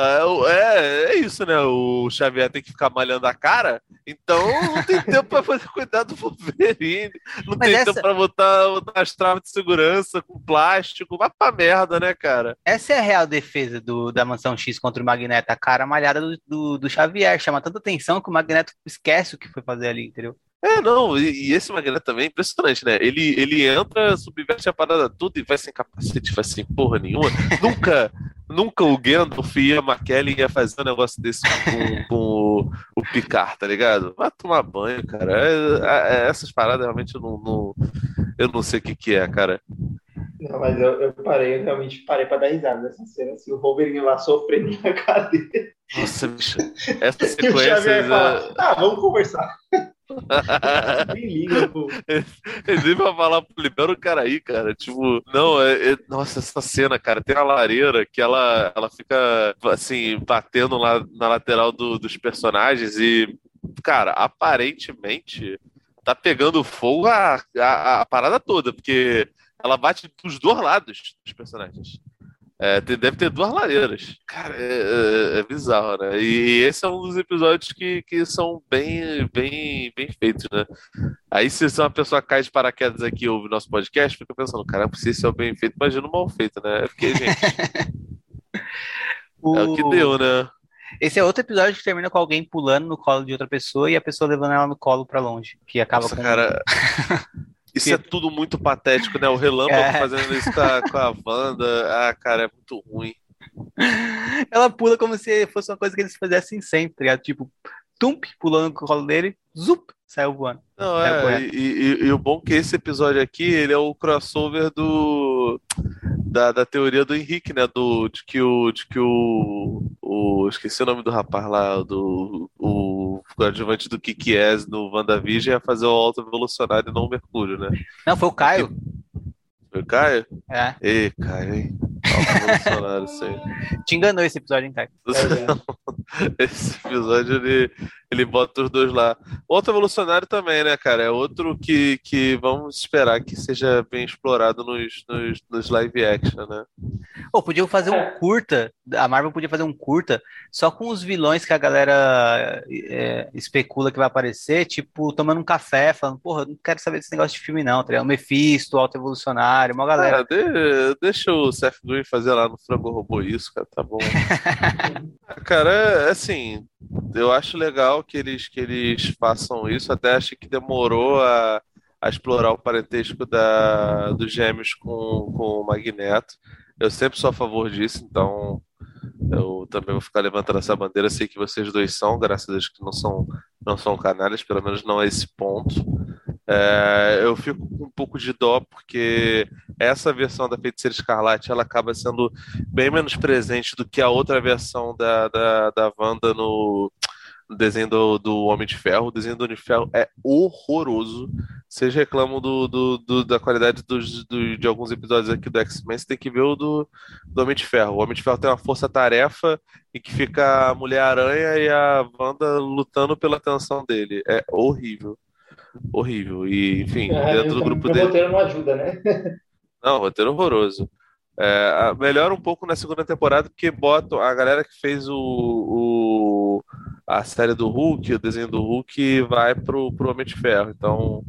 É, é isso, né? O Xavier tem que ficar malhando a cara, então não tem tempo pra fazer cuidar do Wolverine, não Mas tem essa- tempo pra botar, botar as travas de segurança com plástico, vai pra merda, né, cara? Essa é a real defesa do, da Mansão X contra o Magneto, a cara malhada do, do, do Xavier. Chama tanta atenção que o Magneto esquece o que foi fazer ali, entendeu? É, não, e, e esse Magneto também é impressionante, né? Ele, ele entra, subverte a parada tudo e vai sem capacete, vai sem porra nenhuma. nunca, nunca o Gandalf e a McKellen ia fazer um negócio desse com, com o, o Picard, tá ligado? Vai tomar banho, cara. É- é- essas paradas realmente eu não, não- eu não sei o que que é, cara. Não, mas eu, eu parei, eu realmente parei pra dar risada dessa cena, assim, o Wolverine lá sofrendo na cadeira. Nossa, bicho, essa sequência... Ah, vamos conversar. Nem liga, pô. Falar, libera o cara aí, cara. Tipo, não, é, é- nossa, essa cena, cara, tem a lareira que ela, ela fica, assim, batendo lá na lateral do- dos personagens e, cara, aparentemente tá pegando fogo a, a, a parada toda, porque ela bate dos dois lados dos personagens. É, tem- deve ter duas lareiras. Cara, é, é- é bizarro, né? E esse é um dos episódios que, que são bem, bem, bem feitos, né? Aí, se uma pessoa cai de paraquedas aqui e ouve nosso podcast, fica pensando, caramba, se esse é o bem feito, imagina o mal feito, né? É porque, gente, é o que deu, né? Esse é outro episódio que termina com alguém pulando no colo de outra pessoa e a pessoa levando ela no colo pra longe. Que acaba Nossa, com. cara. Isso é tudo muito patético, né? O Relâmpago É. fazendo isso com a, com a Wanda. Ah, cara, é muito ruim. Ela pula como se fosse uma coisa que eles fizessem sempre, tá ligado? Tipo, tump, pulando no colo dele, zup, saiu voando. Não, é, e, e- e o bom é que esse episódio aqui, ele é o crossover do da, da teoria do Henrique, né? Do, de que o. De que o, o esqueci o nome do rapaz lá, do. O coadjuvante do Kikies no WandaVision ia fazer o alto evolucionário e não o Mercúrio, né? Não, foi o Caio. Foi o Caio? É. Ei, Caio, hein? Aí. Te enganou esse episódio, hein, Caio? Esse episódio ele, ele bota os dois lá. Outro evolucionário também, né, cara? É outro que, que vamos esperar que seja bem explorado nos, nos, nos live action, né? Pô, podiam fazer um curta, a Marvel podia fazer um curta só com os vilões que a galera é, especula que vai aparecer, tipo, tomando um café, falando, porra, não quero saber desse negócio de filme não, tá ligado? O Mephisto, Alto Evolucionário, uma galera. De- deixa o Seth Green fazer lá no Frango Robô isso, cara, tá bom. cara, é, assim, eu acho legal que eles, que eles façam isso, até achei que demorou a, a explorar o parentesco da, dos gêmeos com, com o Magneto. Eu sempre sou a favor disso, então eu também vou ficar levantando essa bandeira. Sei que vocês dois são, graças a Deus que não são, não são canalhas, pelo menos não a esse ponto. É, eu fico com um pouco de dó porque essa versão da Feiticeira Escarlate ela acaba sendo bem menos presente do que a outra versão da, da, da Wanda no, no desenho do, do Homem de Ferro. O desenho do Homem de Ferro é horroroso. Vocês reclamam do, do, do- da qualidade dos, do- de alguns episódios aqui do X-Men, você tem que ver o do, do Homem de Ferro. O Homem de Ferro tem uma força-tarefa e que fica a Mulher-Aranha e a Wanda lutando pela atenção dele. É horrível. Horrível. E, enfim, É, dentro do o- grupo o dele. roteiro não ajuda, né? Não, roteiro horroroso. É, melhora um pouco na segunda temporada, porque botam a galera que fez o, o- a série do Hulk, o desenho do Hulk, vai pro, pro Homem de Ferro. Então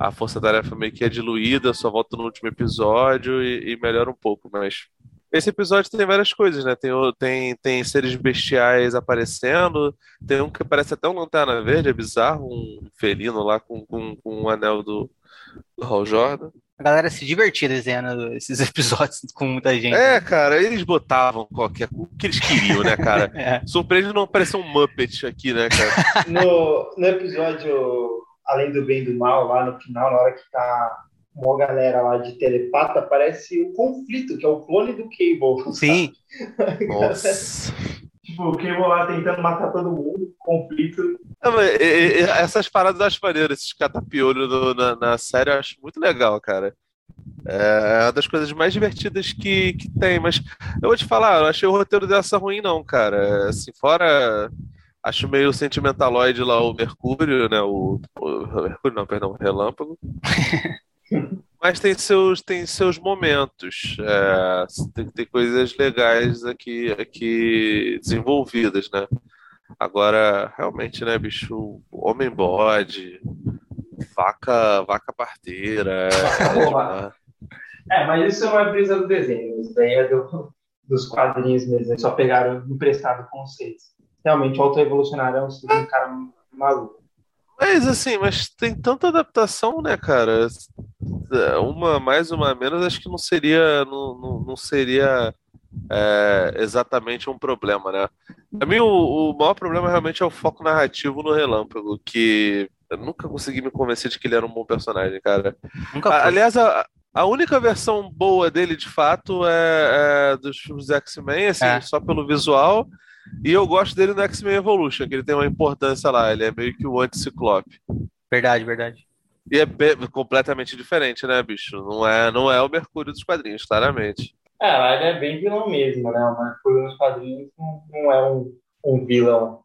a força-tarefa meio que é diluída, só volta no último episódio e, e melhora um pouco. Mas esse episódio tem várias coisas, né? Tem, tem, tem seres bestiais aparecendo, tem um que parece até um Lanterna Verde, é bizarro, um felino lá com, com, com um anel do, do Hal Jordan. A galera se divertia desenhando esses episódios com muita gente. É, cara, eles botavam qualquer o que eles queriam, né, cara? É. Surpreende não aparecer um Muppet aqui, né, cara? No, no episódio Além do Bem e do Mal, lá no final, na hora que tá uma galera lá de telepata, aparece o conflito, que é o clone do Cable. Sim. Nossa. Tipo, o Cable lá tentando matar todo mundo, conflito. Mas, e- e- essas paradas eu acho maneiro, esses catapiolhos na, na série eu acho muito legal, cara. É uma das coisas mais divertidas que, que tem, mas eu vou te falar, eu não achei o roteiro dessa ruim, não, cara. Assim, fora. Acho meio sentimentaloide lá o Mercúrio, né? O, o Mercúrio, não, perdão, o Relâmpago. Mas tem seus, tem seus momentos. É, tem, tem coisas legais aqui, aqui desenvolvidas, né? Agora, realmente, né, bicho? Homem bode, vaca, vaca parteira. é. É, mas isso é brisa do desenho, isso daí é do- dos quadrinhos mesmo, eles só pegaram emprestado conceitos. Realmente, o auto-evolucionário é um, um cara maluco. Mas assim, mas tem tanta adaptação, né, cara? É, Uma mais, uma menos, acho que não seria, não, não, não seria é, exatamente um problema, né? Pra mim, o, o maior problema realmente é o foco narrativo no Relâmpago, que eu nunca consegui me convencer de que ele era um bom personagem, cara. Nunca foi. Aliás, a, a única versão boa dele, de fato, é, é dos filmes do X-Men, assim, É. só pelo visual. E eu gosto dele no X-Men Evolution, que ele tem uma importância lá, ele é meio que o anti-ciclope. Verdade, verdade. E é be- completamente diferente, né, bicho? Não é, não é o Mercúrio dos quadrinhos, claramente. É, ele é bem vilão mesmo, né? O Mercúrio nos quadrinhos não, não é um, um vilão.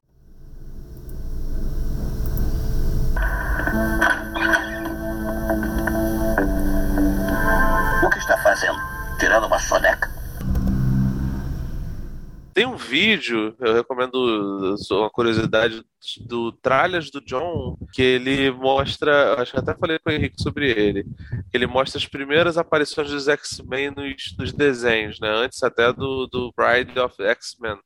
O que está fazendo? Tirando uma soneca? Tem um vídeo, eu recomendo uma curiosidade do Tralhas do John, que ele mostra, acho que até falei com o Henrique sobre ele, que ele mostra as primeiras aparições dos X-Men nos, nos desenhos, né? Antes até do, do Bride of X-Men.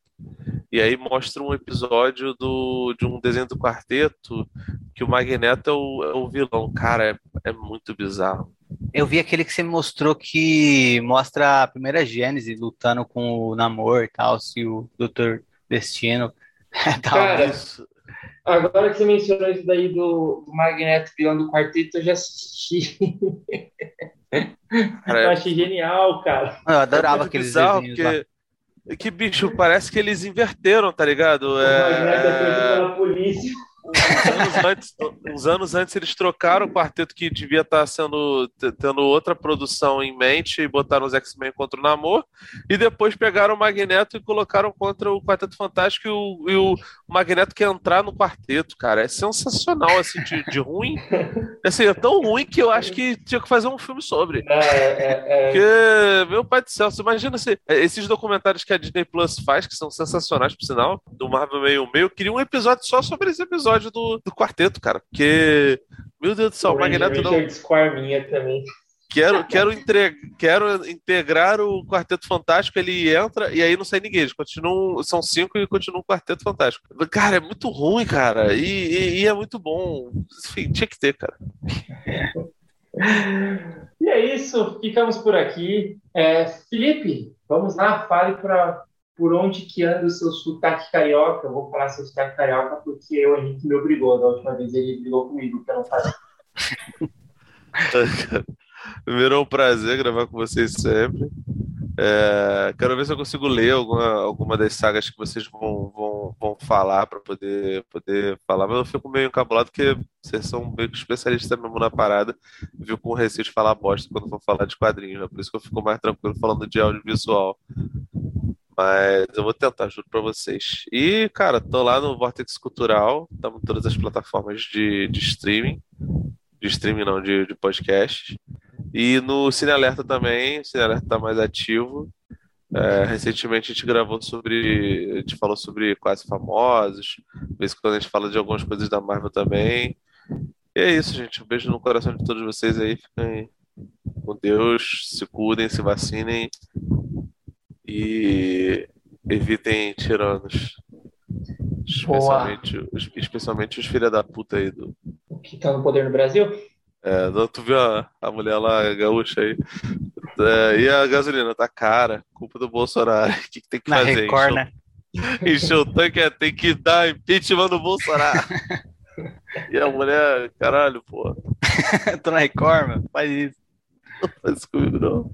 E aí mostra um episódio do, de um desenho do quarteto que o Magneto é o, é o vilão. Cara, é, é muito bizarro. Eu vi aquele que você me mostrou que mostra a primeira Gênese lutando com o Namor e tal, se o Doutor Destino. Tá Cara, Isso. agora que você mencionou isso daí do, do Magneto vilão do quarteto, eu já assisti. Eu achei genial, cara. Eu adorava É aqueles bizarro, desenhos lá. porque... Que bicho, parece que eles inverteram, tá ligado? O Magneto é É... pela polícia. Uns anos, antes, uns anos antes eles trocaram o quarteto que devia estar sendo tendo outra produção em mente e botaram os X-Men contra o Namor e depois pegaram o Magneto e colocaram contra o Quarteto Fantástico e o, e o Magneto quer entrar no quarteto, cara. É sensacional, assim, de, de ruim. Assim, é tão ruim que eu acho que tinha que fazer um filme sobre. É, é, é. Porque, meu pai do céu, você imagina se, esses documentários que a Disney Plus faz, que são sensacionais, por sinal, do Marvel Meio Meio, eu queria um episódio só sobre esse episódio do, do quarteto, cara. Porque, meu Deus do céu, o Magneto não. Squarminha também. Quero, quero, entre... quero integrar o Quarteto Fantástico, ele entra e aí não sai ninguém. Eles continuam, são cinco e continuam o Quarteto Fantástico. Cara, é muito ruim, cara. E, e- e é muito bom. Enfim, tinha que ter, cara. E é isso, ficamos por aqui. É, Felipe, vamos lá, fale pra, por onde que anda o seu sotaque carioca. Eu vou falar seu sotaque carioca porque o Henrique me obrigou. Da última vez ele brigou comigo, que eu não falei. Primeiro é um prazer gravar com vocês sempre. É, quero ver se eu consigo ler alguma, alguma das sagas que vocês vão, vão, vão falar para poder, poder falar, mas eu fico meio encabulado porque vocês são meio que especialistas mesmo na parada, viu com receio de falar bosta quando for falar de quadrinhos, né? Por isso que eu fico mais tranquilo falando de audiovisual. Mas eu vou tentar, juro pra vocês. E, cara, tô lá no Vortex Cultural, estamos em todas as plataformas de, de streaming. De streaming não, de, de podcast. E no Cine Alerta também, o Cine Alerta tá mais ativo. É, recentemente a gente gravou sobre. A gente falou sobre quase famosos. De vez quando a gente fala de algumas coisas da Marvel também. E é isso, gente. Um beijo no coração de todos vocês aí. Fiquem com Deus, se cuidem, se vacinem e evitem tiranos. Especialmente, os- especialmente os filha da puta aí do. Que tá no poder no Brasil? É, tu viu a, a mulher lá, a gaúcha aí? É, e a gasolina tá cara, culpa do Bolsonaro. O que, que tem que Na fazer? Record, Encher o- né? Encher o tanque é, tem que dar impeachment no Bolsonaro. E a mulher, caralho, pô. Tô na Record, mano. Faz isso. Não faz isso comigo, não.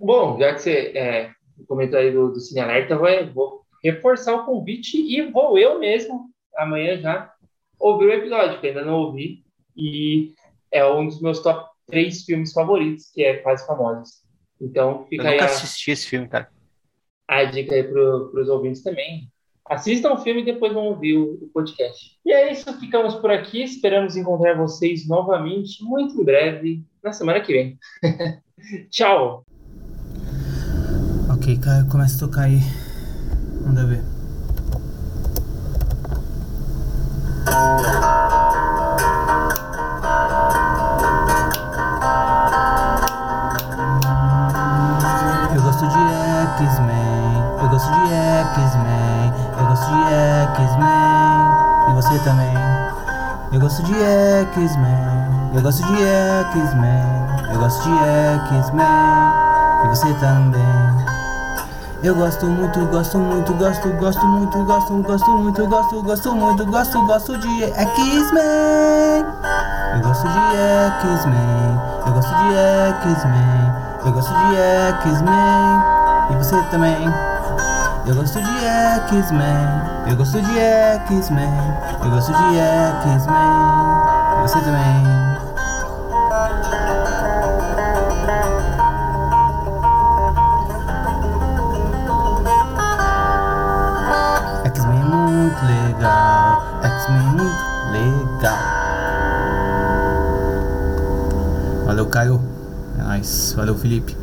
Bom, já que você é, comentou aí do, do Cine Alerta, vai- vou reforçar o convite e vou eu mesmo, amanhã já, ouvir o episódio, que ainda não ouvi. E é um dos meus top três filmes favoritos, que é Quase Famosos. Então Eu fica aí nunca a, assisti esse filme, cara. a dica aí para os ouvintes também. Assistam o filme e depois vão ouvir o, o podcast. E é isso, ficamos por aqui. Esperamos encontrar vocês novamente muito em breve, na semana que vem. Tchau! Ok, cara, começa a tocar aí. Manda ver. Eu gosto de X-Men. Eu gosto de X-Men. Eu gosto de X-Men. E você também. Eu gosto de X-Men. Eu gosto de X-Men. Eu gosto de X-Men. E você também. Eu gosto muito, gosto muito, gosto, gosto muito, gosto, gosto muito, gosto, gosto muito, gosto, gosto de X-Men. Eu gosto de X-Men. Eu gosto de X-Men. Eu gosto de X-Men. E você também. Eu gosto de X-Men. Eu gosto de X-Men. Eu gosto de X-Men. Você também. Legal. X-Men muito legal. Valeu, Caio. É nóis. Valeu, Felipe.